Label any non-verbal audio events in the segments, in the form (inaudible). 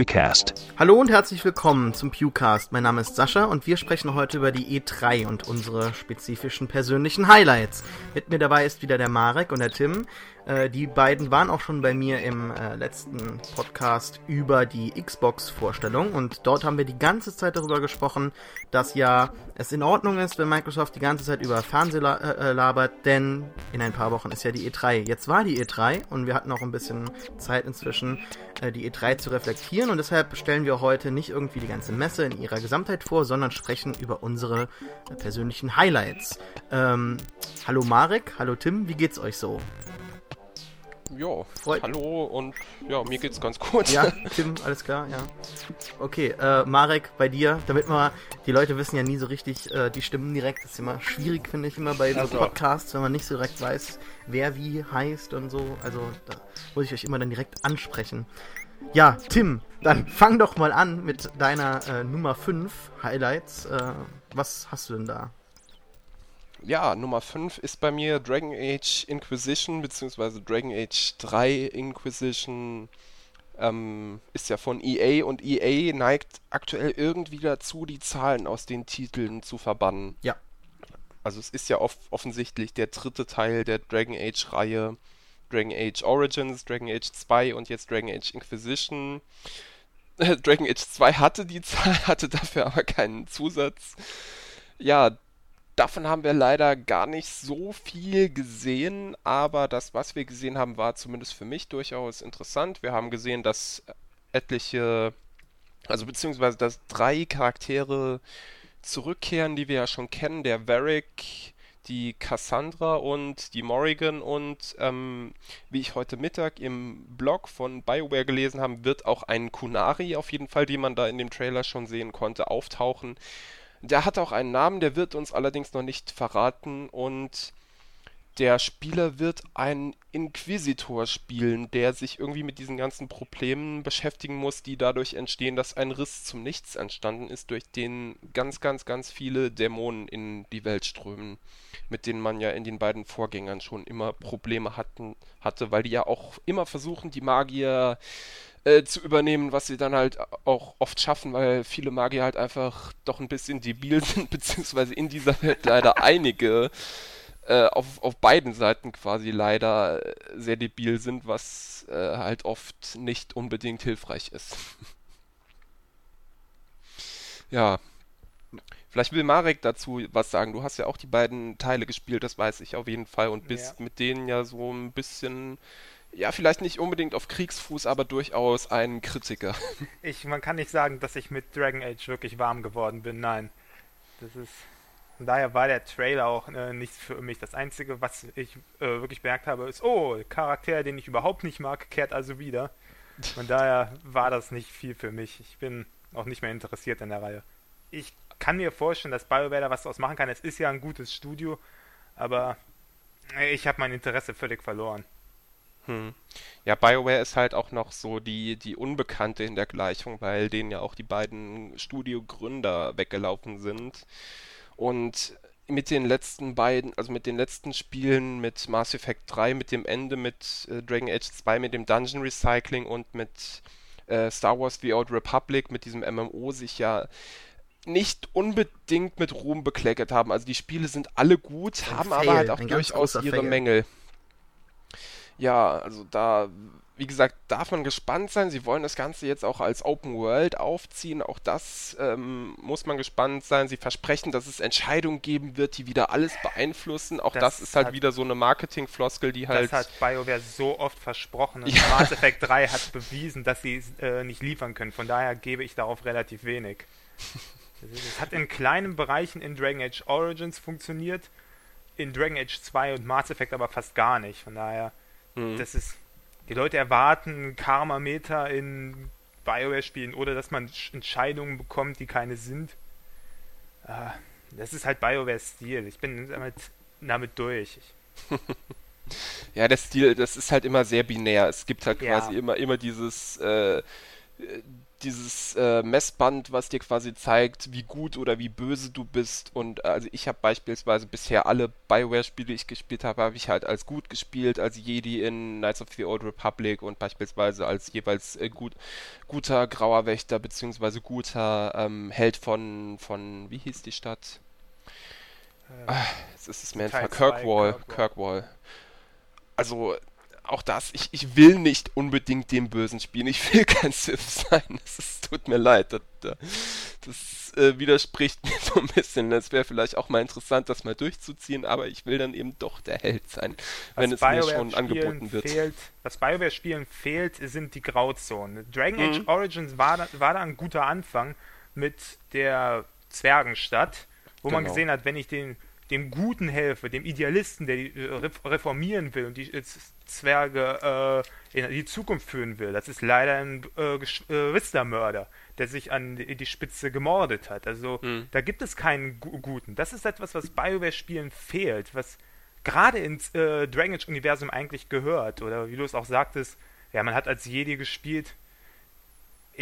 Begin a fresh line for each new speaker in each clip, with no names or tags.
Pewcast.
Hallo und herzlich willkommen zum Pewcast. Mein Name ist Sascha und wir sprechen heute über die E3 und unsere spezifischen persönlichen Highlights. Mit mir dabei ist wieder der Marek und der Tim. Äh, die beiden waren auch schon bei mir im äh, letzten Podcast über die Xbox-Vorstellung und dort haben wir die ganze Zeit darüber gesprochen, dass ja es in Ordnung ist, wenn Microsoft die ganze Zeit über Fernseh la äh, labert, denn in ein paar Wochen ist ja die E3. Jetzt war die E3 und wir hatten auch ein bisschen Zeit inzwischen, äh, die E3 zu reflektieren und deshalb stellen wir heute nicht irgendwie die ganze Messe in ihrer Gesamtheit vor, sondern sprechen über unsere äh, persönlichen Highlights. Ähm, hallo Marek, hallo Tim, wie geht's euch so?
Ja, hallo und ja, mir geht's ganz gut.
Ja, (laughs) Tim, alles klar, ja. Okay, äh, Marek, bei dir, damit man, die Leute wissen ja nie so richtig äh, die Stimmen direkt, das ist immer schwierig, finde ich, immer bei so also. Podcasts, wenn man nicht so direkt weiß, wer wie heißt und so. Also, da muss ich euch immer dann direkt ansprechen. Ja, Tim, dann fang doch mal an mit deiner äh, Nummer 5 Highlights. Äh, was hast du denn da?
Ja, Nummer 5 ist bei mir Dragon Age Inquisition, beziehungsweise Dragon Age 3 Inquisition. Ähm, ist ja von EA und EA neigt aktuell irgendwie dazu, die Zahlen aus den Titeln zu verbannen.
Ja.
Also es ist ja off offensichtlich der dritte Teil der Dragon Age Reihe. Dragon Age Origins, Dragon Age 2 und jetzt Dragon Age Inquisition. (laughs) Dragon Age 2 hatte die Zahl, (laughs) hatte dafür aber keinen Zusatz. Ja, Davon haben wir leider gar nicht so viel gesehen, aber das, was wir gesehen haben, war zumindest für mich durchaus interessant. Wir haben gesehen, dass etliche, also beziehungsweise dass drei Charaktere zurückkehren, die wir ja schon kennen. Der Varric, die Cassandra und die Morrigan und ähm, wie ich heute Mittag im Blog von BioWare gelesen habe, wird auch ein Kunari auf jeden Fall, den man da in dem Trailer schon sehen konnte, auftauchen. Der hat auch einen Namen, der wird uns allerdings noch nicht verraten. Und der Spieler wird einen Inquisitor spielen, der sich irgendwie mit diesen ganzen Problemen beschäftigen muss, die dadurch entstehen, dass ein Riss zum Nichts entstanden ist, durch den ganz, ganz, ganz viele Dämonen in die Welt strömen, mit denen man ja in den beiden Vorgängern schon immer Probleme hatten, hatte, weil die ja auch immer versuchen, die Magier äh, zu übernehmen, was sie dann halt auch oft schaffen, weil viele Magier halt einfach doch ein bisschen debil (laughs) sind, beziehungsweise in dieser Welt leider einige äh, auf, auf beiden Seiten quasi leider äh, sehr debil sind, was äh, halt oft nicht unbedingt hilfreich ist. (laughs) ja. Vielleicht will Marek dazu was sagen. Du hast ja auch die beiden Teile gespielt, das weiß ich auf jeden Fall, und bist ja. mit denen ja so ein bisschen ja, vielleicht nicht unbedingt auf Kriegsfuß, aber durchaus ein Kritiker. (laughs)
Ich, man kann nicht sagen, dass ich mit Dragon Age wirklich warm geworden bin, nein. Das ist. Von daher war der Trailer auch äh, nicht für mich. Das Einzige, was ich äh, wirklich bemerkt habe, ist, oh, Charakter, den ich überhaupt nicht mag, kehrt also wieder. Von daher war das nicht viel für mich. Ich bin auch nicht mehr interessiert in der Reihe. Ich kann mir vorstellen, dass BioWare da was draus machen kann. Es ist ja ein gutes Studio, aber ich habe mein Interesse völlig verloren.
Hm. Ja, BioWare ist halt auch noch so die, die Unbekannte in der Gleichung, weil denen ja auch die beiden Studiogründer weggelaufen sind. Und mit den letzten beiden, also mit den letzten Spielen, mit Mass Effect 3, mit dem Ende, mit äh, Dragon Age 2, mit dem Dungeon Recycling und mit äh, Star Wars The Old Republic, mit diesem MMO sich ja nicht unbedingt mit Ruhm bekleckert haben. Also die Spiele sind alle gut, ein haben Fail, aber halt auch durchaus ihre Fail. Mängel. Ja, also da, wie gesagt, darf man gespannt sein. Sie wollen das Ganze jetzt auch als Open World aufziehen. Auch das ähm, muss man gespannt sein. Sie versprechen, dass es Entscheidungen geben wird, die wieder alles beeinflussen. Auch das, das ist halt hat, wieder so eine Marketing-Floskel, die halt.
Das hat BioWare so oft versprochen. Und (laughs) ja. Mass Effect 3 hat bewiesen, dass sie es äh, nicht liefern können. Von daher gebe ich darauf relativ wenig. Es hat in kleinen Bereichen in Dragon Age Origins funktioniert, in Dragon Age 2 und Mass Effect aber fast gar nicht. Von daher Mhm. Das ist, die Leute erwarten Karma-Meter in Bioware-Spielen oder dass man Entscheidungen bekommt, die keine sind. Ah, das ist halt Bioware-Stil. Ich bin damit, damit durch. (laughs)
ja, der Stil, das ist halt immer sehr binär. Es gibt halt ja. quasi immer, immer dieses, äh, dieses äh, Messband, was dir quasi zeigt, wie gut oder wie böse du bist. Und äh, also ich habe beispielsweise bisher alle Bioware-Spiele, die ich gespielt habe, habe ich halt als gut gespielt, als Jedi in Knights of the Old Republic und beispielsweise als jeweils äh, gut, guter grauer Wächter beziehungsweise guter ähm, Held von, von, wie hieß die Stadt? Ähm, ah, jetzt ist es mir. Kirkwall. Kirkwall. Also auch das, ich, ich will nicht unbedingt den Bösen spielen. Ich will (laughs) kein Sith sein. Es tut mir leid. Das, das äh, widerspricht (laughs) mir so ein bisschen. Es wäre vielleicht auch mal interessant, das mal durchzuziehen, aber ich will dann eben doch der Held sein, was wenn es BioWare mir schon angeboten wird.
Fehlt, was BioWare-Spielen fehlt, sind die Grauzonen. Dragon Age mhm. Origins war da, war da ein guter Anfang mit der Zwergenstadt, wo genau. man gesehen hat, wenn ich den dem Guten helfe, dem Idealisten, der die äh, reformieren will und die äh, Zwerge äh, in die Zukunft führen will. Das ist leider ein äh, Geschwistermörder, äh, der sich an die Spitze gemordet hat. Also mhm. da gibt es keinen G Guten. Das ist etwas, was BioWare-Spielen fehlt, was gerade ins äh, Dragon Age-Universum eigentlich gehört. Oder wie du es auch sagtest, ja, man hat als Jedi gespielt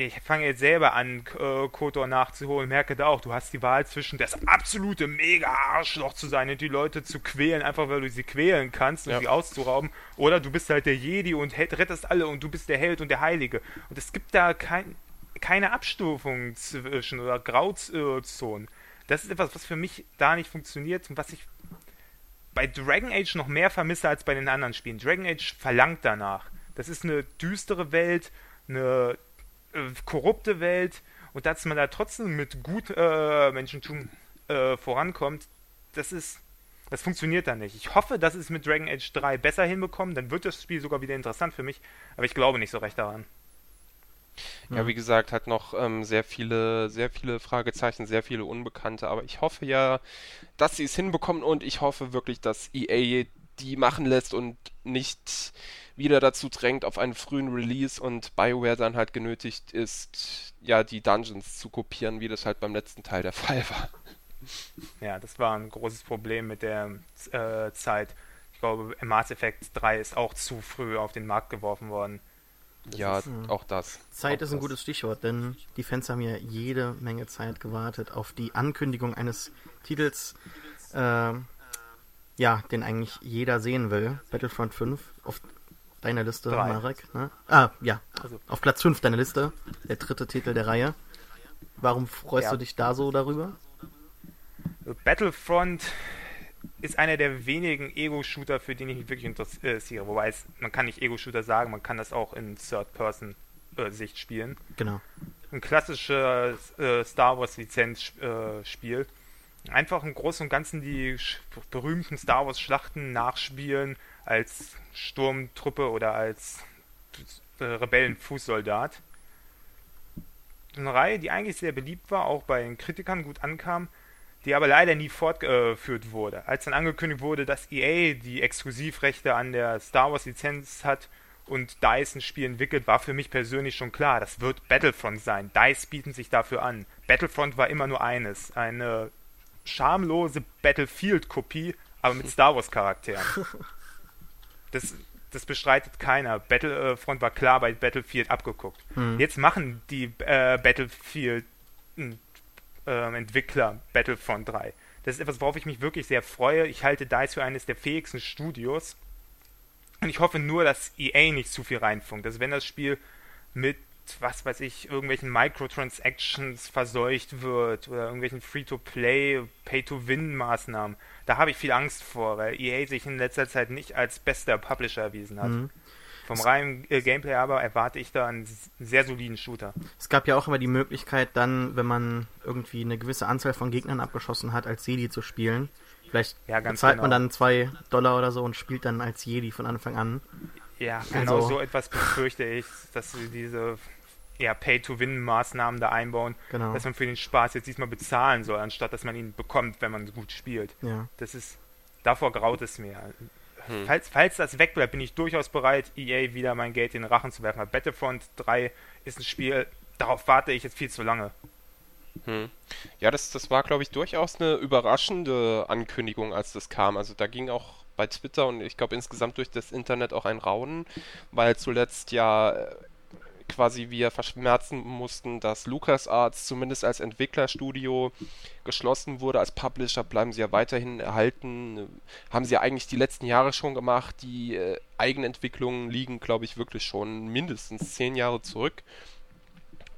ich fange jetzt selber an, äh, Kotor nachzuholen, merke da auch, du hast die Wahl zwischen das absolute Mega-Arschloch zu sein und die Leute zu quälen, einfach weil du sie quälen kannst und ja. sie auszurauben, oder du bist halt der Jedi und rettest alle und du bist der Held und der Heilige. Und es gibt da kein, keine Abstufung zwischen oder Grauzonen. Das ist etwas, was für mich da nicht funktioniert und was ich bei Dragon Age noch mehr vermisse als bei den anderen Spielen. Dragon Age verlangt danach. Das ist eine düstere Welt, eine äh, korrupte Welt und dass man da trotzdem mit gut äh, Menschentum äh, vorankommt, das ist, das funktioniert da nicht. Ich hoffe, dass es mit Dragon Age 3 besser hinbekommen, dann wird das Spiel sogar wieder interessant für mich, aber ich glaube nicht so recht daran.
Ja, wie gesagt, hat noch ähm, sehr viele, sehr viele Fragezeichen, sehr viele Unbekannte, aber ich hoffe ja, dass sie es hinbekommen und ich hoffe wirklich, dass EA die machen lässt und nicht wieder dazu drängt auf einen frühen Release und BioWare dann halt genötigt ist, ja, die Dungeons zu kopieren, wie das halt beim letzten Teil der (laughs) Fall war.
Ja, das war ein großes Problem mit der äh, Zeit. Ich glaube, Mass Effect 3 ist auch zu früh auf den Markt geworfen worden.
Das ja, ist, auch das.
Zeit
auch
ist ein gutes Stichwort, denn die Fans haben ja jede Menge Zeit gewartet auf die Ankündigung eines Titels, äh, ja, den eigentlich jeder sehen will. Battlefront 5 auf deiner Liste, Drei. Marek. Ne? Ah, ja. Also. Auf Platz 5 deiner Liste. Der dritte Titel der Reihe. Warum freust ja. du dich da so darüber?
Battlefront ist einer der wenigen Ego-Shooter, für den ich mich wirklich interessiere. Wobei es, man kann nicht Ego-Shooter sagen, man kann das auch in Third-Person-Sicht spielen.
Genau.
Ein klassisches äh, Star Wars-Lizenz-Spiel. Einfach im Großen und Ganzen die berühmten Star Wars-Schlachten nachspielen, als Sturmtruppe oder als äh, Rebellenfußsoldat. Eine Reihe, die eigentlich sehr beliebt war, auch bei den Kritikern gut ankam, die aber leider nie fortgeführt wurde. Als dann angekündigt wurde, dass EA die Exklusivrechte an der Star Wars Lizenz hat und DICE ein Spiel entwickelt, war für mich persönlich schon klar, das wird Battlefront sein. DICE bieten sich dafür an. Battlefront war immer nur eines, eine schamlose Battlefield-Kopie, aber mit Star Wars-Charakteren. (laughs) Das, das bestreitet keiner. Battlefront war klar bei Battlefield abgeguckt. Hm. Jetzt machen die äh, Battlefield äh, Entwickler Battlefront 3. Das ist etwas, worauf ich mich wirklich sehr freue. Ich halte DICE für eines der fähigsten Studios. Und ich hoffe nur, dass EA nicht zu viel reinfunkt. Also wenn das Spiel mit was weiß ich, irgendwelchen Microtransactions verseucht wird oder irgendwelchen Free-to-Play, Pay-to-Win-Maßnahmen. Da habe ich viel Angst vor, weil EA sich in letzter Zeit nicht als bester Publisher erwiesen hat. Mhm. Vom reinen äh, Gameplay aber erwarte ich da einen sehr soliden Shooter.
Es gab ja auch immer die Möglichkeit, dann, wenn man irgendwie eine gewisse Anzahl von Gegnern abgeschossen hat, als Jedi zu spielen. Vielleicht ja, bezahlt genau. man dann zwei Dollar oder so und spielt dann als Jedi von Anfang an.
Ja, genau also, so etwas befürchte ich, dass sie diese ja, Pay-to-Win-Maßnahmen da einbauen, genau. dass man für den Spaß jetzt diesmal bezahlen soll, anstatt dass man ihn bekommt, wenn man gut spielt. Ja. Das ist, davor graut es mir. Hm. Falls, falls das wegbleibt, bin ich durchaus bereit, EA wieder mein Geld in den Rachen zu werfen. Battlefront 3 ist ein Spiel, darauf warte ich jetzt viel zu lange.
Hm. Ja, das, das war, glaube ich, durchaus eine überraschende Ankündigung, als das kam. Also da ging auch bei Twitter und ich glaube insgesamt durch das Internet auch ein Raunen, weil zuletzt ja quasi wir verschmerzen mussten, dass LucasArts zumindest als Entwicklerstudio geschlossen wurde. Als Publisher bleiben sie ja weiterhin erhalten. Haben sie ja eigentlich die letzten Jahre schon gemacht. Die äh, Eigenentwicklungen liegen, glaube ich, wirklich schon mindestens zehn Jahre zurück.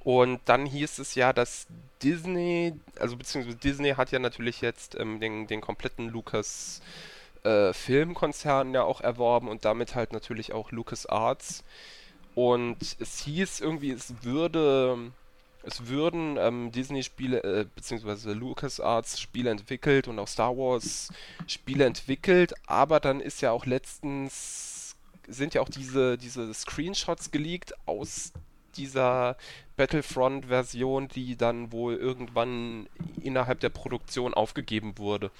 Und dann hieß es ja, dass Disney, also beziehungsweise Disney hat ja natürlich jetzt ähm, den, den kompletten Lucas äh, Filmkonzern ja auch erworben und damit halt natürlich auch LucasArts. Und es hieß irgendwie, es würde, es würden ähm, Disney-Spiele, äh, beziehungsweise LucasArts-Spiele entwickelt und auch Star Wars-Spiele entwickelt, aber dann ist ja auch letztens, sind ja auch diese, diese Screenshots geleakt aus dieser Battlefront-Version, die dann wohl irgendwann innerhalb der Produktion aufgegeben wurde.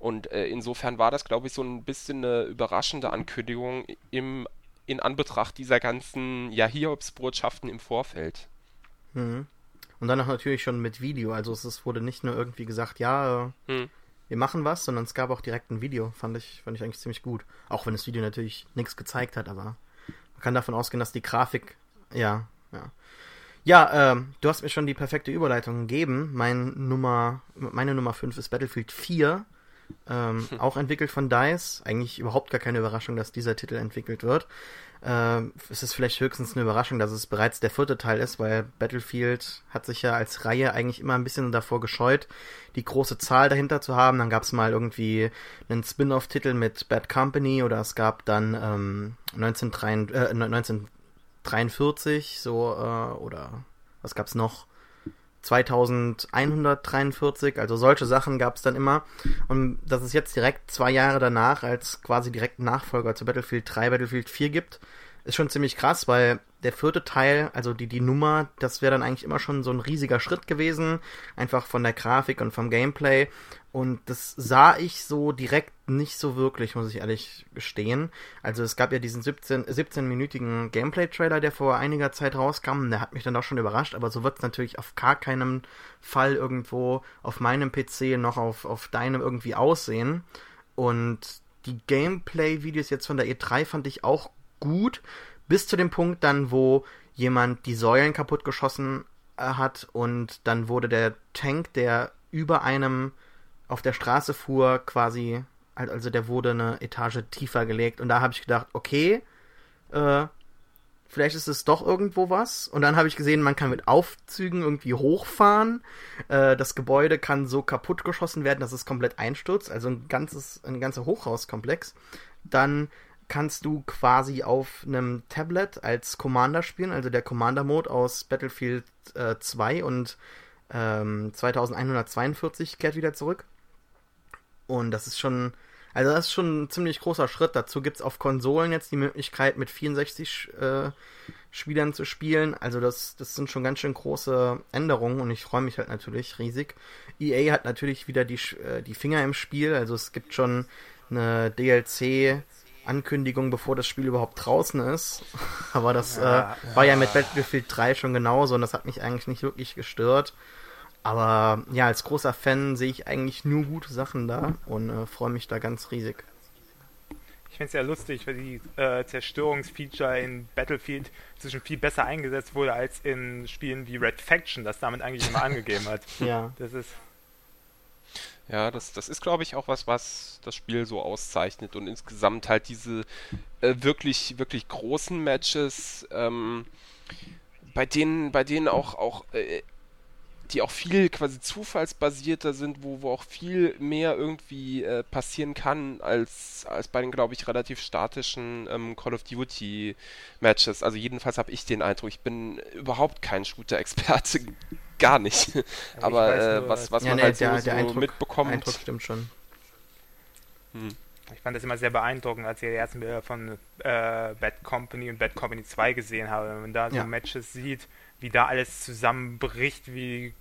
Und äh, insofern war das, glaube ich, so ein bisschen eine überraschende Ankündigung im, in Anbetracht dieser ganzen ja, Hiobsbotschaften im Vorfeld.
Mhm. Und dann auch natürlich schon mit Video. Also es wurde nicht nur irgendwie gesagt, ja, äh, hm. wir machen was, sondern es gab auch direkt ein Video. Fand ich, fand ich eigentlich ziemlich gut. Auch wenn das Video natürlich nichts gezeigt hat, aber man kann davon ausgehen, dass die Grafik, ja, ja. Ja, ähm, du hast mir schon die perfekte Überleitung gegeben. Mein Nummer, meine Nummer 5 ist Battlefield 4. Ähm, hm. (laughs) Auch entwickelt von DICE. Eigentlich überhaupt gar keine Überraschung, dass dieser Titel entwickelt wird. Ähm, es ist vielleicht höchstens eine Überraschung, dass es bereits der vierte Teil ist, weil Battlefield hat sich ja als Reihe eigentlich immer ein bisschen davor gescheut, die große Zahl dahinter zu haben. Dann gab es mal irgendwie einen Spin-off-Titel mit Bad Company oder es gab dann ähm, 1943, äh, 1943 so äh, oder was gab's noch? 2143, also solche Sachen gab es dann immer. Und dass es jetzt direkt zwei Jahre danach als quasi direkten Nachfolger zu Battlefield 3 Battlefield 4 gibt, ist schon ziemlich krass, weil der vierte Teil, also die, die Nummer, das wäre dann eigentlich immer schon so ein riesiger Schritt gewesen, einfach von der Grafik und vom Gameplay. Und das sah ich so direkt nicht so wirklich, muss ich ehrlich gestehen. Also es gab ja diesen 17, 17-minütigen Gameplay-Trailer, der vor einiger Zeit rauskam. Der hat mich dann auch schon überrascht, aber so wird es natürlich auf gar keinem Fall irgendwo auf meinem PC noch auf, auf deinem irgendwie aussehen. Und die Gameplay-Videos jetzt von der E3 fand ich auch gut, bis zu dem Punkt dann, wo jemand die Säulen kaputtgeschossen äh, hat und dann wurde der Tank, der über einem auf der Straße fuhr, quasi, also der wurde eine Etage tiefer gelegt. Und da habe ich gedacht, okay, äh, vielleicht ist es doch irgendwo was. Und dann habe ich gesehen, man kann mit Aufzügen irgendwie hochfahren. Äh, das Gebäude kann so kaputt geschossen werden, dass es komplett einstürzt. Also ein ganzes, ein ganzer Hochhauskomplex. Dann kannst du quasi auf einem Tablet als Commander spielen, also der Commander-Mode aus Battlefield äh, 2 und ähm, 2142 kehrt wieder zurück. Und das ist schon, also das ist schon ein ziemlich großer Schritt. Dazu gibt es auf Konsolen jetzt die Möglichkeit, mit 64 äh, Spielern zu spielen. Also das, das sind schon ganz schön große Änderungen und ich freue mich halt natürlich riesig. EA hat natürlich wieder die, äh, die Finger im Spiel. Also es gibt schon eine DLC Ankündigung, bevor das Spiel überhaupt draußen ist. (laughs) Aber das ja, äh, war ja. ja mit Battlefield 3 schon genauso und das hat mich eigentlich nicht wirklich gestört. Aber ja, als großer Fan sehe ich eigentlich nur gute Sachen da und äh, freue mich da ganz riesig.
Ich finde es ja lustig, weil die äh, Zerstörungsfeature in Battlefield zwischen viel besser eingesetzt wurde als in Spielen wie Red Faction, das damit eigentlich immer (laughs) angegeben hat.
ja.
Das ist
ja, das, das ist, glaube ich, auch was, was das Spiel so auszeichnet und insgesamt halt diese äh, wirklich, wirklich großen Matches, ähm, bei denen, bei denen auch, auch äh, die auch viel quasi zufallsbasierter sind, wo, wo auch viel mehr irgendwie äh, passieren kann als, als bei den, glaube ich, relativ statischen ähm, Call of Duty Matches. Also jedenfalls habe ich den Eindruck, ich bin überhaupt kein Shooter-Experte gar nicht. (laughs) Aber, Aber äh, was, was ja, man nee, halt der, so, der Eindruck, mitbekommt.
Eindruck stimmt schon.
Hm. Ich fand das immer sehr beeindruckend, als ich die ersten Bilder von äh, Bad Company und Bad Company 2 gesehen habe. Wenn man da so ja. Matches sieht, wie da alles zusammenbricht, wie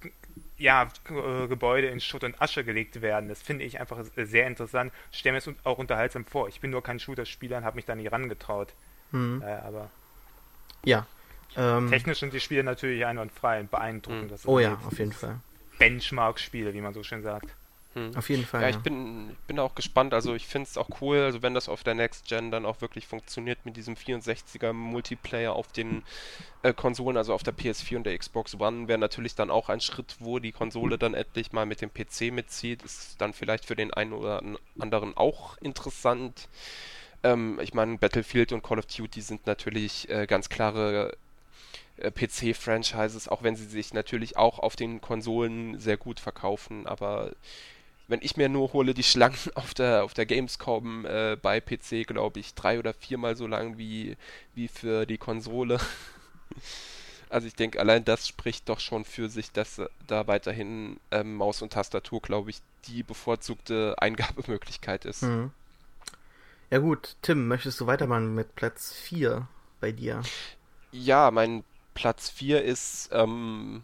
ja, äh, Gebäude in Schutt und Asche gelegt werden. Das finde ich einfach sehr interessant. Ich stelle mir es auch unterhaltsam vor. Ich bin nur kein Shooter-Spieler und habe mich da nie rangetraut.
Hm.
Äh, aber
ja,
ähm, Technisch sind die Spiele natürlich einwandfrei und beeindruckend.
oh ja, auf jeden Fall.
Benchmark-Spiele, wie man so schön sagt.
Hm. Auf jeden Fall.
Ja, ja. ich bin, bin auch gespannt. Also ich finde es auch cool, also wenn das auf der Next Gen dann auch wirklich funktioniert mit diesem 64er Multiplayer auf den äh, Konsolen, also auf der PS4 und der Xbox One, wäre natürlich dann auch ein Schritt, wo die Konsole dann endlich mal mit dem PC mitzieht. Ist dann vielleicht für den einen oder anderen auch interessant. Ähm, ich meine, Battlefield und Call of Duty sind natürlich äh, ganz klare PC-Franchises, auch wenn sie sich natürlich auch auf den Konsolen sehr gut verkaufen, aber wenn ich mir nur hole, die Schlangen (laughs) auf der, auf der Gamescom äh, bei PC, glaube ich, drei oder viermal so lang wie, wie für die Konsole. (laughs) also ich denke, allein das spricht doch schon für sich, dass da weiterhin ähm, Maus und Tastatur, glaube ich, die bevorzugte Eingabemöglichkeit ist. Mhm.
Ja gut, Tim, möchtest du weitermachen mit Platz 4 bei dir?
Ja, mein Platz 4 ist, ähm,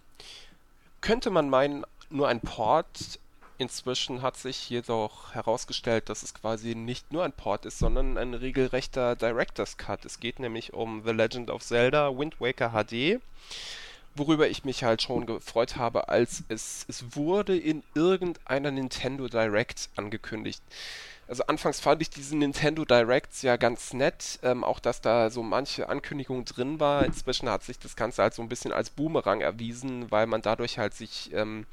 könnte man meinen, nur ein Port Inzwischen hat sich jedoch herausgestellt, dass es quasi nicht nur ein Port ist, sondern ein regelrechter Director's Cut. Es geht nämlich um The Legend of Zelda Wind Waker HD, worüber ich mich halt schon gefreut habe, als es, es wurde in irgendeiner Nintendo Direct angekündigt. Also anfangs fand ich diesen Nintendo Directs ja ganz nett, ähm, auch dass da so manche Ankündigungen drin war. Inzwischen hat sich das Ganze halt so ein bisschen als Boomerang erwiesen, weil man dadurch halt sich ähm,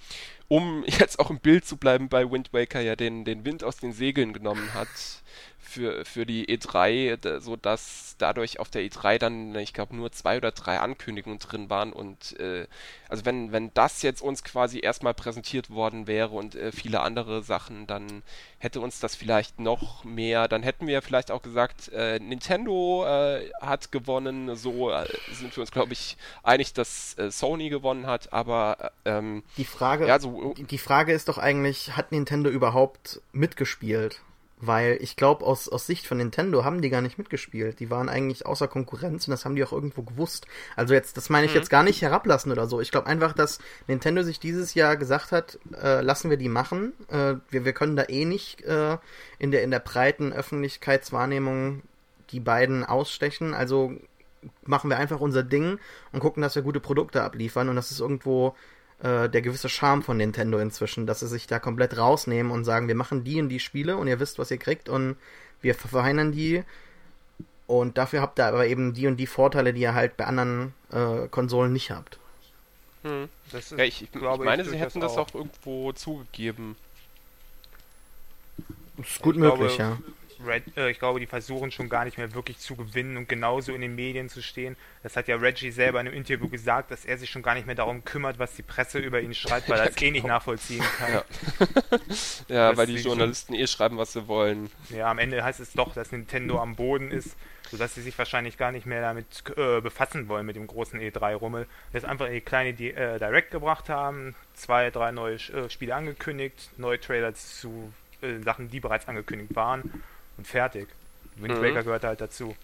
um (laughs) jetzt auch im Bild zu bleiben bei Wind Waker, ja den, den Wind aus den Segeln genommen hat für, für die E3, so dass dadurch auf der E3 dann, ich glaube, nur zwei oder drei Ankündigungen drin waren und äh, also wenn, wenn das jetzt uns quasi erstmal präsentiert worden wäre und äh, viele andere Sachen, dann hätte uns das vielleicht noch mehr, dann hätten wir vielleicht auch gesagt, äh, Nintendo äh, hat gewonnen, so äh, sind wir uns, glaube ich, einig, dass äh, Sony gewonnen hat, aber ähm,
die Frage, ja, so, die Frage ist doch eigentlich, hat Nintendo überhaupt mitgespielt? Weil ich glaube, aus, aus Sicht von Nintendo haben die gar nicht mitgespielt. Die waren eigentlich außer Konkurrenz und das haben die auch irgendwo gewusst. Also jetzt, das meine ich mhm. jetzt gar nicht herablassen oder so. Ich glaube einfach, dass Nintendo sich dieses Jahr gesagt hat, äh, lassen wir die machen. Äh, wir, wir können da eh nicht äh, in, der, in der breiten Öffentlichkeitswahrnehmung die beiden ausstechen. Also machen wir einfach unser Ding und gucken, dass wir gute Produkte abliefern. Und das ist irgendwo äh, der gewisse Charme von Nintendo inzwischen, dass sie sich da komplett rausnehmen und sagen, wir machen die und die Spiele und ihr wisst, was ihr kriegt und wir verfeinern die und dafür habt ihr aber eben die und die Vorteile, die ihr halt bei anderen äh, Konsolen nicht habt.
Hm. Ist, ja, ich, ich, ich meine, sie hätten das auch. auch irgendwo zugegeben.
Das ist gut ich möglich, glaube, ja.
Red, äh, ich glaube, die versuchen schon gar nicht mehr wirklich zu gewinnen und genauso in den Medien zu stehen. Das hat ja Reggie selber in einem Interview gesagt, dass er sich schon gar nicht mehr darum kümmert, was die Presse über ihn schreibt, weil (laughs) er es eh nicht genau. nachvollziehen kann.
Ja, (laughs) ja weil die Journalisten schon, eh schreiben, was sie wollen.
Ja, am Ende heißt es doch, dass Nintendo am Boden ist, sodass sie sich wahrscheinlich gar nicht mehr damit äh, befassen wollen mit dem großen E3-Rummel. Jetzt einfach eine kleine die, äh, Direct gebracht haben, zwei, drei neue äh, Spiele angekündigt, neue Trailer zu äh, Sachen, die bereits angekündigt waren und fertig. Wind Waker mhm. gehört halt dazu.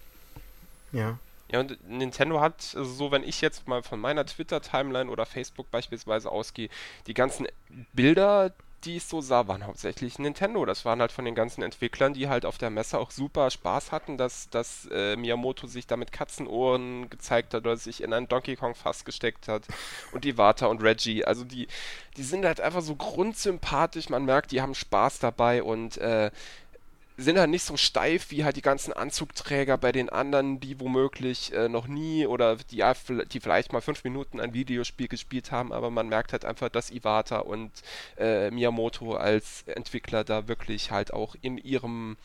Ja. Ja, und Nintendo hat, also so wenn ich jetzt mal von meiner Twitter-Timeline oder Facebook beispielsweise ausgehe, die ganzen Bilder, die ich so sah, waren hauptsächlich Nintendo. Das waren halt von den ganzen Entwicklern, die halt auf der Messe auch super Spaß hatten, dass, dass äh, Miyamoto sich da mit Katzenohren gezeigt hat oder sich in ein Donkey Kong Fass gesteckt hat. (laughs) Und die Wata und Reggie. Also die, die sind halt einfach so grundsympathisch. Man merkt, die haben Spaß dabei und äh, sind halt nicht so steif wie halt die ganzen Anzugträger bei den anderen, die womöglich äh, noch nie oder die, die vielleicht mal fünf Minuten ein Videospiel gespielt haben, aber man merkt halt einfach, dass Iwata und äh, Miyamoto als Entwickler da wirklich halt auch in ihrem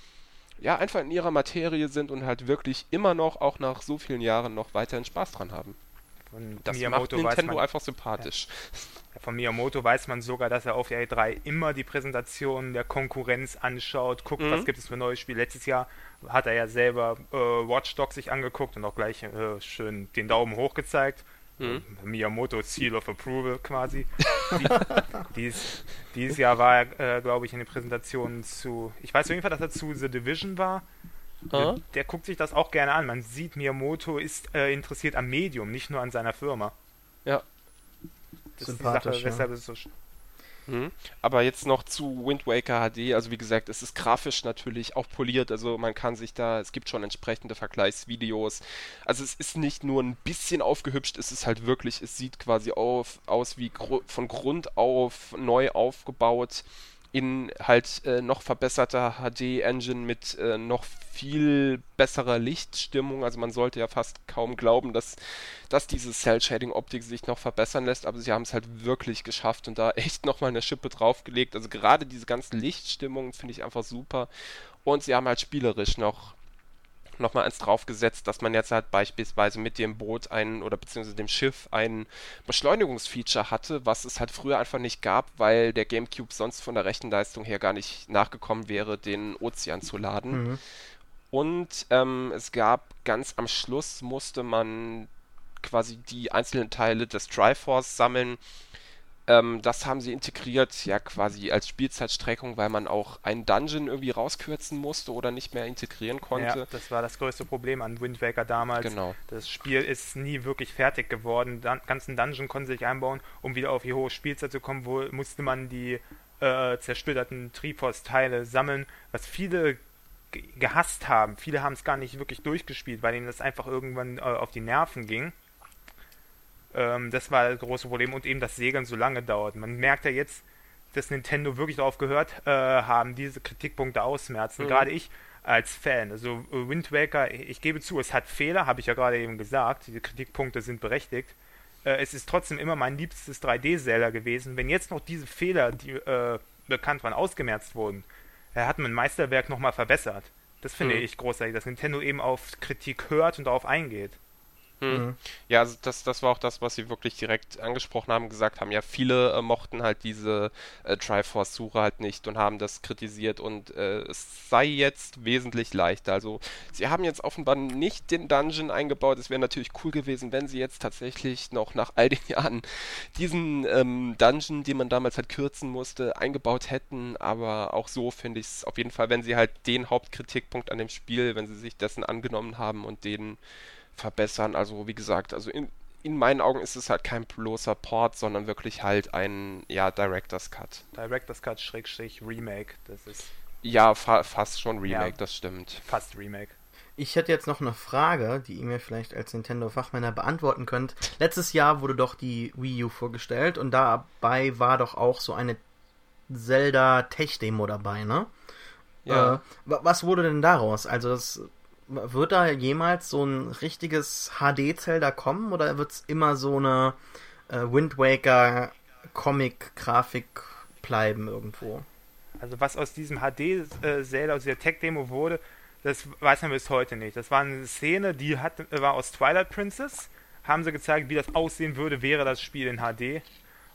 ja, einfach in ihrer Materie sind und halt wirklich immer noch, auch nach so vielen Jahren, noch weiterhin Spaß dran haben. Von das Miyamoto macht Nintendo man, einfach sympathisch.
Ja. Von Miyamoto weiß man sogar, dass er auf der E3 immer die Präsentationen der Konkurrenz anschaut, guckt, mhm. was gibt es für neue Spiele. Letztes Jahr hat er ja selber äh, Watch Dogs sich angeguckt und auch gleich äh, schön den Daumen hoch gezeigt. Mhm. Miyamoto Seal of Approval quasi. (laughs) Die, dies, dieses Jahr war er, äh, glaube ich, in den Präsentationen zu. Ich weiß auf jeden Fall, dass er zu The Division war. Der, der, guckt sich das auch gerne an. Man sieht, Miyamoto ist äh, interessiert am Medium, nicht nur an seiner Firma.
Ja.
Das ist die Sache, ja. weshalb es so.
Mhm. Aber jetzt noch zu Wind Waker HD. Also wie gesagt, es ist grafisch natürlich auch poliert. Also man kann sich da, es gibt schon entsprechende Vergleichsvideos. Also es ist nicht nur ein bisschen aufgehübscht, es ist halt wirklich, es sieht quasi auf, aus wie gru von Grund auf neu aufgebaut. In halt äh, noch verbesserter HD-Engine mit äh, noch viel besserer Lichtstimmung. Also man sollte ja fast kaum glauben, dass, dass diese Cell-Shading-Optik sich noch verbessern lässt, aber sie haben es halt wirklich geschafft und da (laughs) echt nochmal eine Schippe draufgelegt. Also gerade diese ganzen Lichtstimmungen finde ich einfach super. Und sie haben halt spielerisch noch nochmal eins draufgesetzt, dass man jetzt halt beispielsweise mit dem Boot einen oder beziehungsweise dem Schiff ein Beschleunigungsfeature hatte, was es halt früher einfach nicht gab, weil der GameCube sonst von der Rechenleistung her gar nicht nachgekommen wäre, den Ozean zu laden. Mhm. Und ähm, es gab ganz am Schluss musste man quasi die einzelnen Teile des Triforce sammeln ähm, das haben sie integriert, ja quasi als Spielzeitstreckung, weil man auch einen Dungeon irgendwie rauskürzen musste oder nicht mehr integrieren konnte. Ja,
das war das größte Problem an Wind Waker damals. Genau. Das Spiel ist nie wirklich fertig geworden. Den ganzen Dungeon konnte sich einbauen, um wieder auf die hohe Spielzeit zu kommen, wo musste man die äh, zersplitterten Triforce-Teile sammeln, was viele gehasst haben. Viele haben es gar nicht wirklich durchgespielt, weil ihnen das einfach irgendwann äh, auf die Nerven ging. Ähm, das war das große Problem und eben das Segeln so lange dauert. Man merkt ja jetzt, dass Nintendo wirklich darauf gehört äh, haben, diese Kritikpunkte ausmerzen. Mhm. Gerade ich als Fan. Also äh, Wind Waker, ich gebe zu, es hat Fehler, habe ich ja gerade eben gesagt. Diese Kritikpunkte sind berechtigt. Äh, es ist trotzdem immer mein liebstes 3D-Zelda gewesen. Wenn jetzt noch diese Fehler, die äh, bekannt waren, ausgemerzt wurden, äh, hat man ein Meisterwerk nochmal verbessert. Das finde mhm. ich großartig, dass Nintendo eben auf Kritik hört und darauf eingeht.
Hm. Mhm. Ja, also das, das war auch das, was sie wirklich direkt angesprochen haben, gesagt haben. Ja, viele äh, mochten halt diese äh, Triforce-Suche halt nicht und haben das kritisiert und äh, es sei jetzt wesentlich leichter. Also sie haben jetzt offenbar nicht den Dungeon eingebaut. Es wäre natürlich cool gewesen, wenn sie jetzt tatsächlich noch nach all den (laughs) Jahren diesen ähm, Dungeon, den man damals halt kürzen musste, eingebaut hätten. Aber auch so finde ich es auf jeden Fall, wenn sie halt den Hauptkritikpunkt an dem Spiel, wenn sie sich dessen angenommen haben und den verbessern. Also wie gesagt, also in, in meinen Augen ist es halt kein bloßer Port, sondern wirklich halt ein ja, Director's Cut.
Director's Cut Schrägstrich Remake, das ist.
Ja, fa fast schon Remake, ja, das stimmt.
Fast Remake.
Ich hätte jetzt noch eine Frage, die ihr mir vielleicht als Nintendo-Fachmänner beantworten könnt. Letztes Jahr wurde doch die Wii U vorgestellt und dabei war doch auch so eine Zelda Tech-Demo dabei, ne? Ja. Äh, was wurde denn daraus? Also das wird da jemals so ein richtiges HD-Zelda kommen oder wird es immer so eine äh, Wind Waker Comic-Grafik bleiben irgendwo?
Also was aus diesem HD-Zelda, aus dieser Tech-Demo wurde, das weiß man bis heute nicht. Das war eine Szene, die hat, war aus Twilight Princess. Haben sie gezeigt, wie das aussehen würde, wäre das Spiel in HD.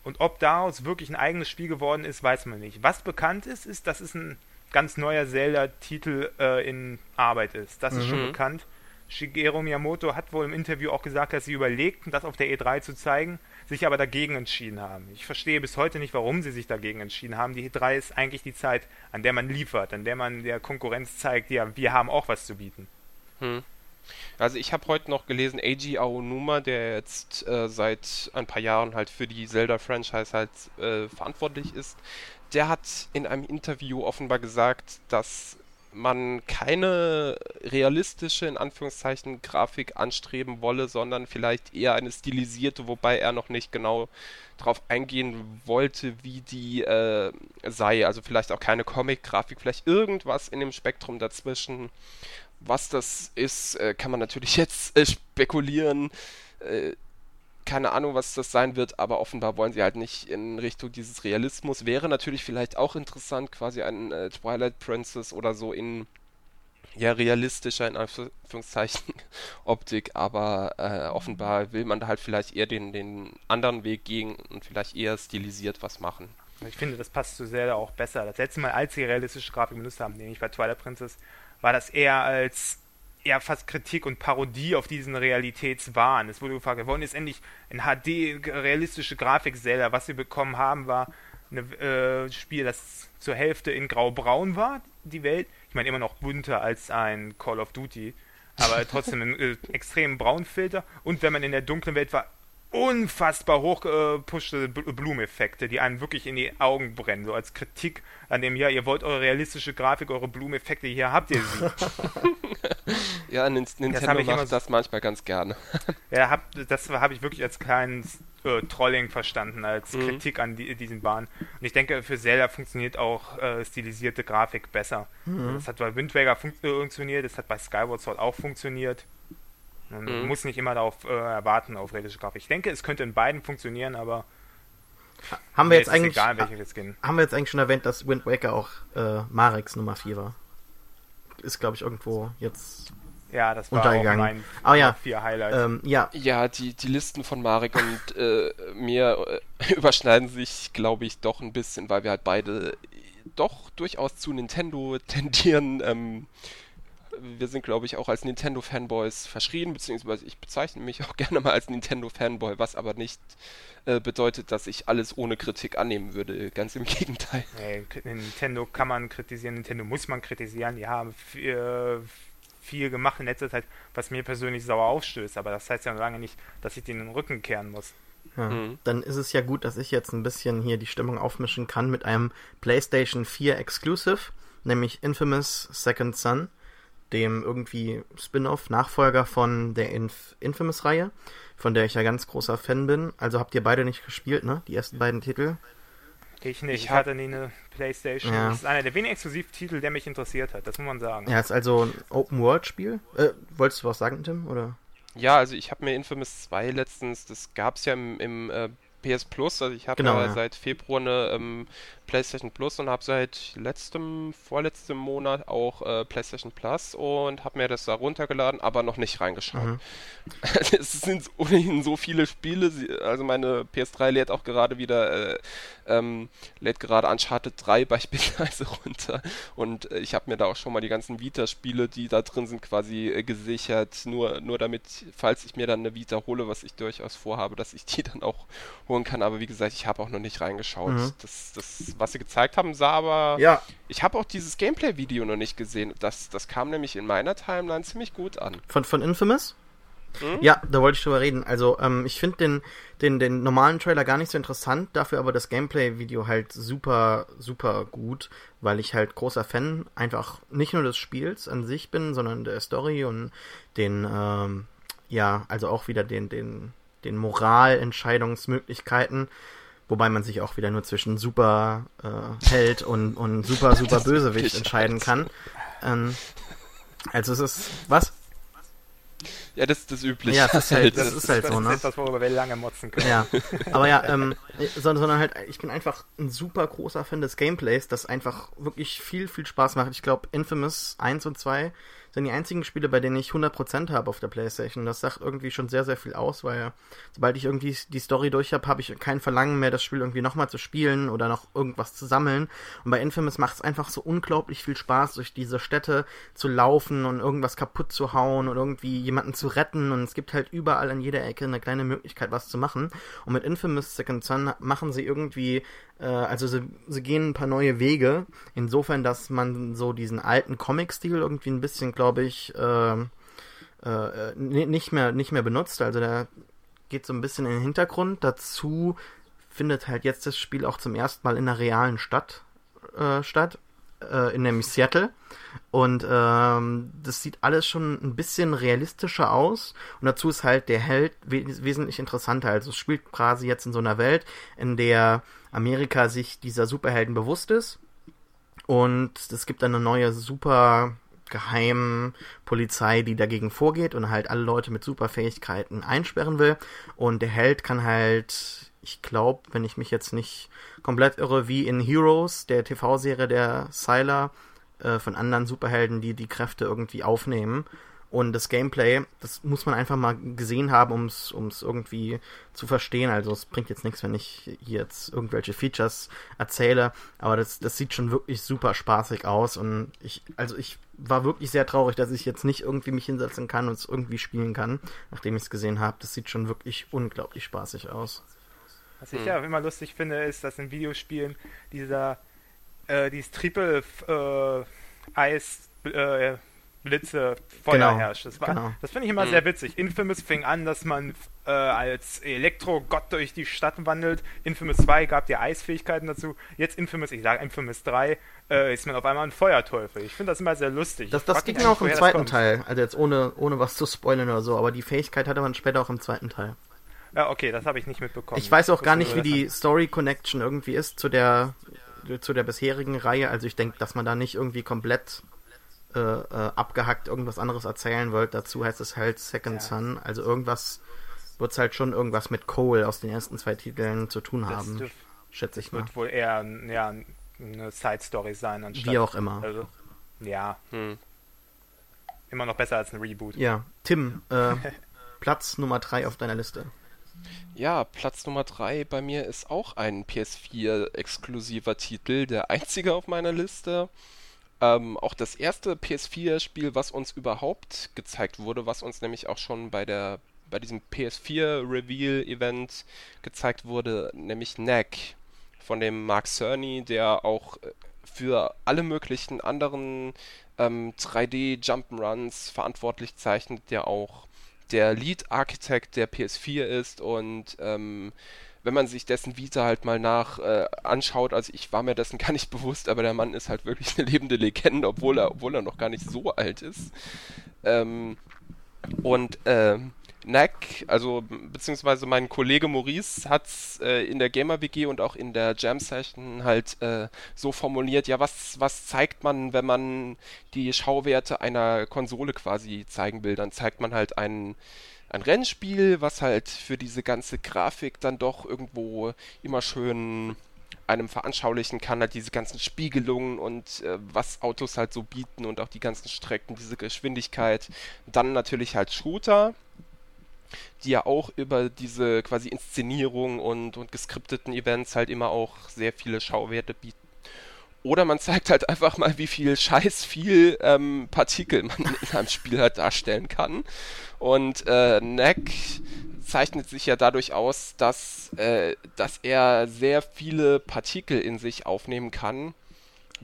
Und ob daraus wirklich ein eigenes Spiel geworden ist, weiß man nicht. Was bekannt ist, ist, dass es ein ganz neuer Zelda-Titel äh, in Arbeit ist. Das ist schon mhm. bekannt. Shigeru Miyamoto hat wohl im Interview auch gesagt, dass sie überlegten, das auf der E3 zu zeigen, sich aber dagegen entschieden haben. Ich verstehe bis heute nicht, warum sie sich dagegen entschieden haben. Die E3 ist eigentlich die Zeit, an der man liefert, an der man der Konkurrenz zeigt, ja, wir haben auch was zu bieten. Hm.
Also ich habe heute noch gelesen, Eiji Aonuma, der jetzt äh, seit ein paar Jahren halt für die Zelda-Franchise halt äh, verantwortlich ist, der hat in einem Interview offenbar gesagt, dass man keine realistische, in Anführungszeichen, Grafik anstreben wolle, sondern vielleicht eher eine stilisierte, wobei er noch nicht genau darauf eingehen wollte, wie die äh, sei. Also vielleicht auch keine Comic-Grafik, vielleicht irgendwas in dem Spektrum dazwischen. Was das ist, äh, kann man natürlich jetzt äh, spekulieren. Keine Ahnung, was das sein wird, aber offenbar wollen sie halt nicht in Richtung dieses Realismus. Wäre natürlich vielleicht auch interessant, quasi ein äh, Twilight Princess oder so in ja realistischer in Anführungszeichen (laughs) Optik, aber äh, offenbar will man da halt vielleicht eher den, den anderen Weg gehen und vielleicht eher stilisiert was machen.
Ich finde, das passt zu Zelda auch besser. Das letzte Mal, als sie realistische Grafik benutzt haben, nämlich bei Twilight Princess, war das eher als ja fast Kritik und Parodie auf diesen Realitätswahn. Es wurde gefragt, wir wollen jetzt endlich ein HD realistische Grafik Zelda. Was wir bekommen haben, war ein äh, Spiel, das zur Hälfte in grau-braun war, die Welt. Ich meine immer noch bunter als ein Call of Duty, aber trotzdem (laughs) einen äh, extremen Braunfilter. Und wenn man in der dunklen Welt war, unfassbar hochgepuschte Blumeneffekte, die einem wirklich in die Augen brennen, so als Kritik an dem, ja, ihr wollt eure realistische Grafik, eure Blumeneffekte, hier habt ihr sie. (laughs)
ja, Nintendo das macht das manchmal ganz gerne. (laughs)
ja, hab, das habe ich wirklich als kleinen äh, Trolling verstanden, als mhm. Kritik an die, diesen Bahnen. Und ich denke, für Zelda funktioniert auch äh, stilisierte Grafik besser. Mhm. Das hat bei Wind Waker fun äh, funktioniert, das hat bei Skyward Sword auch funktioniert. Man mhm. muss nicht immer darauf äh, erwarten, auf realistische Grafik. Ich denke, es könnte in beiden funktionieren, aber
haben wir jetzt eigentlich egal, haben wir jetzt eigentlich schon erwähnt, dass Wind Waker auch äh, Mareks Nummer 4 war? Ist glaube ich irgendwo jetzt
ja, das war untergegangen. auch mein
oh, ja.
vier Highlights.
Ähm, ja. ja, die, die Listen von Marek und äh, mir äh, (laughs) überschneiden sich, glaube ich, doch ein bisschen, weil wir halt beide doch durchaus zu Nintendo tendieren. Ähm, wir sind, glaube ich, auch als Nintendo-Fanboys verschrien, beziehungsweise ich bezeichne mich auch (laughs) gerne mal als Nintendo-Fanboy, was aber nicht äh, bedeutet, dass ich alles ohne Kritik annehmen würde. Ganz im (laughs) Gegenteil.
Nee, Nintendo kann man kritisieren, Nintendo muss man kritisieren. Die haben viel, viel gemacht in letzter Zeit, was mir persönlich sauer aufstößt, aber das heißt ja noch lange nicht, dass ich den Rücken kehren muss.
Ja, mhm. Dann ist es ja gut, dass ich jetzt ein bisschen hier die Stimmung aufmischen kann mit einem PlayStation 4 Exclusive, nämlich Infamous Second Son dem irgendwie Spin-off, Nachfolger von der Inf Infamous-Reihe, von der ich ja ganz großer Fan bin. Also habt ihr beide nicht gespielt, ne? Die ersten beiden Titel?
Ich nicht. Ich, hatte nie eine Playstation. Ja. Das ist einer der wenigen Exklusivtitel, der mich interessiert hat, das muss man sagen.
Ja, ist also ein Open-World-Spiel. Äh, wolltest du was sagen, Tim? Oder?
Ja, also ich habe mir Infamous 2 letztens, das gab es ja im, im äh, PS Plus, also ich habe genau, ja, ja, seit Februar eine ähm, PlayStation Plus und habe seit letztem, vorletztem Monat auch äh, PlayStation Plus und habe mir das da runtergeladen, aber noch nicht reingeschaut. Mhm. (laughs) es sind ohnehin so viele Spiele, also meine PS3 lädt auch gerade wieder, äh, ähm, lädt gerade Uncharted 3 (laughs) beispielsweise runter und äh, ich habe mir da auch schon mal die ganzen Vita-Spiele, die da drin sind, quasi äh, gesichert, nur, nur damit, falls ich mir dann eine Vita hole, was ich durchaus vorhabe, dass ich die (laughs) dann auch holen kann, aber wie gesagt, ich habe auch noch nicht reingeschaut. Mhm. Das, das was sie gezeigt haben, sah aber.
Ja.
Ich habe auch dieses Gameplay-Video noch nicht gesehen. Das, das kam nämlich in meiner Timeline ziemlich gut an.
Von, von Infamous? Hm? Ja, da wollte ich drüber reden. Also, ähm, ich finde den, den, den normalen Trailer gar nicht so interessant, dafür aber das Gameplay-Video halt super, super gut, weil ich halt großer Fan einfach nicht nur des Spiels an sich bin, sondern der Story und den, ähm, ja, also auch wieder den, den, den Moralentscheidungsmöglichkeiten. Wobei man sich auch wieder nur zwischen super äh, Held und, und super, super (laughs) Bösewicht entscheiden kann. Ähm, also es ist. Was?
Ja, das ist das Übliche.
Ja, das ist halt, das, das (laughs) ist halt
so,
ne?
Das ist etwas, worüber wir lange motzen können.
Ja, aber ja, (laughs) ähm, sondern, sondern halt, ich bin einfach ein super großer Fan des Gameplays, das einfach wirklich viel, viel Spaß macht. Ich glaube, Infamous 1 und 2 sind die einzigen Spiele, bei denen ich 100% habe auf der Playstation. Das sagt irgendwie schon sehr, sehr viel aus, weil sobald ich irgendwie die Story durch habe, habe ich kein Verlangen mehr, das Spiel irgendwie nochmal zu spielen oder noch irgendwas zu sammeln. Und bei Infamous macht es einfach so unglaublich viel Spaß, durch diese Städte zu laufen und irgendwas kaputt zu hauen und irgendwie jemanden zu retten. Und es gibt halt überall an jeder Ecke eine kleine Möglichkeit, was zu machen. Und mit Infamous Second Son machen sie irgendwie also sie, sie gehen ein paar neue Wege, insofern, dass man so diesen alten Comic-Stil irgendwie ein bisschen, glaube ich, äh, äh, nicht mehr nicht mehr benutzt. Also der geht so ein bisschen in den Hintergrund. Dazu findet halt jetzt das Spiel auch zum ersten Mal in einer realen Stadt äh, statt, äh, in nämlich Seattle. Und ähm, das sieht alles schon ein bisschen realistischer aus. Und dazu ist halt der Held wes wesentlich interessanter. Also es spielt quasi jetzt in so einer Welt, in der Amerika sich dieser Superhelden bewusst ist. Und es gibt eine neue super geheimen Polizei, die dagegen vorgeht und halt alle Leute mit Superfähigkeiten einsperren will. Und der Held kann halt, ich glaube, wenn ich mich jetzt nicht komplett irre, wie in Heroes, der TV-Serie der Sylar, äh, von anderen Superhelden, die die Kräfte irgendwie aufnehmen. Und das Gameplay, das muss man einfach mal gesehen haben, um es irgendwie zu verstehen. Also es bringt jetzt nichts, wenn ich hier jetzt irgendwelche Features erzähle, aber das, das sieht schon wirklich super spaßig aus. Und ich, also ich war wirklich sehr traurig, dass ich jetzt nicht irgendwie mich hinsetzen kann und es irgendwie spielen kann, nachdem ich es gesehen habe. Das sieht schon wirklich unglaublich spaßig aus.
Was ich hm. ja immer lustig finde, ist, dass in Videospielen dieser äh, dieses Triple äh, Eis äh, Blitze Feuer genau, herrscht. Das, genau. das finde ich immer mhm. sehr witzig. Infamous fing an, dass man äh, als Elektrogott durch die Stadt wandelt. Infamous 2 gab dir Eisfähigkeiten dazu. Jetzt Infamous, ich sage Infamous 3, äh, ist man auf einmal ein Feuerteufel. Ich finde das immer sehr lustig.
Das, das ging auch im zweiten Teil. Also jetzt ohne, ohne was zu spoilern oder so, aber die Fähigkeit hatte man später auch im zweiten Teil.
Ja, okay, das habe ich nicht mitbekommen.
Ich weiß auch gar nicht, wie die Story Connection irgendwie ist zu der zu der bisherigen Reihe. Also ich denke, dass man da nicht irgendwie komplett äh, äh, abgehackt irgendwas anderes erzählen wollt. Dazu heißt es halt Second ja. Son. Also irgendwas wird es halt schon irgendwas mit Cole aus den ersten zwei Titeln zu tun haben. Dürf, schätze ich
mal. Wird wohl eher ja, eine Side Story sein
anstatt. Wie auch immer. Also,
ja. Hm. Immer noch besser als ein Reboot.
Ja. Tim, äh, (laughs) Platz Nummer 3 auf deiner Liste.
Ja, Platz Nummer 3 bei mir ist auch ein PS4-exklusiver Titel, der einzige auf meiner Liste. Ähm, auch das erste PS4-Spiel, was uns überhaupt gezeigt wurde, was uns nämlich auch schon bei der bei diesem PS4-Reveal-Event gezeigt wurde, nämlich Knack von dem Mark Cerny, der auch äh, für alle möglichen anderen ähm, 3D-Jump'n'Runs verantwortlich zeichnet, der auch der Lead-Architekt der PS4 ist und ähm, wenn man sich dessen Vita halt mal nach äh, anschaut, also ich war mir dessen (laughs) gar nicht bewusst, aber der Mann ist halt wirklich eine lebende Legende, obwohl er, obwohl er noch gar nicht so alt ist. Ähm, und ähm, Nack, also beziehungsweise mein Kollege Maurice hat es äh, in der Gamer WG und auch in der Jam Session halt äh, so formuliert, ja, was, was zeigt man, wenn man die Schauwerte einer Konsole quasi zeigen will? Dann zeigt man halt ein, ein Rennspiel, was halt für diese ganze Grafik dann doch irgendwo immer schön einem veranschaulichen kann, halt diese ganzen Spiegelungen und äh, was Autos halt so bieten und auch die ganzen Strecken, diese Geschwindigkeit. Dann natürlich halt Shooter die ja auch über diese quasi Inszenierung und, und geskripteten Events halt immer auch sehr viele Schauwerte bieten. Oder man zeigt halt einfach mal, wie viel scheiß viel ähm, Partikel man in einem Spiel halt darstellen kann. Und äh, Neck zeichnet sich ja dadurch aus, dass, äh, dass er sehr viele Partikel in sich aufnehmen kann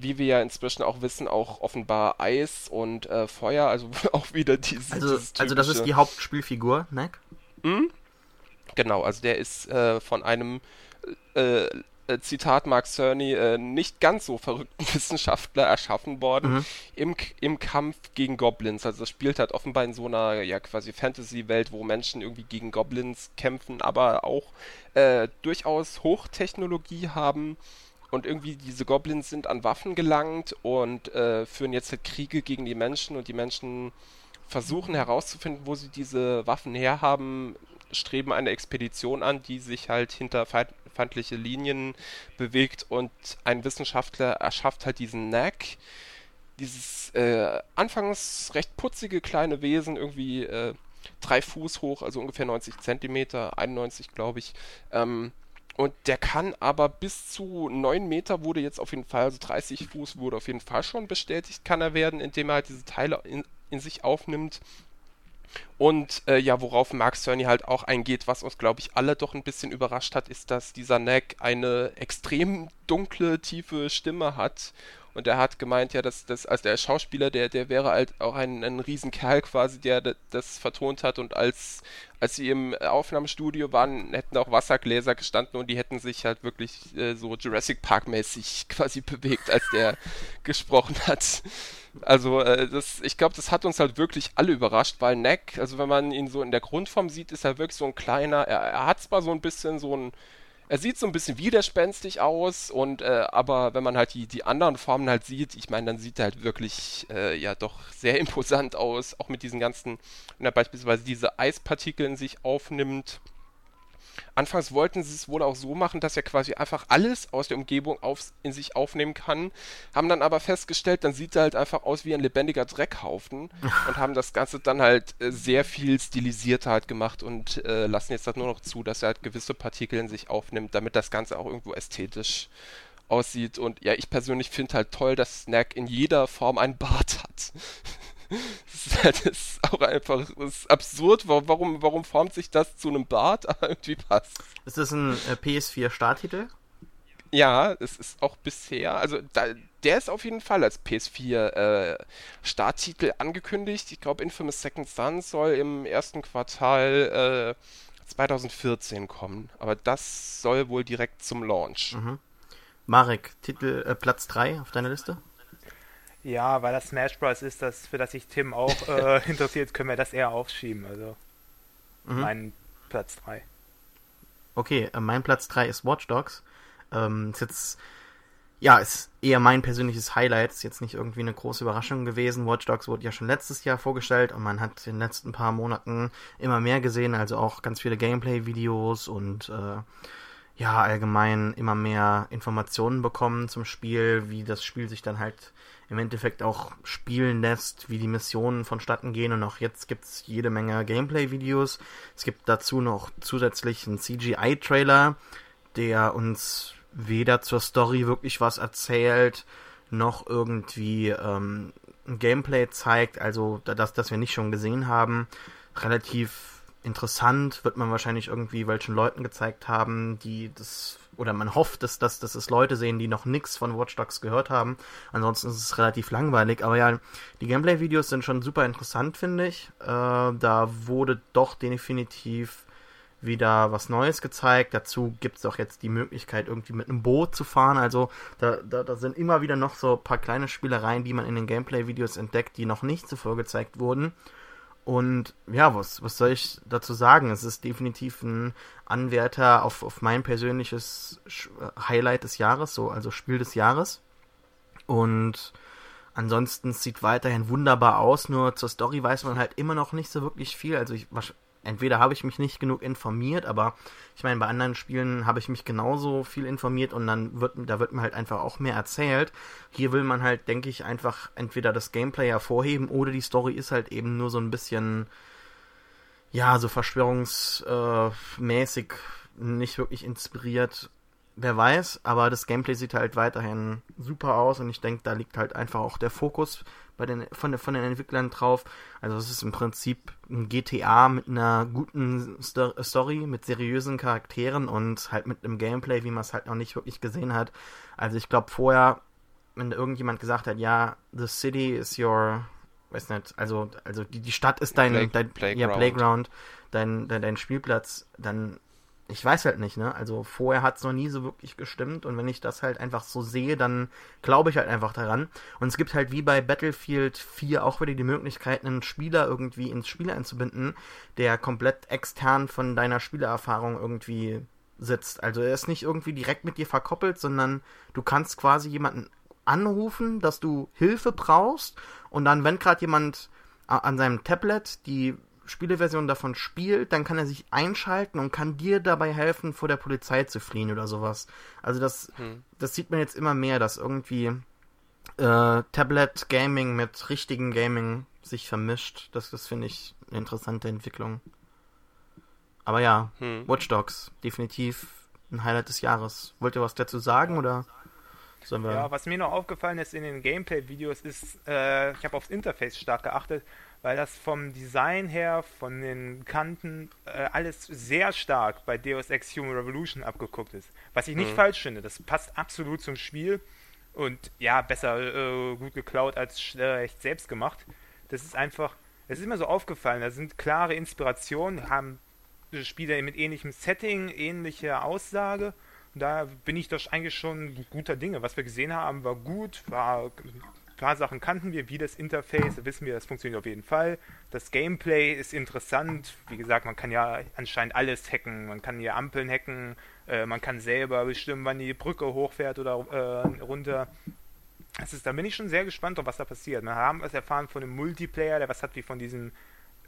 wie wir ja inzwischen auch wissen, auch offenbar Eis und äh, Feuer, also (laughs) auch wieder dieses.
Also, dieses also das ist die Hauptspielfigur, Neck?
Mhm. Genau, also der ist äh, von einem äh, äh Zitat Mark Cerny, äh, nicht ganz so verrückten (laughs) Wissenschaftler erschaffen worden mhm. im, im Kampf gegen Goblins. Also das spielt halt offenbar in so einer ja quasi Fantasy-Welt, wo Menschen irgendwie gegen Goblins kämpfen, aber auch äh, durchaus Hochtechnologie haben und irgendwie diese Goblins sind an Waffen gelangt und äh, führen jetzt halt Kriege gegen die Menschen und die Menschen versuchen herauszufinden, wo sie diese Waffen herhaben, streben eine Expedition an, die sich halt hinter feindliche Linien bewegt und ein Wissenschaftler erschafft halt diesen Knack, dieses äh, anfangs recht putzige kleine Wesen, irgendwie äh, drei Fuß hoch, also ungefähr 90 Zentimeter, 91 glaube ich, ähm, und der kann aber bis zu 9 Meter wurde jetzt auf jeden Fall, also 30 Fuß wurde auf jeden Fall schon bestätigt, kann er werden, indem er halt diese Teile in, in sich aufnimmt. Und äh, ja, worauf Mark Cerny halt auch eingeht, was uns, glaube ich, alle doch ein bisschen überrascht hat, ist, dass dieser Neck eine extrem dunkle, tiefe Stimme hat und er hat gemeint, ja, dass das, als der Schauspieler, der, der wäre halt auch ein, ein Riesenkerl quasi, der das vertont hat. Und als, als sie im Aufnahmestudio waren, hätten auch Wassergläser gestanden und die hätten sich halt wirklich äh, so Jurassic Park-mäßig (laughs) quasi bewegt, als der gesprochen hat. Also, äh, das, ich glaube, das hat uns halt wirklich alle überrascht, weil Neck, also wenn man ihn so in der Grundform sieht, ist er wirklich so ein kleiner, er, er hat zwar so ein bisschen so ein er sieht so ein bisschen widerspenstig aus und äh, aber wenn man halt die, die anderen Formen halt sieht, ich meine, dann sieht er halt wirklich äh, ja doch sehr imposant aus, auch mit diesen ganzen, wenn er beispielsweise diese Eispartikel in sich aufnimmt Anfangs wollten sie es wohl auch so machen, dass er quasi einfach alles aus der Umgebung auf, in sich aufnehmen kann, haben dann aber festgestellt, dann sieht er halt einfach aus wie ein lebendiger Dreckhaufen (laughs) und haben das Ganze dann halt äh, sehr viel stilisierter halt gemacht und äh, lassen jetzt halt nur noch zu, dass er halt gewisse Partikel in sich aufnimmt, damit das Ganze auch irgendwo ästhetisch aussieht. Und ja, ich persönlich finde halt toll, dass Snack in jeder Form einen Bart hat. Das, ist halt, das ist auch einfach das ist absurd. Warum, warum formt sich das zu einem Bart? Aber (laughs) irgendwie passt.
Ist das ein äh, PS4-Starttitel?
Ja, es ist auch bisher, also da, der ist auf jeden Fall als PS4 äh, Starttitel angekündigt. Ich glaube, Infamous Second Son soll im ersten Quartal äh, 2014 kommen. Aber das soll wohl direkt zum Launch. Mhm.
Marek, Titel äh, Platz 3 auf deiner Liste?
Ja, weil das Smash Bros. ist, das, für das sich Tim auch (laughs) äh, interessiert, können wir das eher aufschieben. Also mhm. mein Platz 3.
Okay, äh, mein Platz 3 ist Watch Dogs. Ähm, ist jetzt, ja, ist eher mein persönliches Highlight. Ist jetzt nicht irgendwie eine große Überraschung gewesen. Watch Dogs wurde ja schon letztes Jahr vorgestellt und man hat in den letzten paar Monaten immer mehr gesehen, also auch ganz viele Gameplay-Videos und äh, ja, allgemein immer mehr Informationen bekommen zum Spiel, wie das Spiel sich dann halt im Endeffekt auch spielen lässt, wie die Missionen vonstatten gehen und auch jetzt gibt's jede Menge Gameplay-Videos. Es gibt dazu noch zusätzlich einen CGI-Trailer, der uns weder zur Story wirklich was erzählt, noch irgendwie ähm, Gameplay zeigt, also das, das wir nicht schon gesehen haben. Relativ interessant wird man wahrscheinlich irgendwie welchen Leuten gezeigt haben, die das oder man hofft, dass, dass, dass es Leute sehen, die noch nichts von Watch Dogs gehört haben. Ansonsten ist es relativ langweilig. Aber ja, die Gameplay-Videos sind schon super interessant, finde ich. Äh, da wurde doch definitiv wieder was Neues gezeigt. Dazu gibt es auch jetzt die Möglichkeit, irgendwie mit einem Boot zu fahren. Also da, da, da sind immer wieder noch so ein paar kleine Spielereien, die man in den Gameplay-Videos entdeckt, die noch nicht zuvor gezeigt wurden. Und ja, was, was soll ich dazu sagen? Es ist definitiv ein Anwärter auf, auf mein persönliches Highlight des Jahres, so, also Spiel des Jahres. Und ansonsten sieht weiterhin wunderbar aus, nur zur Story weiß man halt immer noch nicht so wirklich viel. Also ich, entweder habe ich mich nicht genug informiert, aber ich meine, bei anderen Spielen habe ich mich genauso viel informiert und dann wird, da wird mir halt einfach auch mehr erzählt. Hier will man halt, denke ich, einfach entweder das Gameplay hervorheben oder die Story ist halt eben nur so ein bisschen, ja, so verschwörungsmäßig nicht wirklich inspiriert wer weiß, aber das Gameplay sieht halt weiterhin super aus und ich denke, da liegt halt einfach auch der Fokus bei den, von, von den Entwicklern drauf. Also es ist im Prinzip ein GTA mit einer guten Sto Story, mit seriösen Charakteren und halt mit einem Gameplay, wie man es halt noch nicht wirklich gesehen hat. Also ich glaube vorher, wenn irgendjemand gesagt hat, ja, the city is your, weiß nicht, also, also die, die Stadt ist dein, Play dein Playground, ja, Playground dein, dein, dein Spielplatz, dann ich weiß halt nicht, ne? Also vorher hat es noch nie so wirklich gestimmt und wenn ich das halt einfach so sehe, dann glaube ich halt einfach daran. Und es gibt halt wie bei Battlefield 4 auch wieder die Möglichkeit, einen Spieler irgendwie ins Spiel einzubinden, der komplett extern von deiner Spielererfahrung irgendwie sitzt. Also er ist nicht irgendwie direkt mit dir verkoppelt, sondern du kannst quasi jemanden anrufen, dass du Hilfe brauchst und dann, wenn gerade jemand an seinem Tablet die Spieleversion davon spielt, dann kann er sich einschalten und kann dir dabei helfen, vor der Polizei zu fliehen oder sowas. Also das, hm. das sieht man jetzt immer mehr, dass irgendwie äh, Tablet-Gaming mit richtigen Gaming sich vermischt. Das, das finde ich eine interessante Entwicklung. Aber ja, hm. Watch Dogs, definitiv ein Highlight des Jahres. Wollt ihr was dazu sagen oder?
Sollen wir ja, was mir noch aufgefallen ist in den Gameplay-Videos ist, äh, ich habe aufs Interface stark geachtet weil das vom Design her, von den Kanten, äh, alles sehr stark bei Deus Ex Human Revolution abgeguckt ist. Was ich nicht mhm. falsch finde, das passt absolut zum Spiel und ja, besser äh, gut geklaut als schlecht selbst gemacht. Das ist einfach, es ist immer so aufgefallen, da sind klare Inspirationen, haben Spiele mit ähnlichem Setting, ähnliche Aussage. Und da bin ich doch eigentlich schon guter Dinge. Was wir gesehen haben, war gut, war paar Sachen kannten wir, wie das Interface, wissen wir, das funktioniert auf jeden Fall. Das Gameplay ist interessant. Wie gesagt, man kann ja anscheinend alles hacken. Man kann hier Ampeln hacken, äh, man kann selber bestimmen, wann die Brücke hochfährt oder äh, runter. Das ist, da bin ich schon sehr gespannt, was da passiert. Wir haben was erfahren von einem Multiplayer, der was hat wie von diesem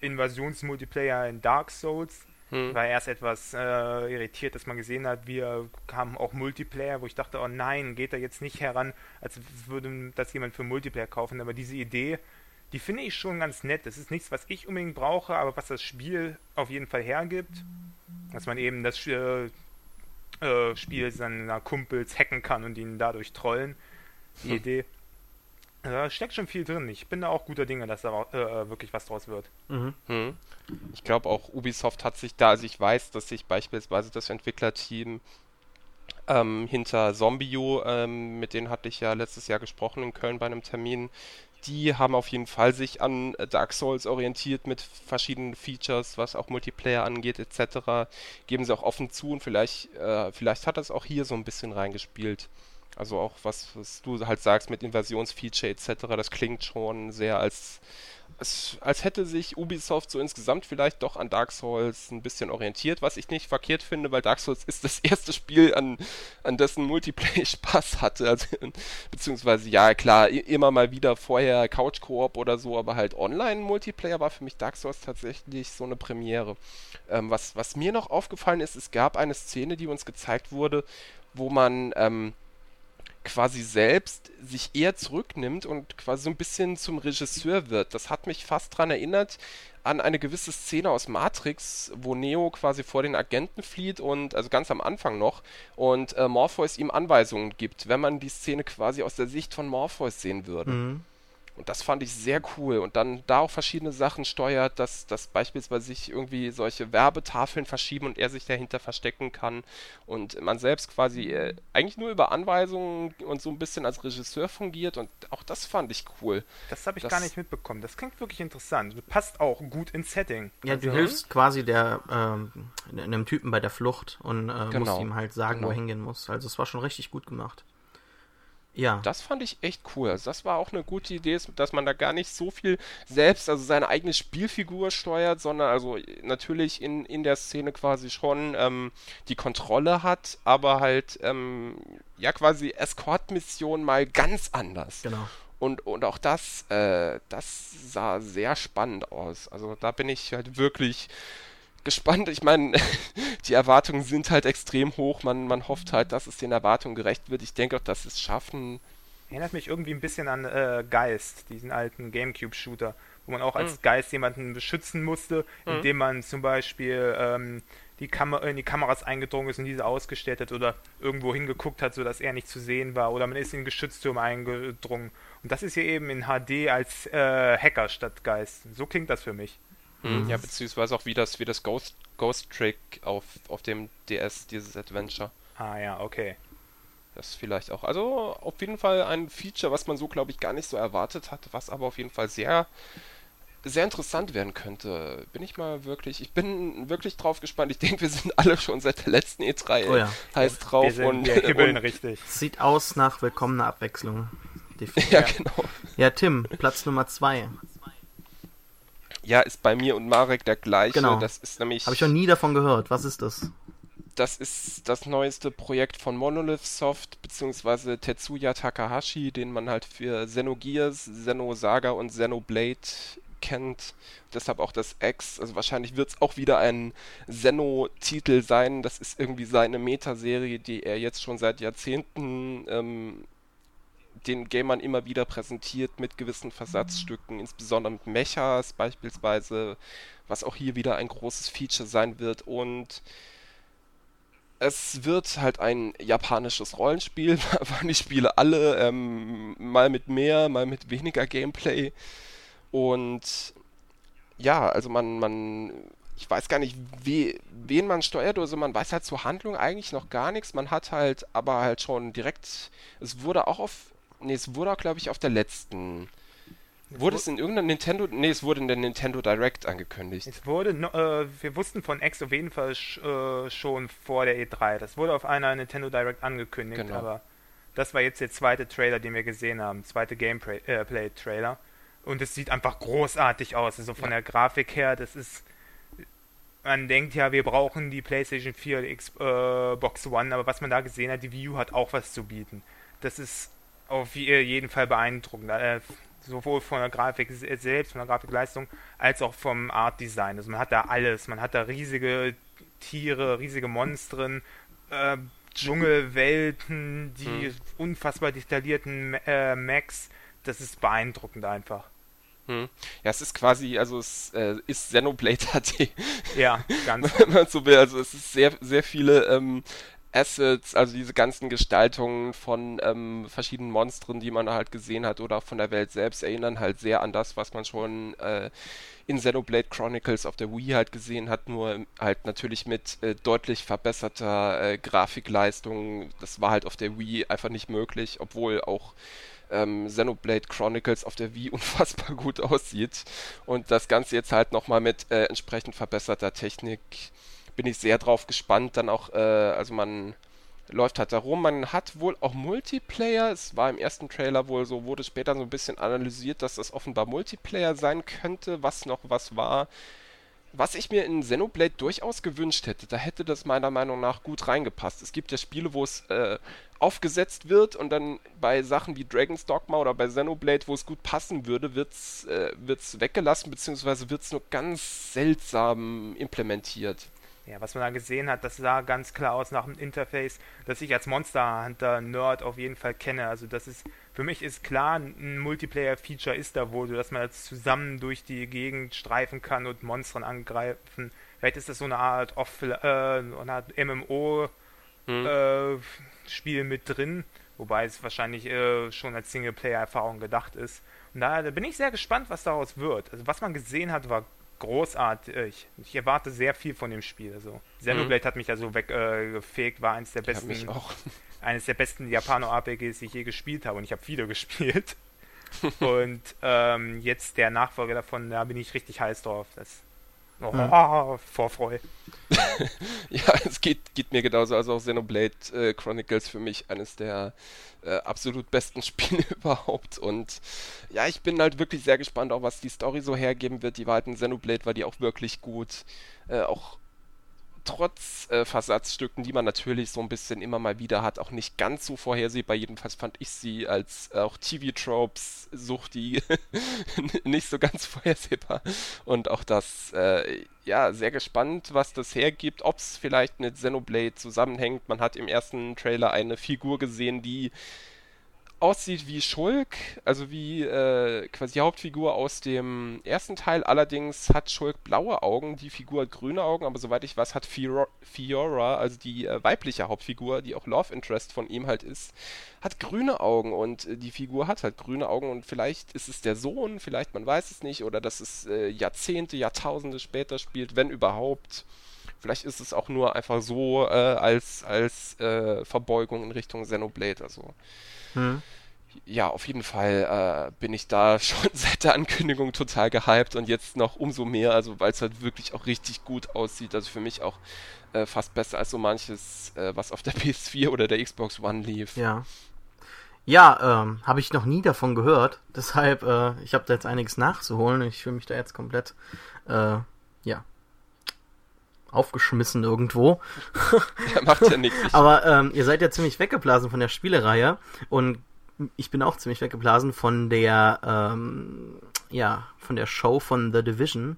Invasionsmultiplayer in Dark Souls. Hm. War erst etwas äh, irritiert, dass man gesehen hat, wir haben auch Multiplayer, wo ich dachte, oh nein, geht da jetzt nicht heran, als würde das jemand für Multiplayer kaufen. Aber diese Idee, die finde ich schon ganz nett. Das ist nichts, was ich unbedingt brauche, aber was das Spiel auf jeden Fall hergibt. Dass man eben das äh, äh, Spiel seiner Kumpels hacken kann und ihn dadurch trollen. Die hm. Idee. Da steckt schon viel drin. Ich bin da auch guter Dinge, dass da äh, wirklich was draus wird.
Mhm. Hm. Ich glaube auch Ubisoft hat sich da, also ich weiß, dass sich beispielsweise das Entwicklerteam ähm, hinter Zombio, ähm, mit denen hatte ich ja letztes Jahr gesprochen in Köln bei einem Termin, die haben auf jeden Fall sich an Dark Souls orientiert mit verschiedenen Features, was auch Multiplayer angeht etc. Geben sie auch offen zu und vielleicht, äh, vielleicht hat das auch hier so ein bisschen reingespielt. Also auch was, was du halt sagst mit Invasionsfeature etc., das klingt schon sehr als es, als hätte sich Ubisoft so insgesamt vielleicht doch an Dark Souls ein bisschen orientiert, was ich nicht verkehrt finde, weil Dark Souls ist das (laughs) erste Spiel, an, an dessen Multiplayer (laughs) Spaß hatte. Also, beziehungsweise, ja, klar, immer mal wieder vorher Couch-Koop oder so, aber halt Online-Multiplayer war für mich Dark Souls tatsächlich so eine Premiere. Ähm, was, was mir noch aufgefallen ist, es gab eine Szene, die uns gezeigt wurde, wo man ähm, quasi selbst sich eher zurücknimmt und quasi so ein bisschen zum Regisseur wird. Das hat mich fast daran erinnert an eine gewisse Szene aus Matrix, wo Neo quasi vor den Agenten flieht und also ganz am Anfang noch und äh, Morpheus ihm Anweisungen gibt, wenn man die Szene quasi aus der Sicht von Morpheus sehen würde. Mhm. Und das fand ich sehr cool. Und dann da auch verschiedene Sachen steuert, dass, dass beispielsweise sich irgendwie solche Werbetafeln verschieben und er sich dahinter verstecken kann. Und man selbst quasi äh, eigentlich nur über Anweisungen und so ein bisschen als Regisseur fungiert. Und auch das fand ich cool.
Das habe ich das, gar nicht mitbekommen. Das klingt wirklich interessant. Passt auch gut ins Setting.
Ja, du also, hilfst quasi der ähm, einem Typen bei der Flucht und äh, genau. musst ihm halt sagen, genau. wo er hingehen muss. Also es war schon richtig gut gemacht.
Ja. Das fand ich echt cool. Also das war auch eine gute Idee, dass man da gar nicht so viel selbst, also seine eigene Spielfigur steuert, sondern also natürlich in, in der Szene quasi schon ähm, die Kontrolle hat, aber halt ähm, ja quasi Escort-Mission mal ganz anders.
Genau.
Und, und auch das, äh, das sah sehr spannend aus. Also da bin ich halt wirklich gespannt. Ich meine, (laughs) die Erwartungen sind halt extrem hoch. Man, man hofft halt, dass es den Erwartungen gerecht wird. Ich denke auch, dass es schaffen.
Erinnert mich irgendwie ein bisschen an äh, Geist, diesen alten Gamecube-Shooter, wo man auch als mhm. Geist jemanden beschützen musste, mhm. indem man zum Beispiel ähm, die Kam in die Kameras eingedrungen ist und diese ausgestellt hat oder irgendwo hingeguckt hat, sodass er nicht zu sehen war. Oder man ist in den Geschützturm eingedrungen. Und das ist hier eben in HD als äh, Hacker statt Geist. So klingt das für mich.
Mhm. Ja, beziehungsweise auch wie das, wie das Ghost, Ghost Trick auf, auf dem DS, dieses Adventure.
Ah ja, okay.
Das vielleicht auch. Also auf jeden Fall ein Feature, was man so, glaube ich, gar nicht so erwartet hat, was aber auf jeden Fall sehr, sehr interessant werden könnte. Bin ich mal wirklich, ich bin wirklich drauf gespannt. Ich denke, wir sind alle schon seit der letzten E3
oh ja.
heiß drauf wir sind, und,
wir (laughs) und richtig.
Sieht aus nach willkommener Abwechslung.
Ja, genau.
Ja, Tim, Platz Nummer zwei.
Ja, ist bei mir und Marek der gleiche.
Genau.
Das ist nämlich.
Habe ich noch nie davon gehört. Was ist das?
Das ist das neueste Projekt von Monolith Soft, beziehungsweise Tetsuya Takahashi, den man halt für Xenogears, Xenosaga und Xenoblade kennt. Deshalb auch das X. Also wahrscheinlich wird es auch wieder ein Xeno-Titel sein. Das ist irgendwie seine Metaserie, die er jetzt schon seit Jahrzehnten ähm, den Gamern immer wieder präsentiert mit gewissen Versatzstücken, insbesondere mit Mechas beispielsweise, was auch hier wieder ein großes Feature sein wird. Und es wird halt ein japanisches Rollenspiel, (laughs) waren die Spiele alle, ähm, mal mit mehr, mal mit weniger Gameplay. Und ja, also man, man, ich weiß gar nicht, we, wen man steuert, also man weiß halt zur Handlung eigentlich noch gar nichts, man hat halt aber halt schon direkt, es wurde auch auf Nee, es wurde auch, glaube ich, auf der letzten. Wurde es in irgendeiner Nintendo. Nee, es wurde in der Nintendo Direct angekündigt.
Es wurde. Äh, wir wussten von X auf jeden Fall sch, äh, schon vor der E3. Das wurde auf einer Nintendo Direct angekündigt, genau. aber das war jetzt der zweite Trailer, den wir gesehen haben. Zweite Gameplay-Trailer. Äh, Und es sieht einfach großartig aus. Also von ja. der Grafik her, das ist. Man denkt ja, wir brauchen die PlayStation 4 oder Xbox One, aber was man da gesehen hat, die Wii U hat auch was zu bieten. Das ist auf jeden Fall beeindruckend. Äh, sowohl von der Grafik selbst, von der Grafikleistung, als auch vom Art Design. Also man hat da alles. Man hat da riesige Tiere, riesige Monstren, äh, Dschungelwelten, die hm. unfassbar detaillierten äh, Macs. Das ist beeindruckend einfach.
Hm. Ja, es ist quasi, also es äh, ist Xenoblade (laughs) HD.
Ja, ganz.
Wenn man so will. Also es ist sehr, sehr viele ähm, Assets, also diese ganzen Gestaltungen von ähm, verschiedenen Monstern, die man halt gesehen hat oder von der Welt selbst, erinnern halt sehr an das, was man schon äh, in Xenoblade Chronicles auf der Wii halt gesehen hat, nur halt natürlich mit äh, deutlich verbesserter äh, Grafikleistung. Das war halt auf der Wii einfach nicht möglich, obwohl auch ähm, Xenoblade Chronicles auf der Wii (laughs) unfassbar gut aussieht. Und das Ganze jetzt halt nochmal mit äh, entsprechend verbesserter Technik bin ich sehr drauf gespannt. Dann auch, äh, also man läuft halt darum. Man hat wohl auch Multiplayer. Es war im ersten Trailer wohl so, wurde später so ein bisschen analysiert, dass das offenbar Multiplayer sein könnte, was noch was war. Was ich mir in Xenoblade durchaus gewünscht hätte, da hätte das meiner Meinung nach gut reingepasst. Es gibt ja Spiele, wo es äh, aufgesetzt wird und dann bei Sachen wie Dragon's Dogma oder bei Xenoblade, wo es gut passen würde, wird es äh, weggelassen, beziehungsweise wird es nur ganz seltsam implementiert.
Ja, was man da gesehen hat, das sah ganz klar aus nach einem Interface, das ich als Monster Hunter Nerd auf jeden Fall kenne. Also das ist, für mich ist klar, ein Multiplayer-Feature ist da wohl, dass man jetzt zusammen durch die Gegend streifen kann und Monstern angreifen. Vielleicht ist das so eine Art, Off äh, eine Art MMO hm. äh, Spiel mit drin, wobei es wahrscheinlich äh, schon als Singleplayer-Erfahrung gedacht ist. Und da, da bin ich sehr gespannt, was daraus wird. Also was man gesehen hat, war großartig. Ich erwarte sehr viel von dem Spiel. Also Xenoblade mhm. hat mich ja so weggefegt, äh, war eines der besten, (laughs) eines der besten Japano-RPGs, die ich je gespielt habe. Und ich habe viele (laughs) gespielt. (laughs) und ähm, jetzt der Nachfolger davon, da bin ich richtig heiß drauf. Das Oh, mhm. Vorfreude. (laughs)
ja, es geht, geht mir genauso. Also auch Xenoblade äh, Chronicles für mich eines der äh, absolut besten (laughs) Spiele (laughs) überhaupt. Und ja, ich bin halt wirklich sehr gespannt, auch was die Story so hergeben wird. Die war halt in Xenoblade, war die auch wirklich gut. Äh, auch trotz äh, Versatzstücken, die man natürlich so ein bisschen immer mal wieder hat, auch nicht ganz so vorhersehbar. Jedenfalls fand ich sie als äh, auch TV-Tropes sucht die (laughs) nicht so ganz vorhersehbar. Und auch das, äh, ja, sehr gespannt, was das hergibt, ob es vielleicht mit Xenoblade zusammenhängt. Man hat im ersten Trailer eine Figur gesehen, die aussieht wie Schulk, also wie äh, quasi die Hauptfigur aus dem ersten Teil. Allerdings hat Schulk blaue Augen, die Figur hat grüne Augen, aber soweit ich weiß, hat Fiora, also die äh, weibliche Hauptfigur, die auch Love Interest von ihm halt ist, hat grüne Augen und äh, die Figur hat halt grüne Augen und vielleicht ist es der Sohn, vielleicht man weiß es nicht, oder dass es äh, Jahrzehnte, Jahrtausende später spielt, wenn überhaupt. Vielleicht ist es auch nur einfach so äh, als, als äh, Verbeugung in Richtung Xenoblade, also hm. Ja, auf jeden Fall äh, bin ich da (laughs) schon seit der Ankündigung total gehypt und jetzt noch umso mehr, also weil es halt wirklich auch richtig gut aussieht. Also für mich auch äh, fast besser als so manches, äh, was auf der (laughs) PS4 oder der Xbox One lief.
Ja. Ja, ähm, habe ich noch nie davon gehört. Deshalb, äh, ich habe da jetzt einiges nachzuholen. Ich fühle mich da jetzt komplett, äh, ja, aufgeschmissen irgendwo. (laughs)
Ja, macht ja nichts. (laughs)
Aber ähm, ihr seid ja ziemlich weggeblasen von der Spielereihe und ich bin auch ziemlich weggeblasen von der, ähm, ja, von der Show von The Division,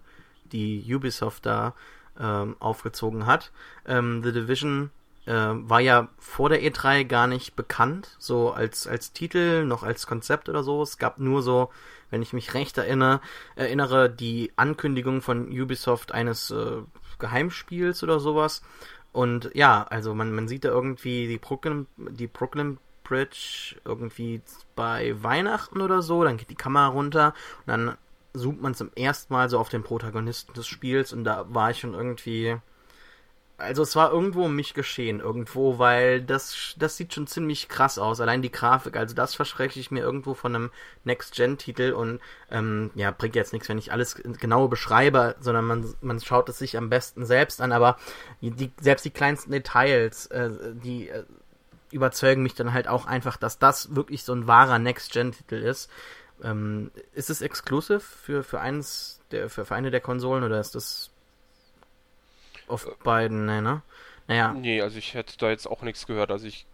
die Ubisoft da ähm, aufgezogen hat. Ähm, The Division äh, war ja vor der E3 gar nicht bekannt, so als, als Titel, noch als Konzept oder so. Es gab nur so, wenn ich mich recht erinnere, erinnere, die Ankündigung von Ubisoft eines äh, Geheimspiels oder sowas. Und ja, also man, man sieht da irgendwie die Brooklyn, die Brooklyn Bridge irgendwie bei Weihnachten oder so, dann geht die Kamera runter und dann zoomt man zum ersten Mal so auf den Protagonisten des Spiels und da war ich schon irgendwie also es war irgendwo um mich geschehen, irgendwo, weil das, das sieht schon ziemlich krass aus. Allein die Grafik, also das verspreche ich mir irgendwo von einem Next-Gen-Titel und ähm, ja, bringt jetzt nichts, wenn ich alles genau beschreibe, sondern man, man schaut es sich am besten selbst an, aber die, selbst die kleinsten Details, äh, die äh, überzeugen mich dann halt auch einfach, dass das wirklich so ein wahrer Next-Gen-Titel ist. Ähm, ist es exclusive für, für eins der, für, für eine der Konsolen oder ist das auf beiden, ne, ne?
Naja. Nee, also ich hätte da jetzt auch nichts gehört. Also ich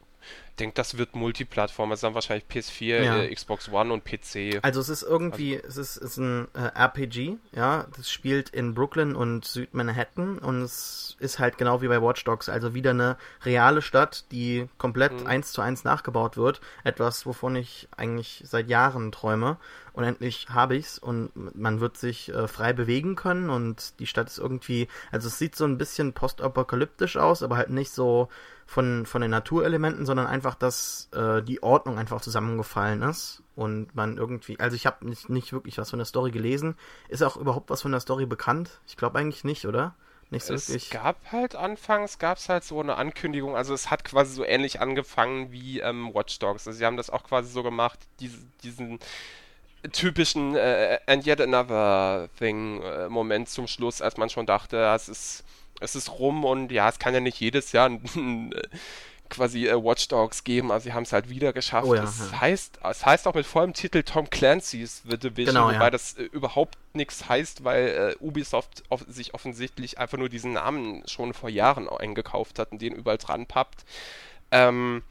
denke, das wird Multiplattform. Es ist dann wahrscheinlich PS4, ja. äh, Xbox One und PC.
Also es ist irgendwie, also, es ist, ist ein äh, RPG, ja. Das spielt in Brooklyn und Südmanhattan und es ist halt genau wie bei Watch Dogs, also wieder eine reale Stadt, die komplett mhm. eins zu eins nachgebaut wird. Etwas, wovon ich eigentlich seit Jahren träume. Und endlich habe ich's und man wird sich äh, frei bewegen können und die Stadt ist irgendwie, also es sieht so ein bisschen postapokalyptisch aus, aber halt nicht so von, von den Naturelementen, sondern einfach, dass äh, die Ordnung einfach zusammengefallen ist und man irgendwie, also ich habe nicht, nicht wirklich was von der Story gelesen. Ist auch überhaupt was von der Story bekannt? Ich glaube eigentlich nicht, oder? Nicht
so es wirklich. gab halt anfangs, gab es halt so eine Ankündigung, also es hat quasi so ähnlich angefangen wie ähm, Watch Dogs. Also sie haben das auch quasi so gemacht, diese, diesen typischen äh, And Yet Another Thing äh, Moment zum Schluss, als man schon dachte, es ist es ist rum und ja, es kann ja nicht jedes Jahr ein, (laughs) quasi äh, Watch Dogs geben. Also sie haben es halt wieder geschafft.
Oh ja,
es,
ja.
Heißt, es heißt auch mit vollem Titel Tom Clancy's The Division,
Genau,
wobei
ja.
das äh, überhaupt nichts heißt, weil äh, Ubisoft off sich offensichtlich einfach nur diesen Namen schon vor Jahren eingekauft hat und den überall dran pappt. Ähm,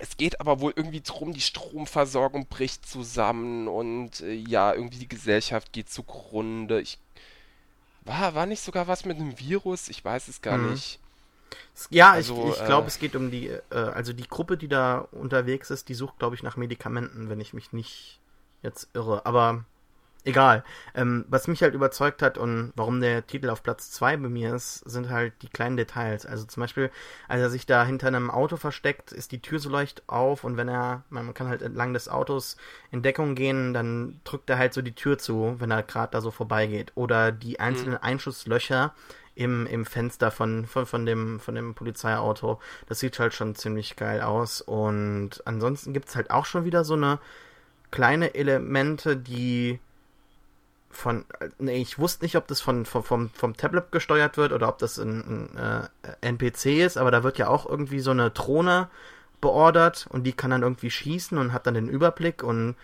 es geht aber wohl irgendwie drum, die Stromversorgung bricht zusammen und äh, ja, irgendwie die Gesellschaft geht zugrunde. Ich war, war nicht sogar was mit einem Virus? Ich weiß es gar
Mhm.
nicht.
Ja,
Also,
ich, ich glaube,
äh,
es geht um die, äh, also die Gruppe, die da unterwegs ist, die sucht, glaube ich, nach Medikamenten, wenn ich mich nicht jetzt irre. Aber egal. Ähm, was mich halt überzeugt hat und warum der Titel auf Platz 2 bei mir ist, sind halt die kleinen Details. Also zum Beispiel, als er sich da hinter einem Auto versteckt, ist die Tür so leicht auf und wenn er, man kann halt entlang des Autos in Deckung gehen, dann drückt er halt so die Tür zu, wenn er gerade da so vorbeigeht. Oder die einzelnen Einschusslöcher im, im Fenster von, von, von, dem, von dem Polizeiauto. Das sieht halt schon ziemlich geil aus. Und ansonsten gibt's halt auch schon wieder so eine kleine Elemente, die von, nee, ich wusste nicht, ob das von, von, vom, vom Tablet gesteuert wird oder ob das ein, ein äh, NPC ist, aber da wird ja auch irgendwie so eine Drohne beordert und die kann dann irgendwie schießen und hat dann den Überblick und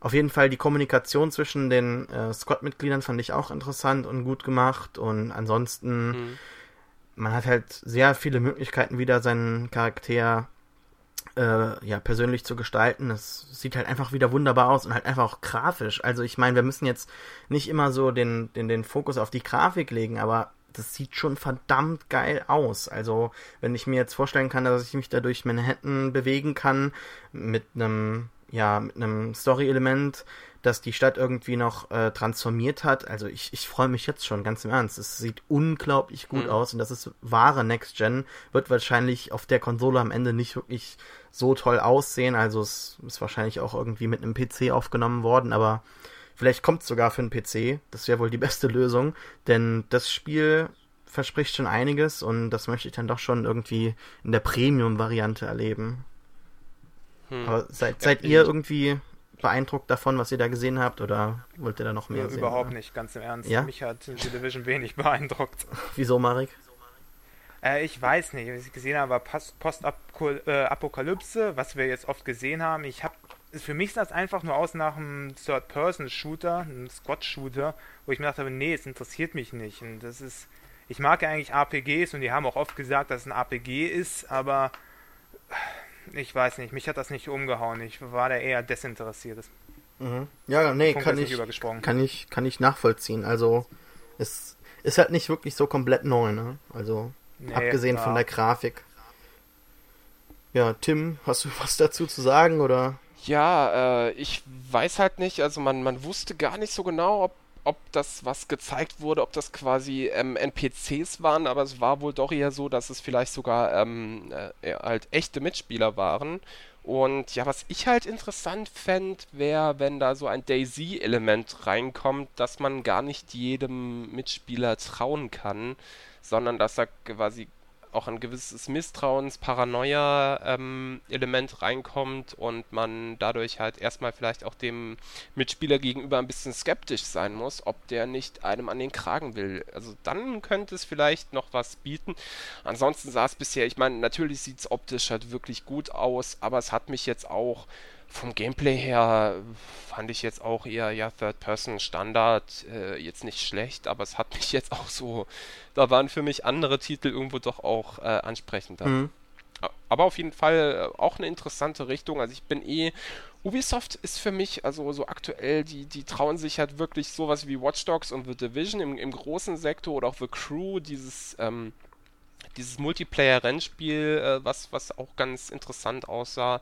auf jeden Fall die Kommunikation zwischen den äh, Squad-Mitgliedern fand ich auch interessant und gut gemacht und ansonsten
Mhm.
man hat halt sehr viele Möglichkeiten wieder seinen Charakter äh, ja persönlich zu gestalten. Es sieht halt einfach wieder wunderbar aus und halt einfach auch grafisch. Also ich meine, wir müssen jetzt nicht immer so den, den, den Fokus auf die Grafik legen, aber das sieht schon verdammt geil aus. Also, wenn ich mir jetzt vorstellen kann, dass ich mich da durch Manhattan bewegen kann, mit einem, ja, mit einem Story-Element, das die Stadt irgendwie noch äh, transformiert hat. Also ich, ich freue mich jetzt schon, ganz im Ernst. Es sieht unglaublich gut
Mhm.
aus und das ist wahre Next Gen. Wird wahrscheinlich auf der Konsole am Ende nicht wirklich so toll aussehen. Also es ist wahrscheinlich auch irgendwie mit einem PC aufgenommen worden, aber vielleicht kommt es sogar für einen PC. Das wäre wohl die (laughs) beste Lösung, denn das Spiel verspricht schon einiges und das möchte ich dann doch schon irgendwie in der Premium-Variante erleben.
Hm.
Aber seid,
Ja,
seid ihr
ich-
irgendwie beeindruckt davon, was ihr da gesehen habt, oder wollt ihr da noch mehr
Nö,
sehen?
überhaupt
oder?
nicht, ganz im Ernst.
Ja?
Mich hat The Division wenig (laughs) beeindruckt.
Wieso, Marek?
Äh, ich weiß nicht, was ich gesehen habe, war Post- Post-Apokalypse, was wir jetzt oft gesehen haben. Ich habe für mich sah es einfach nur aus nach einem Third-Person-Shooter, einem Squad-Shooter, wo ich mir gedacht habe, nee, es interessiert mich nicht. Und das ist, ich mag ja eigentlich RPGs und die haben auch oft gesagt, dass es ein RPG ist, aber ich weiß nicht, mich hat das nicht umgehauen. Ich war da eher desinteressiert.
Mhm. Ja, nee,
Punkt
kann ich, kann ich, kann ich nachvollziehen. Also, es ist halt nicht wirklich so komplett neu, ne? Also,
Nee,
abgesehen von
ja.
der Grafik. Ja, Tim, hast du (laughs) was dazu zu sagen, oder?
Ja, äh, ich weiß halt nicht, also man, man wusste gar nicht so genau, ob, ob das, was gezeigt wurde, ob das quasi ähm, NPCs waren, aber es war wohl doch eher so, dass es vielleicht sogar ähm, äh, halt echte Mitspieler waren. Und ja, was ich halt interessant fände, wäre, wenn da so ein Daisy-Element reinkommt, dass man gar nicht jedem Mitspieler trauen kann, sondern dass da quasi auch ein gewisses Misstrauens, Paranoia-Element reinkommt und man dadurch halt erstmal vielleicht auch dem Mitspieler gegenüber ein bisschen skeptisch sein muss, ob der nicht einem an den Kragen will. Also dann könnte es vielleicht noch was bieten. Ansonsten sah es bisher, ich meine, natürlich sieht es optisch halt wirklich gut aus, aber es hat mich jetzt auch vom Gameplay her fand ich jetzt auch eher ja Third-Person-Standard äh, jetzt nicht schlecht, aber es hat mich (laughs) jetzt auch so, da waren für mich andere Titel irgendwo doch auch äh, ansprechender.
Mhm.
Aber auf jeden Fall äh, auch eine interessante Richtung. Also ich bin eh. Ubisoft ist für mich, also so aktuell, die, die trauen sich halt wirklich sowas wie Watch Dogs und The Division im, im großen Sektor oder auch The Crew, dieses, ähm, dieses Multiplayer-Rennspiel, äh, was, was auch ganz interessant aussah.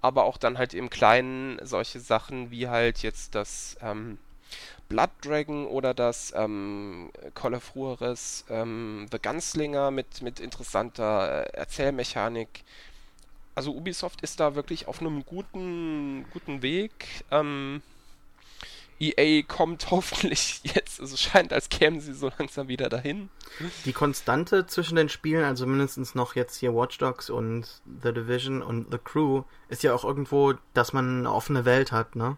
Aber auch dann halt im Kleinen solche Sachen wie halt jetzt das ähm, Blood Dragon oder das ähm, Call of Juarez ähm, The Gunslinger mit, mit interessanter äh, Erzählmechanik. Also Ubisoft ist da wirklich auf einem guten, guten Weg. Ähm, EA kommt (laughs) hoffentlich jetzt, also scheint, als kämen sie so langsam wieder dahin.
Die Konstante zwischen den Spielen, also mindestens noch jetzt hier Watch Dogs und The Division und The Crew, ist ja auch irgendwo, dass man eine offene Welt hat, ne?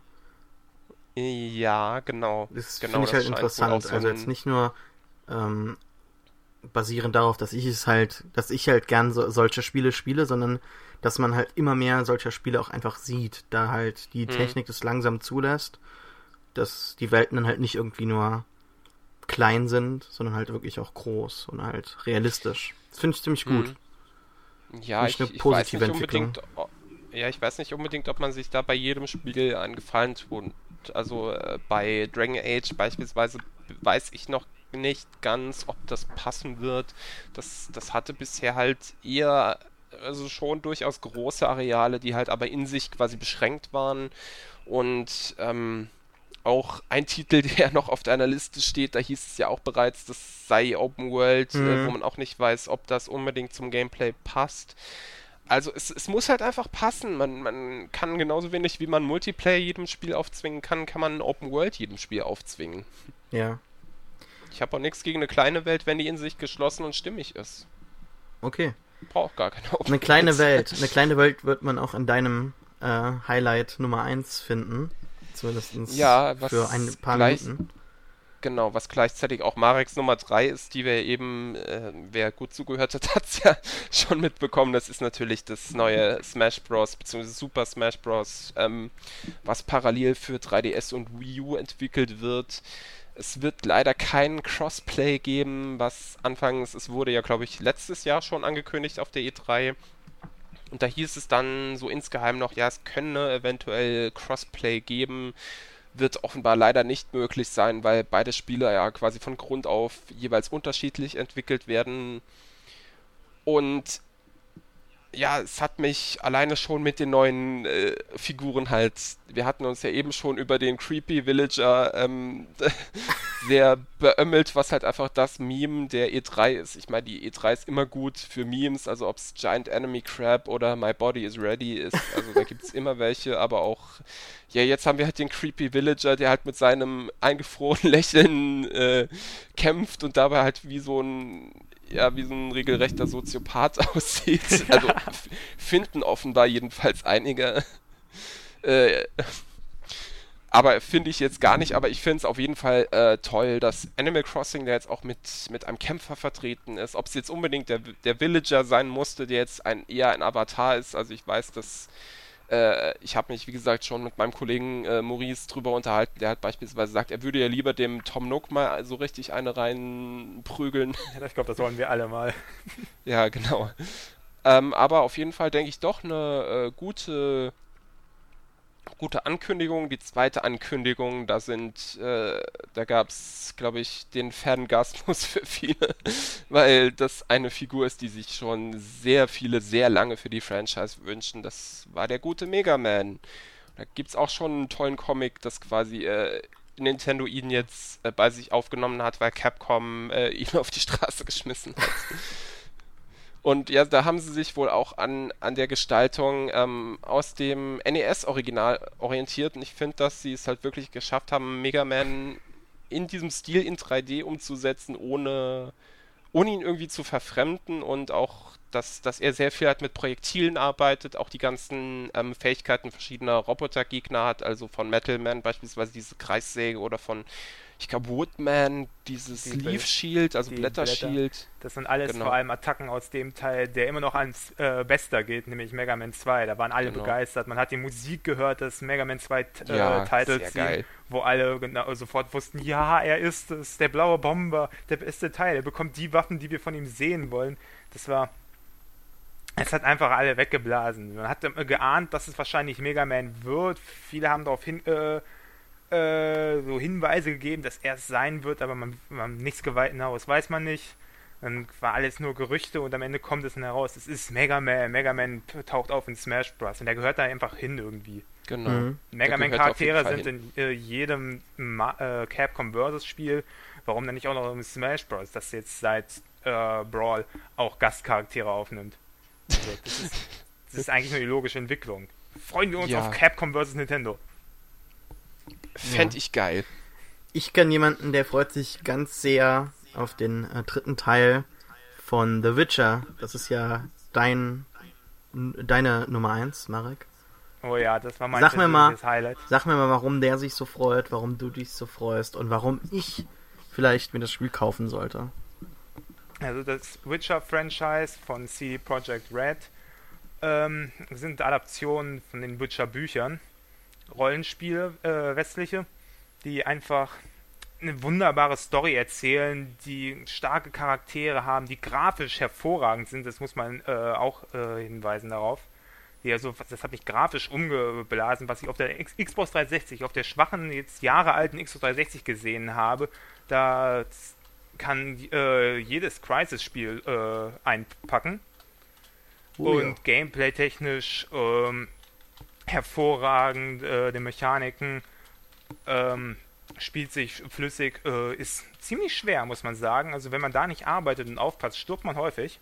Ja, genau.
Das
genau,
finde ich halt interessant.
so
also jetzt nicht nur ähm, basierend darauf, dass ich es halt, dass ich halt gern so, solche Spiele spiele, sondern dass man halt immer mehr solcher Spiele auch einfach sieht, da halt die
Mhm.
Technik das langsam zulässt, dass die Welten dann halt nicht irgendwie nur klein sind, sondern halt wirklich auch groß und halt realistisch. Das finde ich ziemlich gut.
Mhm. Ja,
Nicht
ich,
eine
ich weiß
positive
nicht unbedingt. o- Ja, ich weiß nicht unbedingt, ob man sich da bei jedem Spiel einen Gefallen tut. Also äh, bei Dragon Age beispielsweise weiß ich noch nicht ganz, ob das passen wird. Das, das hatte bisher halt eher, also schon durchaus große Areale, die halt aber in sich quasi beschränkt waren. Und ähm, auch ein Titel, (laughs) der noch auf deiner Liste steht, da hieß es ja auch bereits, das sei Open World, äh,
Mhm.
wo man auch nicht weiß, ob das unbedingt zum Gameplay passt. Also es, es muss halt einfach passen. Man, man kann genauso wenig wie man Multiplayer jedem Spiel aufzwingen kann, kann man Open World jedem Spiel aufzwingen.
Ja.
Ich habe auch nichts gegen eine kleine Welt, wenn die in sich geschlossen und stimmig ist.
Okay.
Braucht gar keine (laughs) Open
Eine kleine. Welt. Eine kleine Welt wird man auch in deinem äh, Highlight Nummer 1 finden. Zumindest
Ja, was
für ein paar
gleich-
Minuten.
Genau, was gleichzeitig auch Mareks Nummer 3 ist, die wir eben, äh, wer gut zugehört hat, (laughs) hat es ja schon mitbekommen. Das ist natürlich das neue Smash Bros. bzw. Super Smash Bros., ähm, was parallel für 3DS und Wii U entwickelt wird. Es wird leider kein Crossplay geben, was anfangs, es wurde ja, glaube ich, letztes Jahr schon angekündigt auf der E3. Und da hieß es dann so insgeheim noch, ja, es könne eventuell Crossplay geben wird offenbar leider nicht möglich sein, weil beide Spiele ja quasi von Grund auf jeweils unterschiedlich entwickelt werden. Und ja, es hat mich alleine schon mit den neuen äh, Figuren halt. Wir hatten uns ja eben schon über den Creepy Villager ähm, (laughs) sehr beömmelt, was halt einfach das Meme der E3 ist. Ich meine, die E3 ist immer gut für Memes, also ob es Giant Enemy Crab oder My Body is Ready ist. Also da gibt es immer welche, aber auch. Ja, jetzt haben wir halt den Creepy Villager, der halt mit seinem eingefrorenen (laughs) Lächeln äh, kämpft und dabei halt wie so ein ja, wie so ein regelrechter Soziopath (laughs) aussieht. Also finden offenbar jedenfalls einige. Äh, aber finde ich jetzt gar nicht, aber ich finde es auf jeden Fall äh, toll, dass Animal Crossing, der jetzt auch mit, mit einem Kämpfer vertreten ist, ob es jetzt unbedingt der, der Villager sein musste, der jetzt ein, eher ein Avatar ist. Also ich weiß, dass äh, ich habe mich, wie gesagt, schon mit meinem Kollegen äh, Maurice drüber unterhalten, der hat beispielsweise gesagt, er würde ja lieber dem Tom Nook mal so richtig eine reinprügeln. (laughs)
Ja, ich glaube, das wollen wir alle mal.
Ja, genau. Ähm, aber auf jeden Fall denke ich doch eine äh, gute, gute Ankündigung. Die zweite Ankündigung, da sind, äh, da gab es, glaube ich, den Fangasmus (laughs) für viele, weil das eine Figur ist, die sich schon sehr viele, sehr lange für die Franchise wünschen. Das war der gute Mega Man. Da gibt es auch schon einen tollen Comic, das quasi äh, Nintendo ihn jetzt äh, bei sich aufgenommen hat, weil Capcom äh, (laughs) ihn auf die Straße geschmissen hat. Und ja, da haben sie sich wohl auch an, an der Gestaltung ähm, aus dem NES-Original orientiert. Und ich finde, dass sie es halt wirklich geschafft haben, Mega Man in diesem Stil in 3D umzusetzen, ohne, ohne ihn irgendwie zu verfremden und auch, dass, dass er sehr viel halt mit Projektilen arbeitet, auch die ganzen ähm, Fähigkeiten verschiedener Robotergegner hat, also von Metal Man beispielsweise diese Kreissäge oder von, ich glaube, Woodman, dieses
Die
Leaf Shield, also
die
Blättershield.
Das sind alles
Genau.
vor allem Attacken aus dem Teil, der immer noch ans äh, Bester geht, nämlich Mega Man 2. Da waren alle
Genau.
begeistert. Man hat die Musik gehört, das Mega Man 2 t- äh,
Ja,
Title Theme, wo alle genau, sofort wussten, ja, er ist es, der blaue Bomber, der beste Teil. Er bekommt die Waffen, die wir von ihm sehen wollen. Das war es hat einfach alle weggeblasen. Man hat geahnt, dass es wahrscheinlich Mega Man wird. Viele haben darauf hin, äh, äh, so Hinweise gegeben, dass er es sein wird, aber man, man nichts geweiht hinaus, weiß man nicht. Dann war alles nur Gerüchte und am Ende kommt es dann heraus, es ist Mega Man. Mega Man taucht auf in Smash Bros. und der gehört da einfach hin irgendwie.
Genau.
Mhm.
Mega Man Charaktere sind in äh, jedem Ma äh, Capcom Versus Spiel. Warum dann nicht auch noch im Smash Bros. das jetzt seit äh, Brawl auch Gastcharaktere aufnimmt? Also, das, ist, das ist eigentlich nur die logische Entwicklung. Freuen wir uns
Ja.
auf Capcom versus Nintendo.
Fände
Ja.
ich geil.
Ich kenne jemanden, der freut sich ganz sehr auf den äh, dritten Teil von The Witcher. Das ist ja dein n- deine Nummer 1, Marek.
Oh ja, das war mein
Sag mir mal-
Highlight.
Sag mir mal, warum der sich so freut, warum du dich so freust und warum ich vielleicht mir das Spiel kaufen sollte.
Also das Witcher-Franchise von CD Projekt Red ähm, sind Adaptionen von den Witcher-Büchern, Rollenspiele, äh, westliche, die einfach eine wunderbare Story erzählen, die starke Charaktere haben, die grafisch hervorragend sind, das muss man äh, auch äh, hinweisen darauf. Die also, das hat mich grafisch umgeblasen, was ich auf der X Xbox 360, auf der schwachen, jetzt Jahre alten Xbox 360 gesehen habe. Da kann äh, jedes Crisis-Spiel äh, einpacken. Oh, und ja. gameplay-technisch ähm, hervorragend, äh, die Mechaniken ähm, spielt sich flüssig, äh, ist ziemlich schwer, muss man sagen. Also wenn man da nicht arbeitet und aufpasst, stirbt man häufig.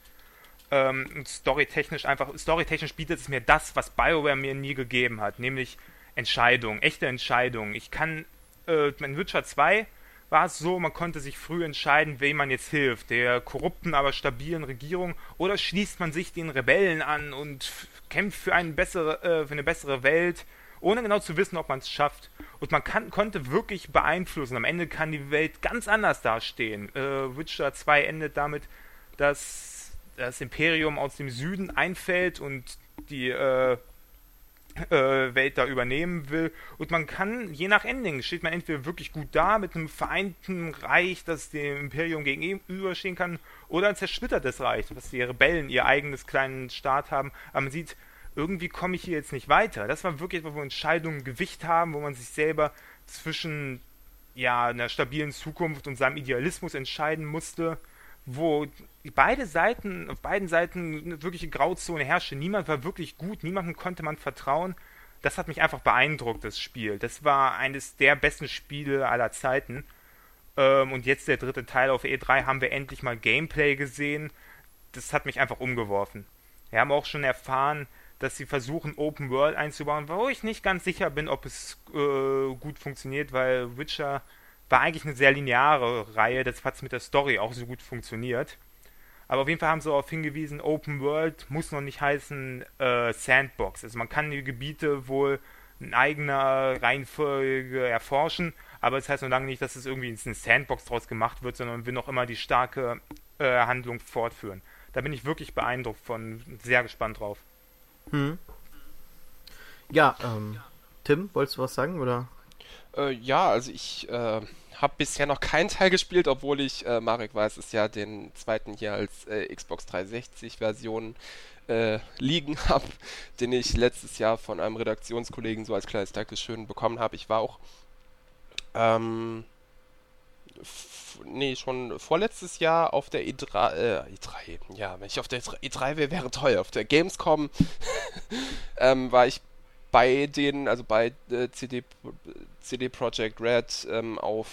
Ähm, storytechnisch einfach, storytechnisch bietet es mir das, was BioWare mir nie gegeben hat, nämlich Entscheidungen, echte Entscheidungen. Ich kann, äh, mein Witcher 2 war es so, man konnte sich früh entscheiden, wem man jetzt hilft, der korrupten, aber stabilen Regierung, oder schließt man sich den Rebellen an und kämpft für, eine bessere, äh, für eine bessere Welt, ohne genau zu wissen, ob man es schafft. Und man kann, konnte wirklich beeinflussen. Am Ende kann die Welt ganz anders dastehen. Äh, Witcher 2 endet damit, dass das Imperium aus dem Süden einfällt und die äh, Welt da übernehmen will. Und man kann, je nach Ending, steht man entweder wirklich gut da mit einem vereinten Reich, das dem Imperium gegenüberstehen kann, oder ein zersplittertes Reich, dass die Rebellen ihr eigenes kleinen Staat haben. Aber man sieht, irgendwie komme ich hier jetzt nicht weiter. Das war wirklich etwas, wo Entscheidungen Gewicht haben, wo man sich selber zwischen ja, einer stabilen Zukunft und seinem Idealismus entscheiden musste wo beide Seiten, auf beiden Seiten eine wirkliche Grauzone herrschte. Niemand war wirklich gut, niemandem konnte man vertrauen. Das hat mich einfach beeindruckt, das Spiel. Das war eines der besten Spiele aller Zeiten. Ähm, und jetzt der dritte Teil auf E3 haben wir endlich mal Gameplay gesehen. Das hat mich einfach umgeworfen. Wir haben auch schon erfahren, dass sie versuchen, Open World einzubauen, wo ich nicht ganz sicher bin, ob es äh, gut funktioniert, weil Witcher war eigentlich eine sehr lineare Reihe, das hat mit der Story auch so gut funktioniert. Aber auf jeden Fall haben sie darauf hingewiesen, Open World muss noch nicht heißen äh, Sandbox. Also man kann die Gebiete wohl in eigener Reihenfolge erforschen, aber es das heißt noch lange nicht, dass es irgendwie eine Sandbox draus gemacht wird, sondern will noch immer die starke äh, Handlung fortführen. Da bin ich wirklich beeindruckt von, sehr gespannt drauf. Hm.
Ja, ähm, Tim, wolltest du was sagen, oder?
Äh, ja, also ich äh, habe bisher noch keinen Teil gespielt, obwohl ich, äh, Marek weiß es ja, den zweiten hier als äh, Xbox 360-Version äh, liegen (laughs) habe, den ich letztes Jahr von einem Redaktionskollegen so als kleines Dankeschön bekommen habe. Ich war auch, ähm, nee, schon vorletztes Jahr auf der E3, äh, E3, ja, wenn ich auf der E3 wäre, wäre toll. Auf der Gamescom (laughs) ähm, war ich bei denen, also bei äh, CD, CD Projekt Red ähm, auf,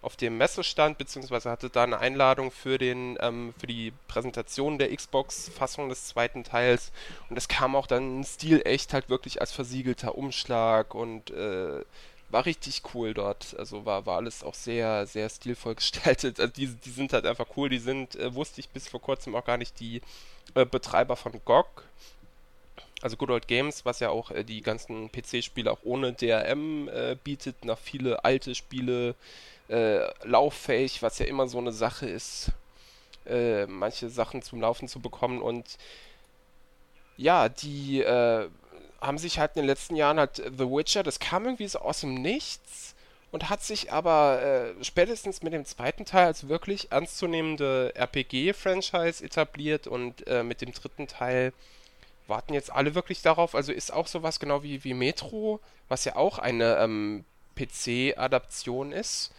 auf dem Messestand, beziehungsweise hatte da eine Einladung für, den, ähm, für die Präsentation der Xbox-Fassung des zweiten Teils. Und es kam auch dann Stil echt halt wirklich als versiegelter Umschlag und äh, war richtig cool dort. Also war, war alles auch sehr, sehr stilvoll (laughs) gestaltet. Also die, die sind halt einfach cool. Die sind, äh, wusste ich bis vor kurzem auch gar nicht, die äh, Betreiber von GOG also Good Old Games, was ja auch äh, die ganzen PC-Spiele auch ohne DRM äh, bietet, nach viele alte Spiele äh, lauffähig, was ja immer so eine Sache ist, äh, manche Sachen zum Laufen zu bekommen. Und ja, die äh, haben sich halt in den letzten Jahren halt The Witcher, das kam irgendwie so aus dem Nichts und hat sich aber äh, spätestens mit dem zweiten Teil als wirklich ernstzunehmende RPG-Franchise etabliert und mit dem dritten Teil warten jetzt alle wirklich darauf. Also ist auch sowas genau wie, wie Metro, was ja auch eine ähm, PC-Adaption ist.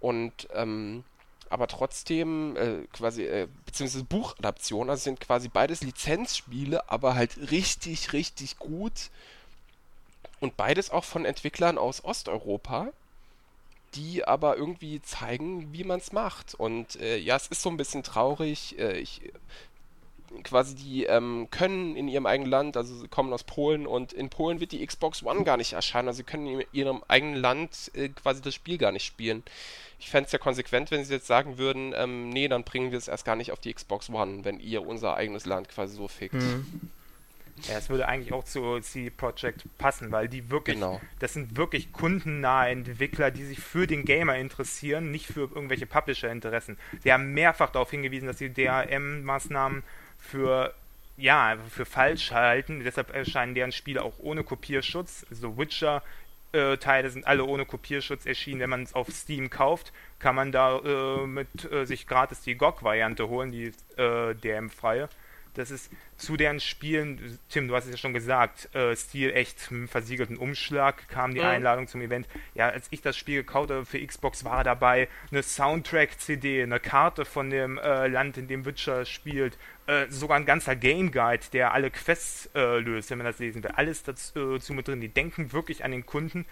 Und ähm, aber trotzdem äh, quasi, äh, beziehungsweise Buchadaption, also sind quasi beides Lizenzspiele, aber halt richtig, richtig gut. Und beides auch von Entwicklern aus Osteuropa, die aber irgendwie zeigen, wie man es macht. Und äh, ja, es ist so ein bisschen traurig. Äh, ich quasi die ähm, können in ihrem eigenen Land, also sie kommen aus Polen und in Polen wird die Xbox One gar nicht erscheinen, also sie können in ihrem eigenen Land äh, quasi das Spiel gar nicht spielen. Ich fände es ja konsequent, wenn sie jetzt sagen würden, ähm, nee, dann bringen wir es erst gar nicht auf die Xbox One, wenn ihr unser eigenes Land quasi so fickt. Mhm.
Ja, es würde eigentlich auch zu CD Projekt passen, weil die wirklich,
Genau.
das sind wirklich kundennahe Entwickler, die sich für den Gamer interessieren, nicht für irgendwelche Publisher-Interessen. Sie haben mehrfach darauf hingewiesen, dass die DRM-Maßnahmen für ja, für falsch halten. Deshalb erscheinen deren Spiele auch ohne Kopierschutz. Also Witcher äh, Teile sind alle ohne Kopierschutz erschienen. Wenn man es auf Steam kauft, kann man da äh, mit äh, sich gratis die GOG-Variante holen, die äh, DRM-freie. Das ist zu deren Spielen, Tim, du hast es ja schon gesagt, äh, Stil echt versiegelten Umschlag kam die
Mhm.
Einladung zum Event. Ja, als ich das Spiel gekauft habe für Xbox, war dabei eine Soundtrack-CD, eine Karte von dem äh, Land, in dem Witcher spielt, äh, sogar ein ganzer Game Guide, der alle Quests äh, löst, wenn man das lesen will. Alles dazu äh, mit drin. Die denken wirklich an den Kunden,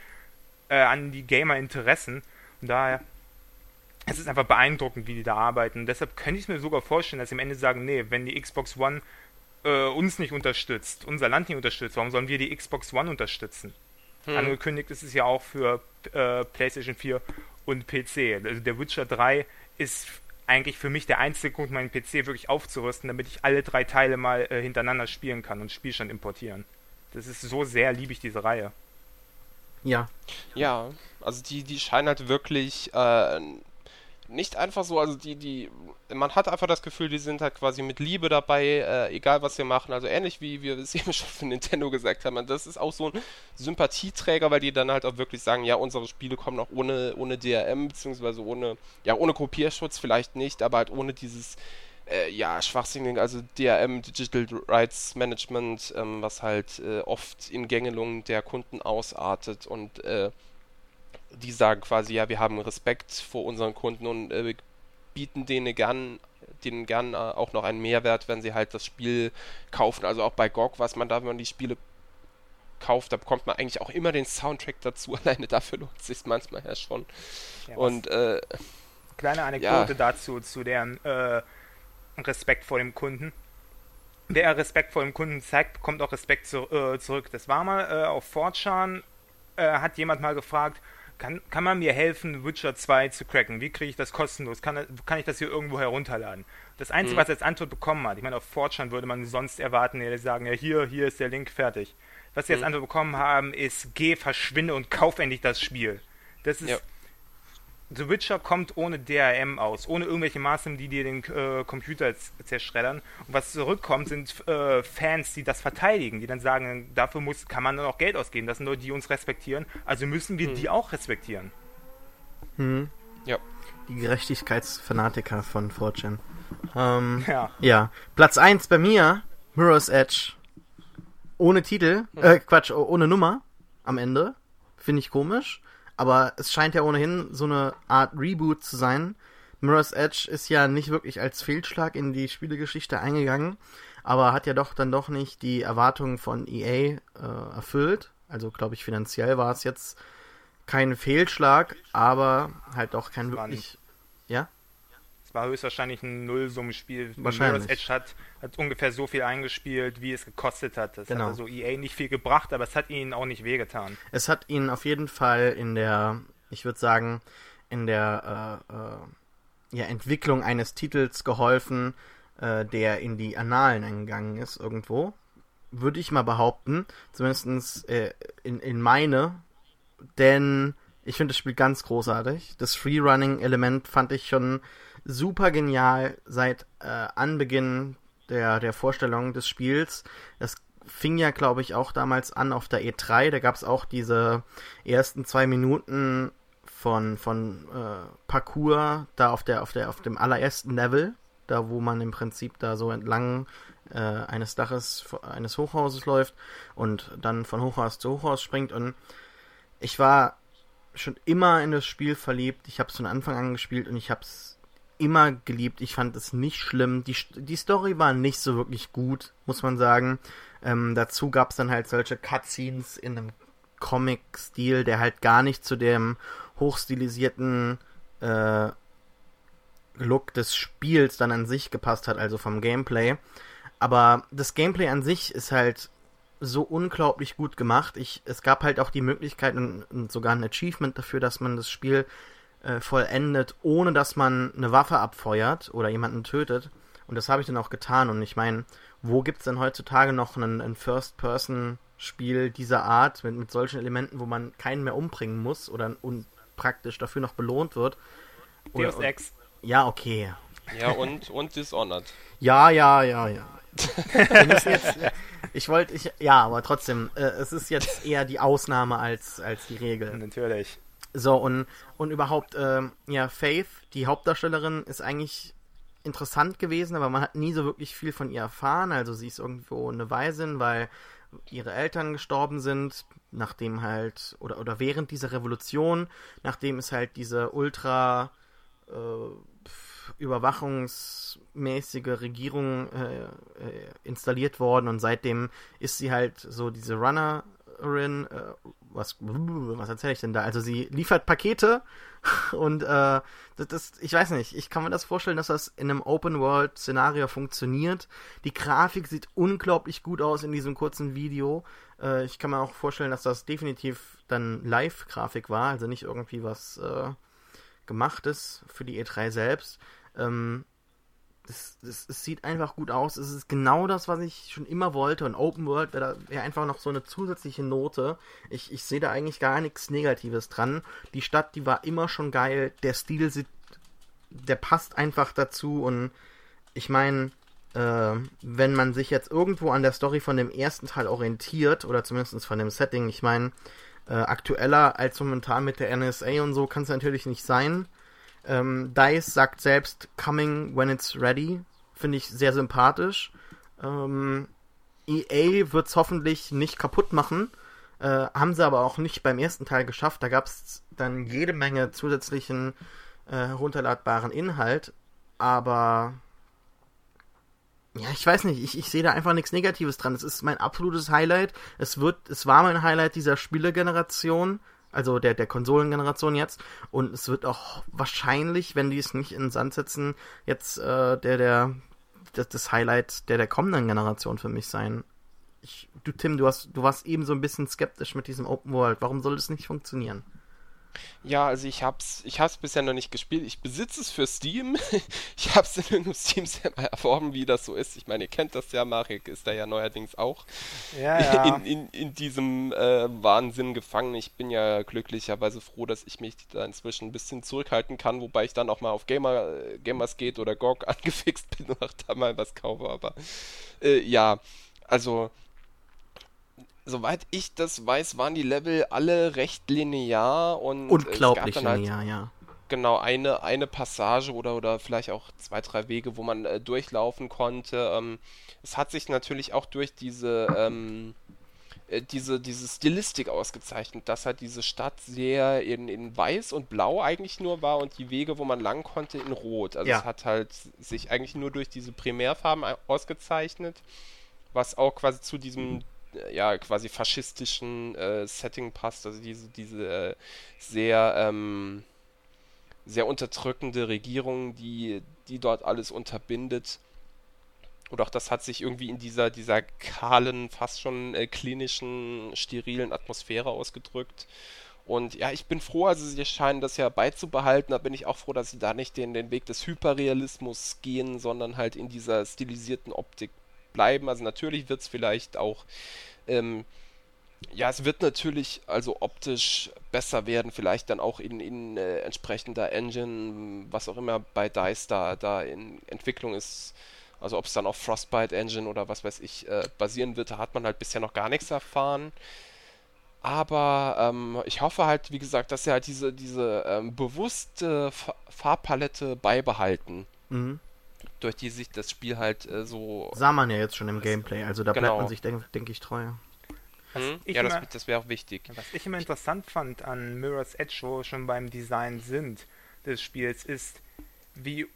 äh, an die Gamer-Interessen. Und daher es ist einfach beeindruckend, wie die da arbeiten. Und deshalb könnte ich mir sogar vorstellen, dass sie am Ende sagen, nee, wenn die Xbox One uns nicht unterstützt, unser Land nicht unterstützt, warum sollen wir die Xbox One unterstützen?
Hm.
Angekündigt ist es ja auch für PlayStation 4 und PC. Also der Witcher 3 ist eigentlich für mich der einzige Grund, meinen PC wirklich aufzurüsten, damit ich alle drei Teile mal äh, hintereinander spielen kann und Spielstand importieren. Das ist so sehr, liebe ich diese Reihe.
Ja,
Ja, also die, die scheinen halt wirklich äh, nicht einfach so, also die, die, man hat einfach das Gefühl, die sind halt quasi mit Liebe dabei, äh, egal was sie machen. Also ähnlich wie wir es (laughs) eben schon für Nintendo gesagt haben. Und das ist auch so ein Sympathieträger, weil die dann halt auch wirklich sagen, ja, unsere Spiele kommen auch ohne, ohne DRM, beziehungsweise ohne, ja, ohne Kopierschutz vielleicht nicht, aber halt ohne dieses äh, ja, schwachsinnig, also DRM, Digital Rights Management, ähm, was halt äh, oft in Gängelungen der Kunden ausartet und äh, die sagen quasi, ja, wir haben Respekt vor unseren Kunden und äh, bieten denen gern, denen gern äh, auch noch einen Mehrwert, wenn sie halt das Spiel kaufen. Also auch bei GOG, was man da, wenn man die Spiele kauft, da bekommt man eigentlich auch immer den Soundtrack dazu. (laughs) Alleine dafür lohnt es sich manchmal ja schon.
Ja,
und äh,
Kleine Anekdote dazu, zu deren äh, Respekt vor dem Kunden. Wer Respekt vor dem Kunden zeigt, bekommt auch Respekt zu, äh, zurück. Das war mal äh, auf 4chan, äh, hat jemand mal gefragt, kann, kann man mir helfen, Witcher 2 zu cracken? Wie kriege ich das kostenlos? Kann, kann ich das hier irgendwo herunterladen? Das Einzige,
Mhm.
was er als Antwort bekommen hat, ich meine, auf 4chan würde man sonst erwarten, ja, die sagen, ja, hier, hier ist der Link, fertig. Was sie als
Mhm.
Antwort bekommen haben, ist, geh, verschwinde und kauf endlich das Spiel. Das ist,
Ja.
The Witcher kommt ohne DRM aus, ohne irgendwelche Maßnahmen, die dir den äh, Computer zerschreddern. Und was zurückkommt, sind äh, Fans, die das verteidigen, die dann sagen, dafür muss, kann man dann auch Geld ausgeben. Das sind Leute, die uns respektieren, also müssen wir
Hm.
die auch respektieren.
hm.
ja.
die Gerechtigkeitsfanatiker von 4chan. Ähm, (laughs)
Ja.
ja, Platz 1 bei mir, Mirror's Edge. Ohne Titel, äh, Quatsch, oh- ohne Nummer am Ende. Finde ich komisch. Aber es scheint ja ohnehin so eine Art Reboot zu sein. Mirror's Edge ist ja nicht wirklich als Fehlschlag in die Spielegeschichte eingegangen, aber hat ja doch dann doch nicht die Erwartungen von EA äh, erfüllt. Also glaube ich finanziell war es jetzt kein Fehlschlag, aber halt auch kein wirklich. Ja?
Es war höchstwahrscheinlich ein Nullsummenspiel.
Wahrscheinlich.
Mirror's Edge hat, hat ungefähr so viel eingespielt, wie es gekostet hat. Das
Genau.
hat also EA nicht viel gebracht, aber es hat ihnen auch nicht wehgetan.
Es hat ihnen auf jeden Fall in der, ich würde sagen, in der äh, äh, ja, Entwicklung eines Titels geholfen, äh, der in die Annalen eingegangen ist irgendwo. Würde ich mal behaupten. Zumindest äh, in, in meine. Denn ich finde das Spiel ganz großartig. Das Freerunning-Element fand ich schon super genial seit äh, Anbeginn der, der Vorstellung des Spiels. Das fing ja, glaube ich, auch damals an auf der E3. Da gab es auch diese ersten zwei Minuten von, von äh, Parcours da auf der, auf der, auf dem allerersten Level, da wo man im Prinzip da so entlang äh, eines Daches eines Hochhauses läuft und dann von Hochhaus zu Hochhaus springt und ich war schon immer in das Spiel verliebt. Ich habe es von Anfang an gespielt und ich habe es immer geliebt. Ich fand es nicht schlimm. Die, die Story war nicht so wirklich gut, muss man sagen. Ähm, dazu gab es dann halt solche Cutscenes in einem Comic-Stil, der halt gar nicht zu dem hochstilisierten äh, Look des Spiels dann an sich gepasst hat, also vom Gameplay. Aber das Gameplay an sich ist halt so unglaublich gut gemacht. Ich, es gab halt auch die Möglichkeit und, und sogar ein Achievement dafür, dass man das Spiel äh, vollendet, ohne dass man eine Waffe abfeuert oder jemanden tötet. Und das habe ich dann auch getan. Und ich meine, wo gibt es denn heutzutage noch ein, ein First-Person-Spiel dieser Art mit, mit solchen Elementen, wo man keinen mehr umbringen muss oder und praktisch dafür noch belohnt wird?
Deus Ex.
Ja, okay.
Ja, und, und Dishonored.
Ja, ja, ja, ja. jetzt, ich wollte, ich, ja, aber trotzdem, äh, es ist jetzt eher die Ausnahme als, als die Regel.
Natürlich.
So, und, und überhaupt, ähm, ja, Faith, die Hauptdarstellerin, ist eigentlich interessant gewesen, aber man hat nie so wirklich viel von ihr erfahren. Also sie ist irgendwo eine Waisin, weil ihre Eltern gestorben sind, nachdem halt, oder, oder während dieser Revolution, nachdem es halt diese ultra äh, überwachungsmäßige Regierung äh, äh, installiert worden und seitdem ist sie halt so diese Runnerin, äh, was, was erzähle ich denn da? Also sie liefert Pakete (laughs) und äh, das, das, ich weiß nicht, ich kann mir das vorstellen, dass das in einem Open-World-Szenario funktioniert. Die Grafik sieht unglaublich gut aus in diesem kurzen Video. Äh, ich kann mir auch vorstellen, dass das definitiv dann Live-Grafik war, also nicht irgendwie was äh, gemachtes für die E3 selbst. Ähm, das, das, es sieht einfach gut aus. Es ist genau das, was ich schon immer wollte. Und Open World wäre wär einfach noch so eine zusätzliche Note. Ich, ich sehe da eigentlich gar nichts Negatives dran. Die Stadt, die war immer schon geil. Der Stil sieht, der passt einfach dazu. Und ich meine, äh, wenn man sich jetzt irgendwo an der Story von dem ersten Teil orientiert, oder zumindest von dem Setting, ich meine, äh, aktueller als momentan mit der NSA und so kann es natürlich nicht sein. Ähm, Dice sagt selbst Coming when it's ready. Finde ich sehr sympathisch. Ähm, EA wird es hoffentlich nicht kaputt machen. Äh, haben sie aber auch nicht beim ersten Teil geschafft. Da gab es dann jede Menge zusätzlichen äh, herunterladbaren Inhalt. Aber ja, ich weiß nicht, ich, ich sehe da einfach nichts Negatives dran. Es ist mein absolutes Highlight. Es wird, es war mein Highlight dieser Spielegeneration also der, der Konsolengeneration jetzt. Und es wird auch wahrscheinlich, wenn die es nicht in den Sand setzen, jetzt äh, der, der, das, das Highlight der, der kommenden Generation für mich sein. Ich, du, Tim, du, hast, du warst eben so ein bisschen skeptisch mit diesem Open World. Warum soll das nicht funktionieren?
Ja, also ich hab's, ich hab's bisher noch nicht gespielt. Ich besitze es für Steam. (laughs) ich hab's in irgendeinem Steam mal erworben, wie das so ist. Ich meine, ihr kennt das ja, Marek ist da ja neuerdings auch
ja, (laughs) ja.
In, in, in diesem äh, Wahnsinn gefangen. Ich bin ja glücklicherweise froh, dass ich mich da inzwischen ein bisschen zurückhalten kann, wobei ich dann auch mal auf Gamer, äh, Gamers geht oder GOG (laughs) angefixt bin und auch da mal was kaufe. Aber äh, ja, also soweit ich das weiß, waren die Level alle recht linear und
unglaublich halt linear, ja.
Genau, eine, eine Passage oder, oder vielleicht auch zwei, drei Wege, wo man äh, durchlaufen konnte. Ähm, es hat sich natürlich auch durch diese, ähm, äh, diese, diese Stilistik ausgezeichnet, dass halt diese Stadt sehr in, in weiß und blau eigentlich nur war und die Wege, wo man lang konnte, in rot. Also
ja.
es hat halt sich eigentlich nur durch diese Primärfarben ausgezeichnet, was auch quasi zu diesem ja, quasi faschistischen äh, Setting passt. Also diese, diese äh, sehr, ähm, sehr unterdrückende Regierung, die, die dort alles unterbindet. Und auch das hat sich irgendwie in dieser, dieser kahlen, fast schon äh, klinischen, sterilen Atmosphäre ausgedrückt. Und ja, ich bin froh, also sie scheinen das ja beizubehalten, da bin ich auch froh, dass sie da nicht den, den Weg des Hyperrealismus gehen, sondern halt in dieser stilisierten Optik bleiben. Also natürlich wird es vielleicht auch, ähm, ja, es wird natürlich also optisch besser werden, vielleicht dann auch in, in äh, entsprechender Engine, was auch immer bei DICE da, da in Entwicklung ist. Also ob es dann auf Frostbite Engine oder was weiß ich äh, basieren wird, da hat man halt bisher noch gar nichts erfahren. Aber ähm, ich hoffe halt, wie gesagt, dass sie halt diese, diese ähm, bewusste Farbpalette beibehalten. Mhm durch die sich das Spiel halt äh, so.
Sah man ja jetzt schon im Gameplay, also da genau. bleibt man sich, denke denk ich, treu.
Hm? Ja, das, das wäre auch wichtig.
Was ich immer interessant fand an Mirror's Edge, wo wir schon beim Design sind des Spiels, ist, wie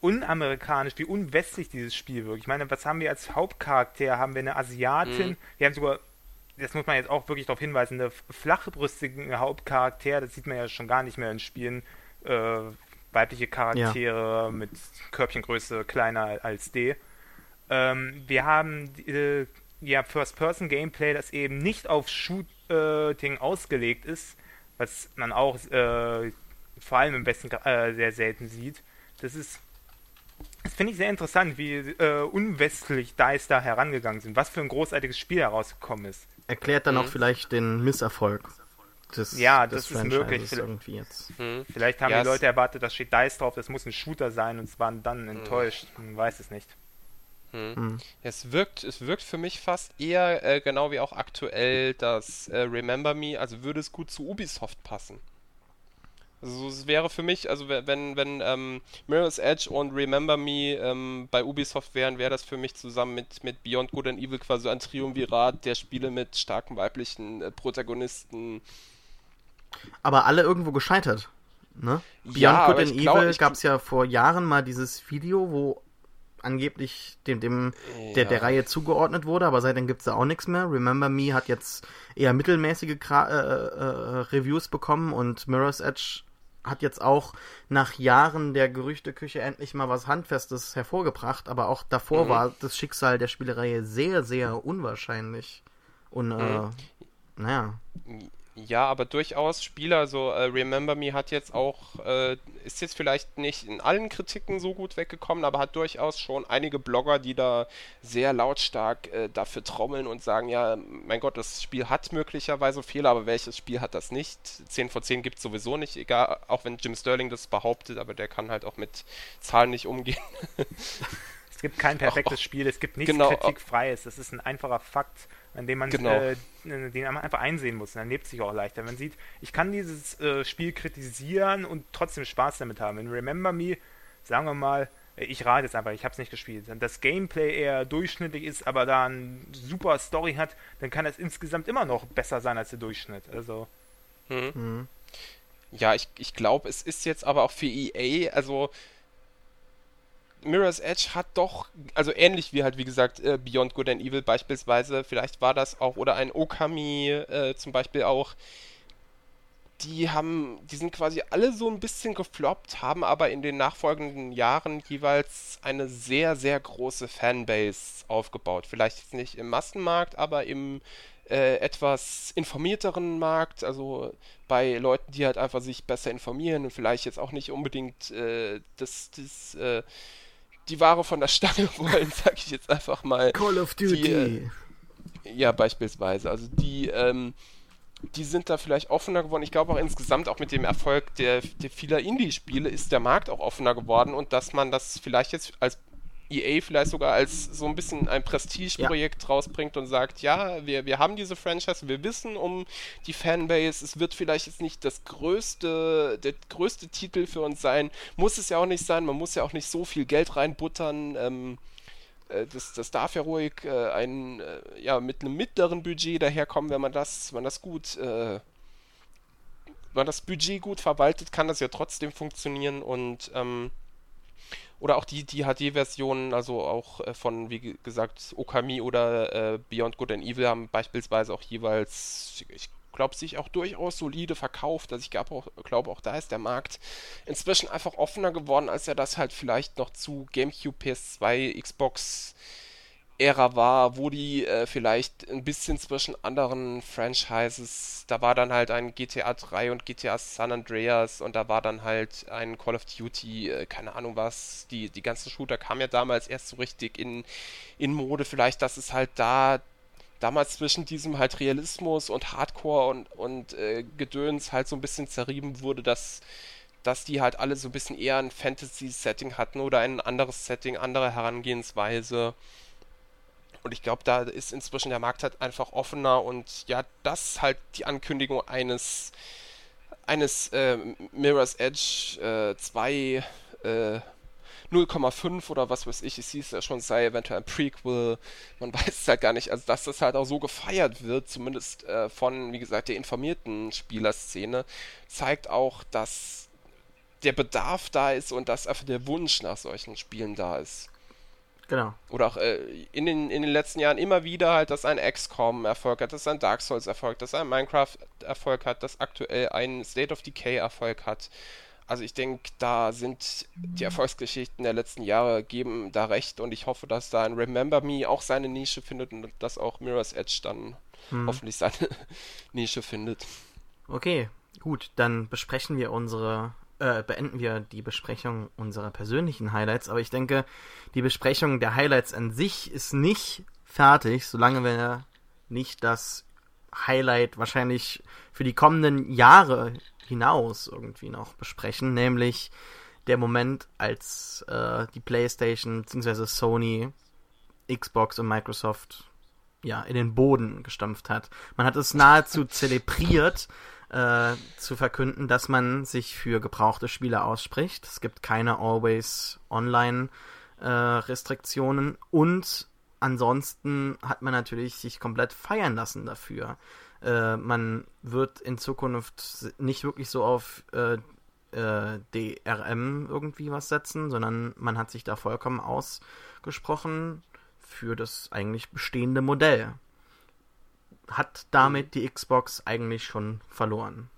unamerikanisch, wie unwestlich dieses Spiel wirkt. Ich meine, was haben wir als Hauptcharakter? Haben wir eine Asiatin? Mhm. Wir haben sogar, das muss man jetzt auch wirklich darauf hinweisen, eine flachbrüstige Hauptcharakter, das sieht man ja schon gar nicht mehr in Spielen, äh, weibliche Charaktere ja. mit Körbchengröße kleiner als D. Ähm, wir haben äh, ja First-Person-Gameplay, das eben nicht auf Shooting ausgelegt ist, was man auch äh, vor allem im Westen äh, sehr selten sieht. Das ist finde ich sehr interessant, wie äh, unwestlich DICE da herangegangen sind. Was für ein großartiges Spiel herausgekommen ist.
Erklärt dann mhm. auch vielleicht den Misserfolg
des, Ja, das ist möglich. Irgendwie jetzt. Mhm. Vielleicht haben ja, die Leute erwartet, da steht DICE drauf, das muss ein Shooter sein und waren dann mhm. enttäuscht. Man weiß es nicht.
Mhm. mhm. Es wirkt, es wirkt für mich fast eher äh, genau wie auch aktuell das äh, Remember Me, also würde es gut zu Ubisoft passen. Also es wäre für mich, also wenn, wenn ähm, Mirror's Edge und Remember Me ähm, bei Ubisoft wären, wäre das für mich zusammen mit, mit Beyond Good and Evil quasi ein Triumvirat der Spiele mit starken weiblichen äh, Protagonisten.
Aber alle irgendwo gescheitert. Ne? Beyond ja, Good and Evil gab es ja vor Jahren mal dieses Video, wo angeblich dem, dem ja. der, der Reihe zugeordnet wurde, aber seitdem gibt es da auch nichts mehr. Remember Me hat jetzt eher mittelmäßige Gra äh, äh, Reviews bekommen und Mirror's Edge hat jetzt auch nach Jahren der Gerüchteküche endlich mal was Handfestes hervorgebracht, aber auch davor mhm. war das Schicksal der Spielereihe sehr, sehr unwahrscheinlich. Und äh, mhm. naja.
Ja, aber durchaus Spieler, so äh, Remember Me hat jetzt auch, äh, ist jetzt vielleicht nicht in allen Kritiken so gut weggekommen, aber hat durchaus schon einige Blogger, die da sehr lautstark äh, dafür trommeln und sagen, ja, mein Gott, das Spiel hat möglicherweise Fehler, aber welches Spiel hat das nicht? 10 von 10 gibt es sowieso nicht, egal, auch wenn Jim Sterling das behauptet, aber der kann halt auch mit Zahlen nicht umgehen. (laughs)
es gibt kein perfektes auch, (laughs) Spiel, es gibt nichts genau, kritikfreies, das ist ein einfacher Fakt an dem man genau. äh, den man einfach einsehen muss. Und dann lebt sich auch leichter. Man sieht, ich kann dieses äh, Spiel kritisieren und trotzdem Spaß damit haben. In Remember Me, sagen wir mal, äh, ich rate jetzt einfach, ich habe es nicht gespielt. Wenn das Gameplay eher durchschnittlich ist, aber da eine super Story hat, dann kann es insgesamt immer noch besser sein als der Durchschnitt. Also.
Mhm. Mhm. Ja, ich, ich glaube, es ist jetzt aber auch für EA, also Mirror's Edge hat doch, also ähnlich wie halt, wie gesagt, äh, Beyond Good and Evil beispielsweise, vielleicht war das auch, oder ein Okami äh, zum Beispiel auch, die haben, die sind quasi alle so ein bisschen gefloppt, haben aber in den nachfolgenden Jahren jeweils eine sehr, sehr große Fanbase aufgebaut. Vielleicht jetzt nicht im Massenmarkt, aber im äh, etwas informierteren Markt, also bei Leuten, die halt einfach sich besser informieren und vielleicht jetzt auch nicht unbedingt äh, das, das äh, die Ware von der Stange (laughs) wollen, sag ich jetzt einfach mal.
Call of Duty. Die, äh,
ja, beispielsweise. Also die, ähm, die sind da vielleicht offener geworden. Ich glaube auch insgesamt, auch mit dem Erfolg der, der vieler Indie-Spiele, ist der Markt auch offener geworden und dass man das vielleicht jetzt als EA vielleicht sogar als so ein bisschen ein Prestigeprojekt ja. rausbringt und sagt, ja, wir, wir haben diese Franchise, wir wissen um die Fanbase, es wird vielleicht jetzt nicht das größte, der größte Titel für uns sein, muss es ja auch nicht sein, man muss ja auch nicht so viel Geld reinbuttern, ähm, äh, das, das darf ja ruhig äh, ein, äh, ja, mit einem mittleren Budget daherkommen, wenn man das, wenn das gut, äh, wenn man das Budget gut verwaltet, kann das ja trotzdem funktionieren und ähm, oder auch die, die HD-Versionen, also auch äh, von, wie gesagt, Okami oder äh, Beyond Good and Evil haben beispielsweise auch jeweils, ich glaube, sich auch durchaus solide verkauft. Also ich glaube auch, glaube auch da ist der Markt inzwischen einfach offener geworden, als er das halt vielleicht noch zu GameCube, PS2, Xbox Ära war, wo die äh, vielleicht ein bisschen zwischen anderen Franchises, da war dann halt ein GTA 3 und GTA San Andreas und da war dann halt ein Call of Duty, äh, keine Ahnung was, die, die ganzen Shooter kamen ja damals erst so richtig in, in Mode, vielleicht, dass es halt da damals zwischen diesem halt Realismus und Hardcore und, und äh, Gedöns halt so ein bisschen zerrieben wurde, dass dass die halt alle so ein bisschen eher ein Fantasy-Setting hatten oder ein anderes Setting, andere Herangehensweise. Und ich glaube, da ist inzwischen der Markt halt einfach offener und ja, das halt die Ankündigung eines eines äh, Mirror's Edge äh, 2 äh, 0,5 oder was weiß ich, es hieß ja schon, sei eventuell ein Prequel, man (laughs) weiß es halt gar nicht, also dass das halt auch so gefeiert wird, zumindest äh, von, wie gesagt, der informierten Spielerszene, zeigt auch, dass der Bedarf da ist und dass einfach der Wunsch nach solchen Spielen da ist.
Genau.
Oder auch äh, in, den, in den letzten Jahren immer wieder halt, dass ein XCOM Erfolg hat, dass ein Dark Souls Erfolg, dass ein Minecraft Erfolg hat, dass aktuell ein State of Decay Erfolg hat. Also ich denke, da sind die Erfolgsgeschichten der letzten Jahre geben da recht und ich hoffe, dass da ein Remember Me auch seine Nische findet und dass auch Mirror's Edge dann hm. hoffentlich seine (laughs) Nische findet.
Okay, gut, dann besprechen wir unsere äh, beenden wir die Besprechung unserer persönlichen Highlights. Aber ich denke, die Besprechung der Highlights an sich ist nicht fertig, solange wir nicht das Highlight wahrscheinlich für die kommenden Jahre hinaus irgendwie noch besprechen, nämlich der Moment, als äh, die PlayStation bzw. Sony, Xbox und Microsoft ja in den Boden gestampft hat. Man hat es nahezu zelebriert, äh, zu verkünden, dass man sich für gebrauchte Spiele ausspricht. Es gibt keine Always Online äh, Restriktionen und ansonsten hat man natürlich sich komplett feiern lassen dafür. Äh, man wird in Zukunft nicht wirklich so auf äh, äh, DRM irgendwie was setzen, sondern man hat sich da vollkommen ausgesprochen für das eigentlich bestehende Modell. Hat damit die Xbox eigentlich schon verloren?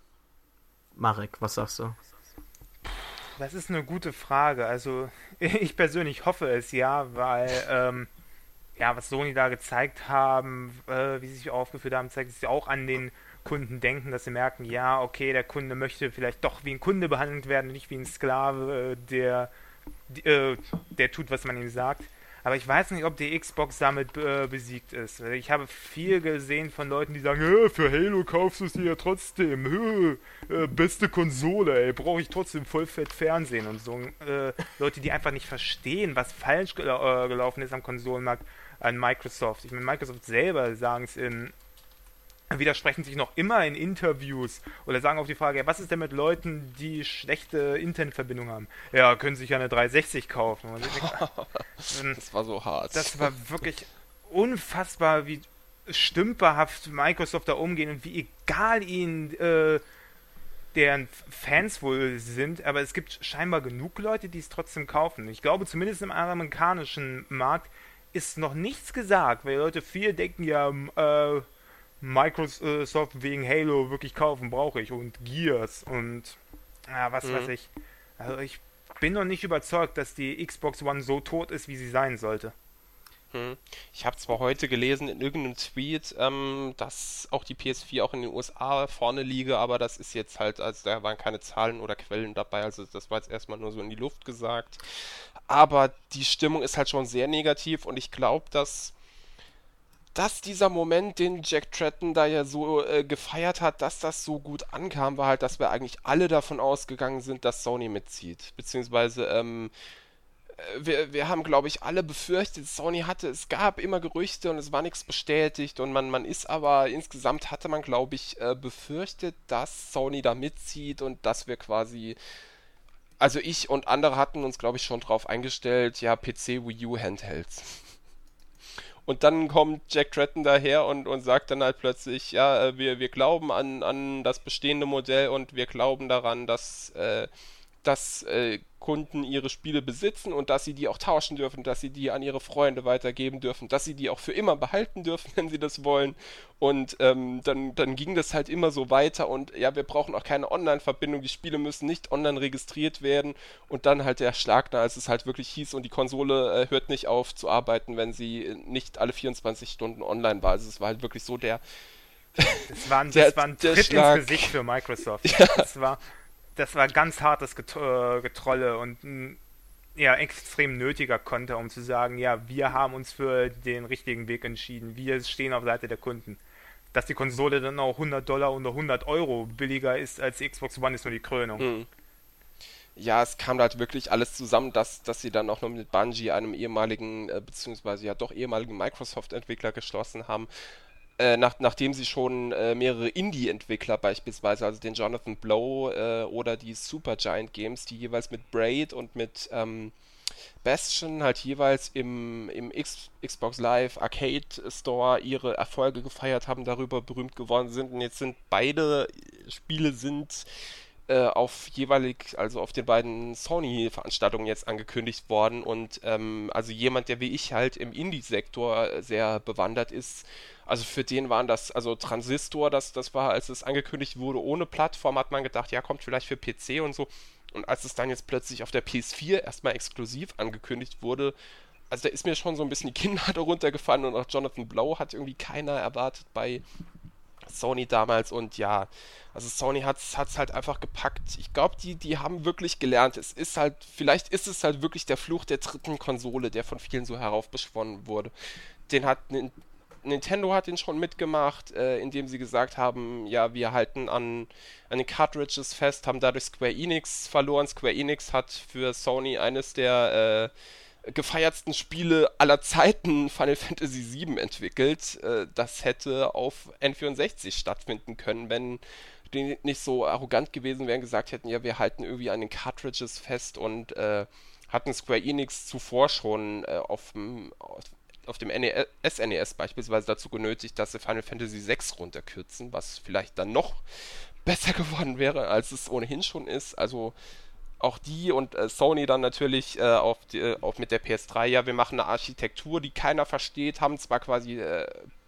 Marek, was sagst du?
Das ist eine gute Frage. Also (laughs) ich persönlich hoffe es ja, weil ähm, ja, was Sony da gezeigt haben, äh, wie sie sich aufgeführt haben, zeigt es ja auch an den Kunden denken, dass sie merken, ja, okay, der Kunde möchte vielleicht doch wie ein Kunde behandelt werden, nicht wie ein Sklave, äh, der, äh, der tut, was man ihm sagt. Aber ich weiß nicht, ob die Xbox damit äh, besiegt ist. Ich habe viel gesehen von Leuten, die sagen, für Halo kaufst du es dir ja trotzdem. Äh, beste Konsole, ey, brauche ich trotzdem vollfett Fernsehen und so. Äh, Leute, die einfach nicht verstehen, was falsch gel äh, gelaufen ist am Konsolenmarkt an Microsoft. Ich meine, Microsoft selber sagen es in widersprechen sich noch immer in Interviews oder sagen auf die Frage, ja, was ist denn mit Leuten, die schlechte Internetverbindung haben? Ja, können sich ja eine 360 kaufen. (laughs)
das war so hart.
Das war wirklich unfassbar, wie stümperhaft Microsoft da umgehen und wie egal ihnen äh, deren Fans wohl sind, aber es gibt scheinbar genug Leute, die es trotzdem kaufen. Ich glaube, zumindest im amerikanischen Markt ist noch nichts gesagt, weil Leute viel denken ja, äh, Microsoft wegen Halo wirklich kaufen brauche ich und Gears und ja, was mhm. weiß ich. Also ich bin noch nicht überzeugt, dass die Xbox One so tot ist, wie sie sein sollte.
Hm. Ich habe zwar heute gelesen in irgendeinem Tweet, ähm, dass auch die PS4 auch in den USA vorne liege, aber das ist jetzt halt, also da waren keine Zahlen oder Quellen dabei, also das war jetzt erstmal nur so in die Luft gesagt. Aber die Stimmung ist halt schon sehr negativ und ich glaube, dass dass dieser Moment, den Jack Tretton da ja so äh, gefeiert hat, dass das so gut ankam, war halt, dass wir eigentlich alle davon ausgegangen sind, dass Sony mitzieht. Beziehungsweise, ähm, äh, wir, wir haben, glaube ich, alle befürchtet, Sony hatte, es gab immer Gerüchte und es war nichts bestätigt und man, man ist aber, insgesamt hatte man, glaube ich, äh, befürchtet, dass Sony da mitzieht und dass wir quasi also ich und andere hatten uns, glaube ich, schon drauf eingestellt, ja, PC, Wii U, Handhelds. Und dann kommt Jack Tretton daher und, und sagt dann halt plötzlich, ja, äh, wir, wir glauben an, an das bestehende Modell und wir glauben daran, dass, äh, dass äh, Kunden ihre Spiele besitzen und dass sie die auch tauschen dürfen, dass sie die an ihre Freunde weitergeben dürfen, dass sie die auch für immer behalten dürfen, (laughs) wenn sie das wollen. Und ähm, dann, dann ging das halt immer so weiter und ja, wir brauchen auch keine Online-Verbindung, die Spiele müssen nicht online registriert werden. Und dann halt der Schlag da, als es halt wirklich hieß und die Konsole äh, hört nicht auf zu arbeiten, wenn sie nicht alle 24 Stunden online war. Also es war halt wirklich so der.
Das war ein, das war ein Tritt ins Gesicht für Microsoft. (laughs) Ja. Das war das war ganz hartes äh, Getrolle und ein ja, extrem nötiger Konter, um zu sagen, ja, wir haben uns für den richtigen Weg entschieden. Wir stehen auf Seite der Kunden. Dass die Konsole dann auch 100 Dollar oder 100 Euro billiger ist als die Xbox One, ist nur die Krönung. Mhm.
Ja, es kam halt wirklich alles zusammen, dass, dass sie dann auch noch mit Bungie, einem ehemaligen, äh, beziehungsweise ja doch ehemaligen Microsoft-Entwickler geschlossen haben, äh, nach, nachdem sie schon äh, mehrere Indie-Entwickler beispielsweise, also den Jonathan Blow äh, oder die Supergiant Games, die jeweils mit Braid und mit ähm, Bastion halt jeweils im, im X, Xbox Live Arcade Store ihre Erfolge gefeiert haben, darüber berühmt geworden sind. Und jetzt sind beide Spiele sind äh, auf jeweilig, also auf den beiden Sony-Veranstaltungen jetzt angekündigt worden und ähm, also jemand, der wie ich halt im Indie-Sektor sehr bewandert ist, also für den waren das, also Transistor, das, das war, als es angekündigt wurde, ohne Plattform, hat man gedacht, ja, kommt vielleicht für PC und so. Und als es dann jetzt plötzlich auf der PS4 erstmal exklusiv angekündigt wurde, also da ist mir schon so ein bisschen die Kinnlade (laughs) runtergefallen und auch Jonathan Blow hat irgendwie keiner erwartet bei Sony damals und ja, also Sony hat es halt einfach gepackt. Ich glaube, die, die haben wirklich gelernt. Es ist halt, vielleicht ist es halt wirklich der Fluch der dritten Konsole, der von vielen so heraufbeschwonnen wurde. Den hat Nintendo hat den schon mitgemacht, äh, indem sie gesagt haben, ja, wir halten an, an den Cartridges fest, haben dadurch Square Enix verloren. Square Enix hat für Sony eines der äh, gefeiertsten Spiele aller Zeiten, Final Fantasy VII, entwickelt. Äh, das hätte auf N64 stattfinden können, wenn die nicht so arrogant gewesen wären, gesagt hätten, ja, wir halten irgendwie an den Cartridges fest und äh, hatten Square Enix zuvor schon äh, auf, auf auf dem SNES e beispielsweise dazu genötigt, dass sie Final Fantasy VI runterkürzen, was vielleicht dann noch (laughs) besser geworden wäre, als es ohnehin schon ist. Also auch die und äh, Sony dann natürlich äh, auf, die, äh, auf mit der PS3, ja, wir machen eine Architektur, die keiner versteht, haben zwar quasi äh,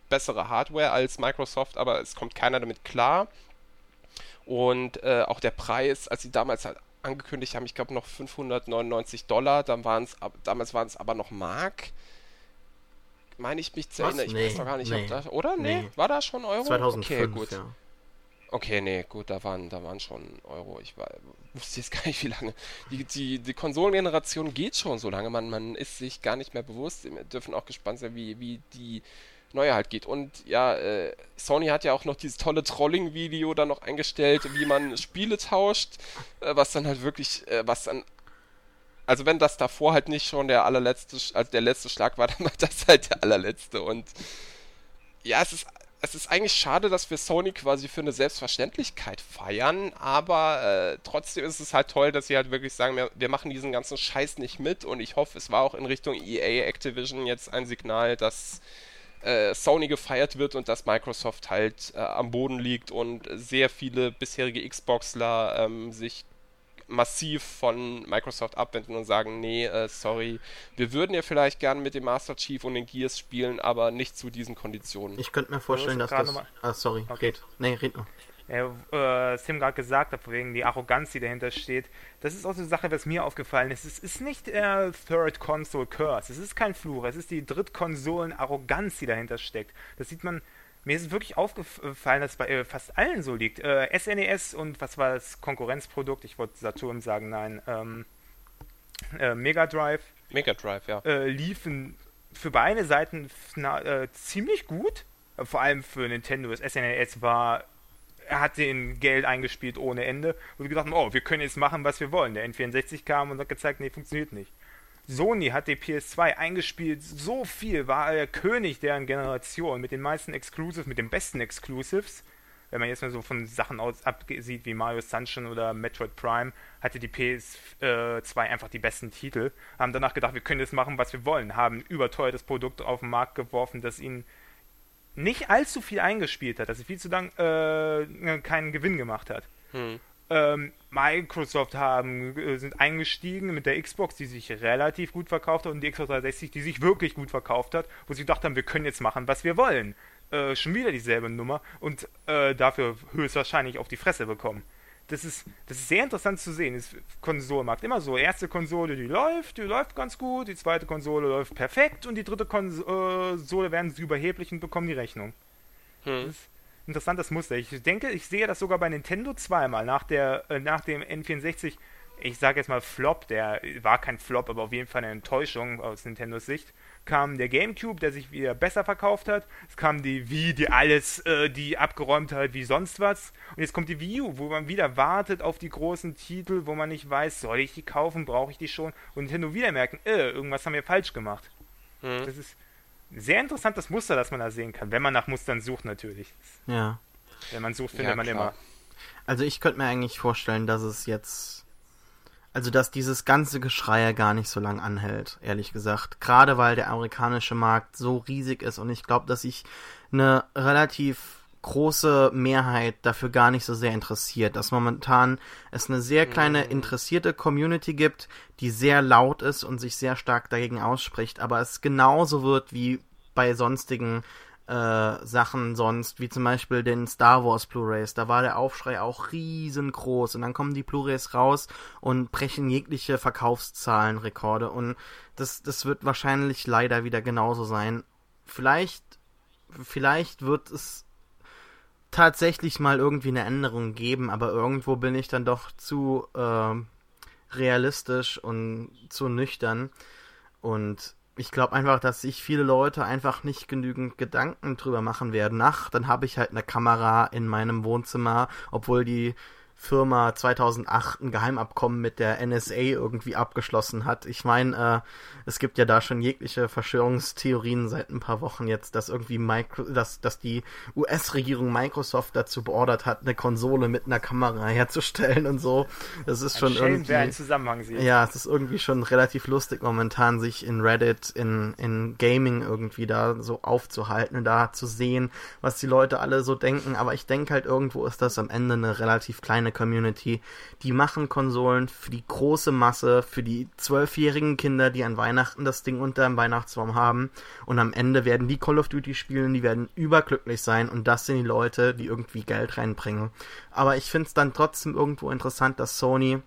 bessere Hardware als Microsoft, aber es kommt keiner damit klar. Und äh, auch der Preis, als sie damals halt angekündigt haben, ich glaube noch 599 Dollar, dann waren's, damals waren es aber noch Mark meine ich mich zu erinnern. Ich nee, weiß noch gar nicht, nee, da, oder? Nee. nee. War da schon Euro?
2005, okay, gut. Ja.
Okay, nee, gut, da waren, da waren schon Euro. Ich war, wusste jetzt (laughs) gar nicht, wie lange. Die, die, die Konsolengeneration geht schon so lange. Man, man ist sich gar nicht mehr bewusst. Wir dürfen auch gespannt sein, wie, wie die neue halt geht. Und ja, äh, Sony hat ja auch noch dieses tolle Trolling-Video da noch eingestellt, wie man (laughs) Spiele tauscht, äh, was dann halt wirklich, äh, was dann also wenn das davor halt nicht schon der allerletzte, also der letzte Schlag war, (laughs) dann war das halt der allerletzte. Und ja, es ist, es ist eigentlich schade, dass wir Sony quasi für eine Selbstverständlichkeit feiern, aber äh, trotzdem ist es halt toll, dass sie halt wirklich sagen, wir, wir, machen diesen ganzen Scheiß nicht mit und ich hoffe, es war auch in Richtung EA Activision jetzt ein Signal, dass äh, Sony gefeiert wird und dass Microsoft halt äh, am Boden liegt und sehr viele bisherige Xboxler ähm, sich massiv von Microsoft abwenden und sagen, nee, äh, sorry, wir würden ja vielleicht gerne mit dem Master Chief und den Gears spielen, aber nicht zu diesen Konditionen.
Ich könnte mir vorstellen, dass das... Ah, sorry, okay. red. Nee, red noch.
Ja, äh, Tim gerade gesagt hat, wegen die Arroganz, die dahinter steht. Das ist auch so eine Sache, was mir aufgefallen ist. Es ist nicht der Third Console Curse. Es ist kein Fluch. Es ist die Drittkonsolen-Arroganz, die dahinter steckt. Das sieht man mir ist wirklich aufgefallen, dass es bei äh, fast allen so liegt. Äh, SNES e und was war das Konkurrenzprodukt? Ich wollte Saturn sagen, nein. Ähm, äh, Mega Drive.
Mega Drive, ja.
Äh, liefen für beide Seiten na, äh, ziemlich gut. Vor allem für Nintendo. Das SNES e war er hat den Geld eingespielt ohne Ende. Und wir gedacht haben, oh, wir können jetzt machen, was wir wollen. Der N64 kam und hat gezeigt, nee, funktioniert nicht. Sony hat die PS2 eingespielt, so viel, war er König deren Generation mit den meisten Exclusives, mit den besten Exclusives. Wenn man jetzt mal so von Sachen aus absieht wie Mario Sunshine oder Metroid Prime, hatte die PS2 einfach die besten Titel. Haben danach gedacht, wir können jetzt machen, was wir wollen. Haben überteuertes Produkt auf den Markt geworfen, das ihnen nicht allzu viel eingespielt hat, dass sie viel zu lang äh, keinen Gewinn gemacht hat. Hm ähm, Microsoft haben, äh, sind eingestiegen mit der Xbox, die sich relativ gut verkauft hat und die Xbox 360, die sich wirklich gut verkauft hat, wo sie gedacht haben, wir können jetzt machen, was wir wollen. Äh, schon wieder dieselbe Nummer und äh, dafür höchstwahrscheinlich auf die Fresse bekommen. Das ist, das ist sehr interessant zu sehen. Das Konsolenmarkt immer so. Erste Konsole, die läuft, die läuft ganz gut. Die zweite Konsole läuft perfekt. Und die dritte Konsole werden sie überheblich und bekommen die Rechnung. Hm. Das, interessantes Muster. Ich denke, ich sehe das sogar bei Nintendo zweimal. Nach, der, äh, nach dem N64, ich sage jetzt mal Flop, der war kein Flop, aber auf jeden Fall eine Enttäuschung aus Nintendos Sicht, kam der GameCube, der sich wieder besser verkauft hat. Es kam die Wii, die alles, äh, die abgeräumt hat wie sonst was. Und jetzt kommt die Wii U, wo man wieder wartet auf die großen Titel, wo man nicht weiß, soll ich die kaufen, brauche ich die schon? Und Nintendo wieder merken, äh, irgendwas haben wir falsch gemacht. Mhm. Das ist sehr interessantes Muster, das man da sehen kann, wenn man nach Mustern sucht natürlich.
Ja.
Wenn man sucht, findet ja, man immer.
Also ich könnte mir eigentlich vorstellen, dass es jetzt, also dass dieses ganze Geschrei gar nicht so lang anhält, ehrlich gesagt. Gerade weil der amerikanische Markt so riesig ist und ich glaube, dass ich eine relativ große Mehrheit dafür gar nicht so sehr interessiert, dass momentan es eine sehr kleine mhm. interessierte Community gibt, die sehr laut ist und sich sehr stark dagegen ausspricht, aber es genauso wird wie bei sonstigen äh, Sachen sonst, wie zum Beispiel den Star Wars Blu-rays. Da war der Aufschrei auch riesengroß und dann kommen die Blu-rays raus und brechen jegliche Verkaufszahlenrekorde und das, das wird wahrscheinlich leider wieder genauso sein. Vielleicht, vielleicht wird es tatsächlich mal irgendwie eine Änderung geben, aber irgendwo bin ich dann doch zu äh, realistisch und zu nüchtern. Und ich glaube einfach, dass sich viele Leute einfach nicht genügend Gedanken drüber machen werden. Ach, dann habe ich halt eine Kamera in meinem Wohnzimmer, obwohl die Firma 2008 ein Geheimabkommen mit der NSA irgendwie abgeschlossen hat. Ich meine, äh, es gibt ja da schon jegliche Verschwörungstheorien seit ein paar Wochen jetzt, dass irgendwie Micro, dass, dass die US-Regierung Microsoft dazu beordert hat, eine Konsole mit einer Kamera herzustellen und so. Das ist ein schon Schelm, irgendwie.
Einen Zusammenhang sieht.
Ja, es ist irgendwie schon relativ lustig momentan, sich in Reddit, in, in Gaming irgendwie da so aufzuhalten und da zu sehen, was die Leute alle so denken. Aber ich denke halt, irgendwo ist das am Ende eine relativ kleine Community. Die machen Konsolen für die große Masse, für die zwölfjährigen Kinder, die an Weihnachten Weihnachten das Ding unter dem Weihnachtsbaum haben und am Ende werden die Call of Duty spielen, die werden überglücklich sein und das sind die Leute, die irgendwie Geld reinbringen. Aber ich finde es dann trotzdem irgendwo interessant, dass Sony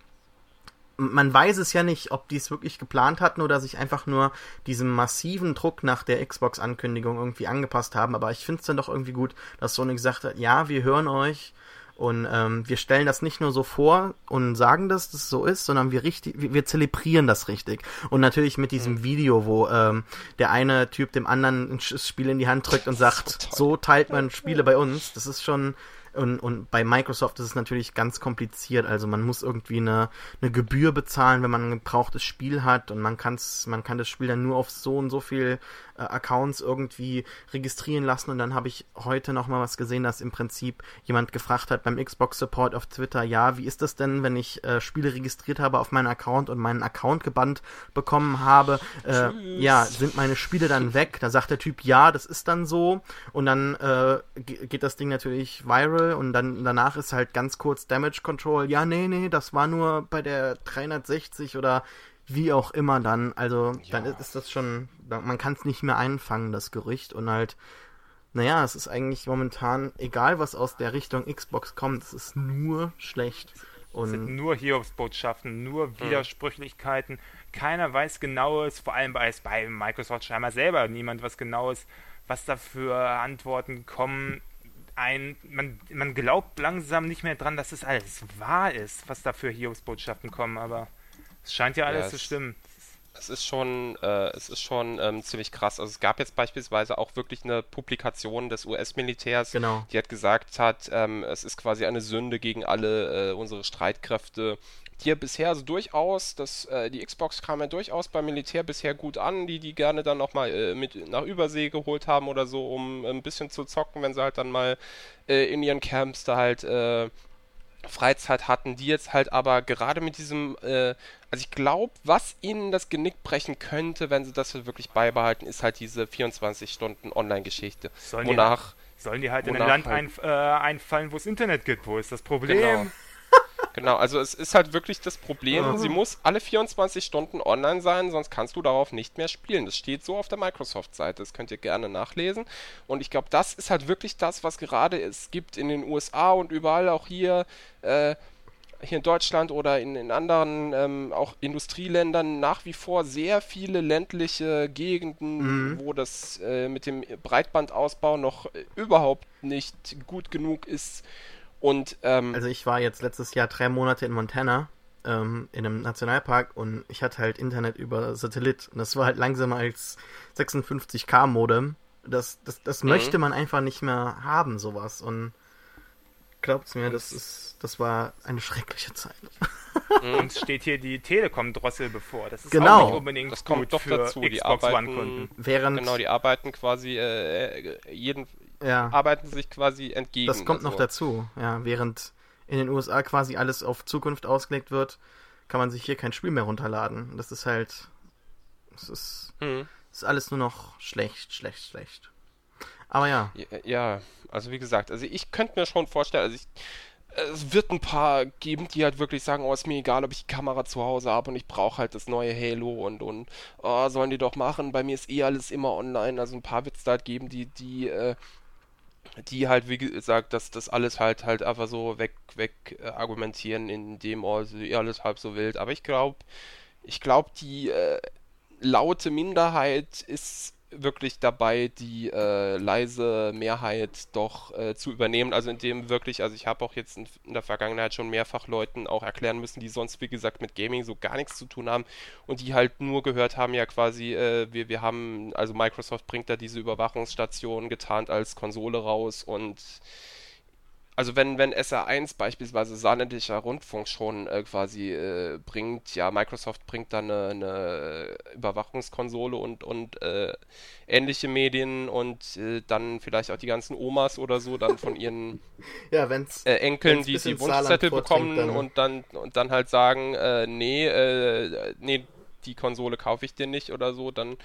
man weiß es ja nicht, ob die es wirklich geplant hatten oder sich einfach nur diesem massiven Druck nach der Xbox-Ankündigung irgendwie angepasst haben. Aber ich finde es dann doch irgendwie gut, dass Sony gesagt hat, ja, wir hören euch, und ähm, wir stellen das nicht nur so vor und sagen, dass das so ist, sondern wir richtig, wir, wir zelebrieren das richtig. Und natürlich mit diesem mhm. Video, wo ähm, der eine Typ dem anderen ein Spiel in die Hand drückt und sagt, so, so teilt man Spiele bei uns. Das ist schon und, und bei Microsoft ist es natürlich ganz kompliziert. Also man muss irgendwie eine, eine Gebühr bezahlen, wenn man ein gebrauchtes Spiel hat und man, kann's, man kann das Spiel dann nur auf so und so viel äh, Accounts irgendwie registrieren lassen. Und dann habe ich heute noch mal was gesehen, dass im Prinzip jemand gefragt hat beim Xbox Support auf Twitter, ja, wie ist das denn, wenn ich äh, Spiele registriert habe auf meinen Account und meinen Account gebannt bekommen habe? Äh, ja, sind meine Spiele dann weg? Da sagt der Typ, ja, das ist dann so. Und dann äh, geht das Ding natürlich viral und dann danach ist halt ganz kurz Damage Control. Ja, nee, nee, das war nur bei der 360 oder wie auch immer dann. Also ja. dann ist das schon, man kann es nicht mehr einfangen, das Gerücht und halt, naja, es ist eigentlich momentan, egal was aus der Richtung Xbox kommt, es ist nur schlecht.
Und es sind nur Hiobsbotschaften, nur. Widersprüchlichkeiten. Mhm. Keiner weiß genaues, vor allem bei, bei Microsoft scheinbar selber niemand was genaues, was da für Antworten kommen ein, man, man glaubt langsam nicht mehr dran, dass es alles wahr ist, was da für Hiobsbotschaften kommen, aber es scheint ja alles ja, zu stimmen.
Es ist schon, äh, es ist schon ähm, ziemlich krass. Also es gab jetzt beispielsweise auch wirklich eine Publikation des US-Militärs,
genau.
die hat gesagt hat, ähm, es ist quasi eine Sünde gegen alle äh, unsere Streitkräfte, hier bisher also durchaus, das, äh, die Xbox kam ja durchaus beim Militär bisher gut an, die die gerne dann nochmal äh, mit nach Übersee geholt haben oder so, um ein bisschen zu zocken, wenn sie halt dann mal äh, in ihren Camps da halt äh, Freizeit hatten, die jetzt halt aber gerade mit diesem, äh, also ich glaube, was ihnen das Genick brechen könnte, wenn sie das wirklich beibehalten, ist halt diese 24 Stunden Online-Geschichte.
Sollen, wonach, die, sollen die halt in ein Land halt, ein, äh, einfallen, wo es Internet gibt? Wo ist das Problem?
Genau. Genau, also es ist halt wirklich das Problem, mhm. sie muss alle 24 Stunden online sein, sonst kannst du darauf nicht mehr spielen. Das steht so auf der Microsoft-Seite, das könnt ihr gerne nachlesen. Und ich glaube, das ist halt wirklich das, was gerade es gibt in den USA und überall auch hier, äh, hier in Deutschland oder in, in anderen ähm, auch Industrieländern nach wie vor sehr viele ländliche Gegenden, mhm. wo das äh, mit dem Breitbandausbau noch äh, überhaupt nicht gut genug ist und, ähm,
also ich war jetzt letztes Jahr drei Monate in Montana ähm, in einem Nationalpark und ich hatte halt Internet über Satellit und das war halt langsamer als 56k Modem. Das, das, das mhm. möchte man einfach nicht mehr haben, sowas. Und glaubt's mir, das ist, das war eine schreckliche Zeit. (laughs)
Uns (laughs) steht hier die Telekom-Drossel bevor. Das ist
genau.
auch nicht unbedingt
das kommt doch
für
dazu.
Xbox
die arbeiten,
One-Kunden.
Während
genau, die arbeiten quasi äh, jeden, ja. arbeiten sich quasi entgegen.
Das kommt also. noch dazu, ja. Während in den USA quasi alles auf Zukunft ausgelegt wird, kann man sich hier kein Spiel mehr runterladen. Das ist halt. Das ist, hm. ist alles nur noch schlecht, schlecht, schlecht. Aber ja.
Ja, also wie gesagt, also ich könnte mir schon vorstellen, also ich es wird ein paar geben, die halt wirklich sagen, oh, ist mir egal, ob ich die Kamera zu Hause habe und ich brauche halt das neue Halo und, und oh, sollen die doch machen, bei mir ist eh alles immer online. Also ein paar wird es da halt geben, die, die äh, die halt, wie gesagt, dass das alles halt halt einfach so weg, weg äh, argumentieren, indem oh, alles halb so wild. Aber ich glaube, ich glaube, die äh, laute Minderheit ist wirklich dabei, die äh, leise Mehrheit doch äh, zu übernehmen. Also indem wirklich, also ich habe auch jetzt in, in, der Vergangenheit schon mehrfach Leuten auch erklären müssen, die sonst wie gesagt mit Gaming so gar nichts zu tun haben und die halt nur gehört haben, ja quasi, äh, wir, wir haben, also Microsoft bringt da diese Überwachungsstation getarnt als Konsole raus und also wenn, wenn SR1 beispielsweise saarländischer Rundfunk schon äh, quasi äh, bringt, ja, Microsoft bringt dann eine, eine Überwachungskonsole und, und äh, ähnliche Medien und äh, dann vielleicht auch die ganzen Omas oder so dann von ihren (laughs)
ja, wenn's,
äh, Enkeln, wenn's die die Wunschzettel bekommen dann. und dann und dann halt sagen, äh, nee, nee, die Konsole kaufe ich dir nicht oder so, dann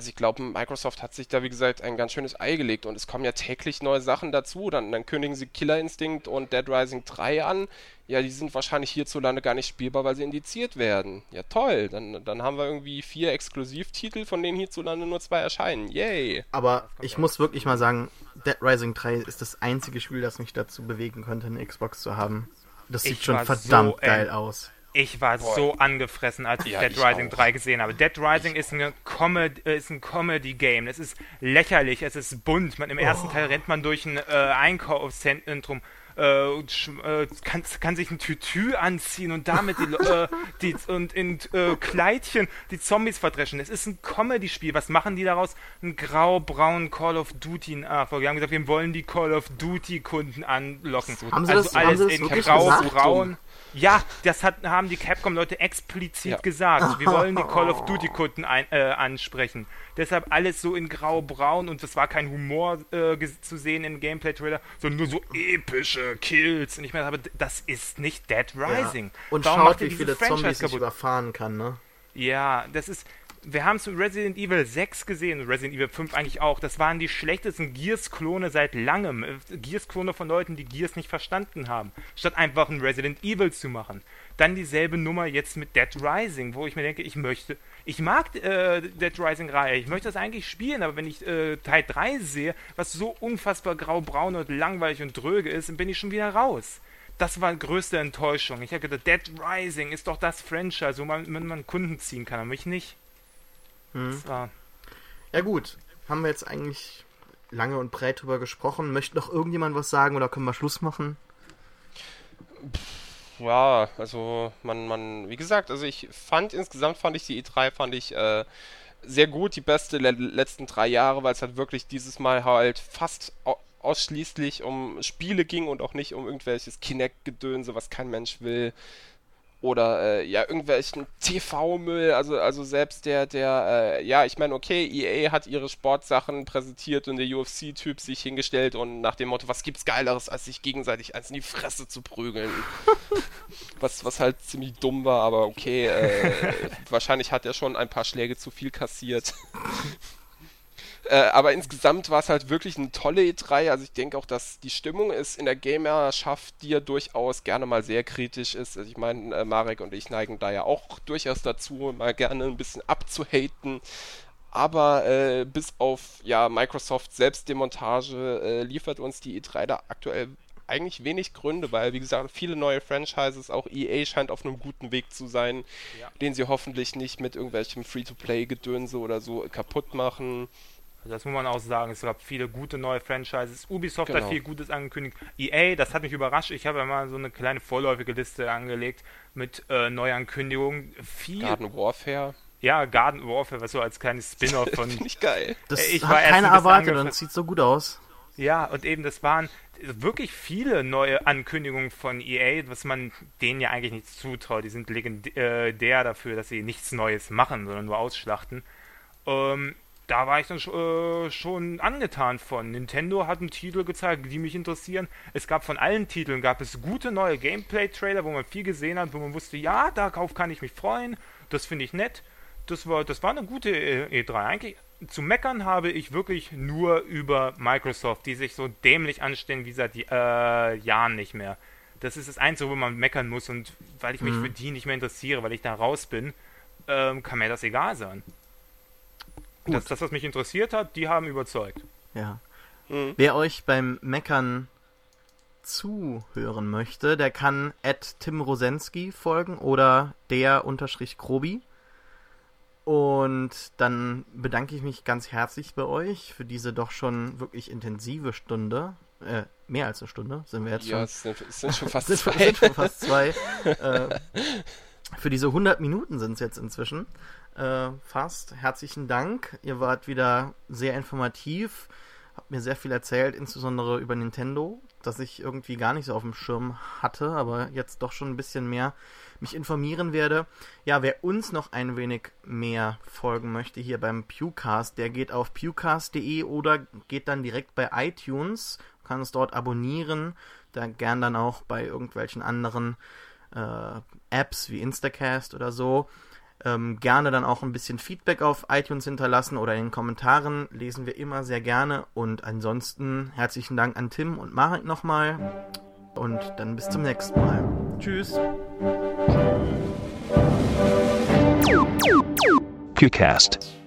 also ich glaube, Microsoft hat sich da, wie gesagt, ein ganz schönes Ei gelegt und es kommen ja täglich neue Sachen dazu. Dann, dann kündigen sie Killer Instinct und Dead Rising 3 an. Ja, die sind wahrscheinlich hierzulande gar nicht spielbar, weil sie indiziert werden. Ja, toll. Dann, dann haben wir irgendwie vier Exklusivtitel, von denen hierzulande nur zwei erscheinen. Yay.
Aber ich muss wirklich mal sagen, Dead Rising 3 ist das einzige Spiel, das mich dazu bewegen könnte, eine Xbox zu haben. Das sieht schon verdammt so geil aus.
Ich war Boah. so angefressen, als ich ja, Dead ich Rising auch. 3 gesehen habe. Dead Rising ist, eine Comedy, äh, ist ein Comedy-Game. Es ist lächerlich, es ist bunt. Man, Im oh. ersten Teil rennt man durch ein äh, Einkaufszentrum äh, äh, kann, kann, sich ein Tütü anziehen und damit die, äh, (laughs) die und in äh, Kleidchen die Zombies verdreschen. Es ist ein Comedy-Spiel. Was machen die daraus? Ein grau-braun Call of Duty nachfolger. Die haben gesagt, wir wollen die Call of Duty-Kunden anlocken.
Haben sie also das, alles haben in grau-braun.
Ja, das hat, haben die Capcom-Leute explizit ja. gesagt. Wir (laughs) wollen die Call of Duty-Kunden äh, ansprechen. Deshalb alles so in grau-braun und es war kein Humor äh, zu sehen im Gameplay-Trailer, sondern nur so epische Kills. Und ich meine, aber das ist nicht Dead Rising. Ja.
Und Warum schaut, wie viele Franchise Zombies kaputt? ich überfahren kann, ne?
Ja, das ist, wir haben zu Resident Evil 6 gesehen, Resident Evil 5 eigentlich auch. Das waren die schlechtesten Gears-Klone seit langem. Äh, Gears-Klone von Leuten, die Gears nicht verstanden haben. Statt einfach ein Resident Evil zu machen. Dann dieselbe Nummer jetzt mit Dead Rising, wo ich mir denke, ich möchte. Ich mag äh, Dead Rising-Reihe, ich möchte das eigentlich spielen, aber wenn ich äh, Teil 3 sehe, was so unfassbar grau-braun und langweilig und dröge ist, dann bin ich schon wieder raus das war größte Enttäuschung. Ich habe gedacht, Dead Rising ist doch das Franchise, wo man, man Kunden ziehen kann, aber mich nicht.
Mhm. Ja gut, haben wir jetzt eigentlich lange und breit drüber gesprochen. Möchte noch irgendjemand was sagen oder können wir Schluss machen?
Ja, also man, man, wie gesagt, also ich fand insgesamt fand ich die E3 fand ich äh, sehr gut, die beste der letzten drei Jahre, weil es halt wirklich dieses Mal halt fast ausschließlich um Spiele ging und auch nicht um irgendwelches Kinect-Gedönse, was kein Mensch will oder äh, ja irgendwelchen (laughs) TV-Müll, also also selbst der der äh, ja ich meine okay EA hat ihre Sportsachen präsentiert und der UFC-Typ sich hingestellt und nach dem Motto was gibt's geileres als sich gegenseitig eins in die Fresse zu prügeln, (laughs) was was halt ziemlich dumm war, aber okay äh, wahrscheinlich hat er schon ein paar Schläge zu viel kassiert. (laughs) Äh, aber insgesamt war es halt wirklich eine tolle E3. Also ich denke auch, dass die Stimmung ist in der Gamerschaft, die ja durchaus gerne mal sehr kritisch ist. Also ich meine, äh, Marek und ich neigen da ja auch durchaus dazu, mal gerne ein bisschen abzuhaten. Aber äh, bis auf ja, Microsoft Selbstdemontage äh, liefert uns die E3 da aktuell eigentlich wenig Gründe, weil, wie gesagt, viele neue Franchises, auch EA scheint auf einem guten Weg zu sein, ja. den sie hoffentlich nicht mit irgendwelchem Free-to-Play-Gedönse oder so kaputt machen.
Also das muss man auch sagen. Es gab viele gute neue Franchises. Ubisoft genau. hat viel Gutes angekündigt. EA, das hat mich überrascht. Ich habe ja mal so eine kleine vorläufige Liste angelegt mit äh, Neuankündigungen.
Viel Garden Warfare.
Ja, Garden Warfare, was so als kleines Spin-off (laughs) von.
Finde ich geil.
Das ich hat keiner erwartet und sieht so gut aus.
Ja, und eben, das waren wirklich viele neue Ankündigungen von EA, was man denen ja eigentlich nicht zutraut. Die sind legendär dafür, dass sie nichts Neues machen, sondern nur ausschlachten. Ähm, da war ich dann äh, schon angetan von. Nintendo hat einen Titel gezeigt, die mich interessieren. Es gab von allen Titeln gab es gute neue Gameplay-Trailer, wo man viel gesehen hat, wo man wusste, ja, darauf kann ich mich freuen. Das finde ich nett. Das war, das war eine gute E3. Eigentlich zu meckern habe ich wirklich nur über Microsoft, die sich so dämlich anstellen wie seit äh, Jahren nicht mehr. Das ist das Einzige, wo man meckern muss und weil ich mich mhm. für die nicht mehr interessiere, weil ich da raus bin, ähm, kann mir das egal sein. Das, das, was mich interessiert hat, die haben überzeugt.
Ja. Mhm. Wer euch beim Meckern zuhören möchte, der kann at Tim Rosensky folgen oder der unterstrich Krobi. Und dann bedanke ich mich ganz herzlich bei euch für diese doch schon wirklich intensive Stunde. Äh, mehr als eine Stunde sind wir jetzt
ja,
schon.
es sind, es sind schon (laughs) fast
sind,
zwei.
sind schon fast zwei. (laughs) äh, für diese 100 Minuten sind es jetzt inzwischen. Äh, fast. Herzlichen Dank. Ihr wart wieder sehr informativ. Habt mir sehr viel erzählt, insbesondere über Nintendo, das ich irgendwie gar nicht so auf dem Schirm hatte, aber jetzt doch schon ein bisschen mehr mich informieren werde. Ja, wer uns noch ein wenig mehr folgen möchte hier beim Pewcast, der geht auf pewcast.de oder geht dann direkt bei iTunes, kann es dort abonnieren, da gern dann auch bei irgendwelchen anderen äh, Apps wie Instacast oder so. Ähm, gerne dann auch ein bisschen Feedback auf iTunes hinterlassen oder in den Kommentaren. Lesen wir immer sehr gerne. Und ansonsten herzlichen Dank an Tim und Marek nochmal. Und dann bis zum nächsten Mal. Tschüss.
Pewcast.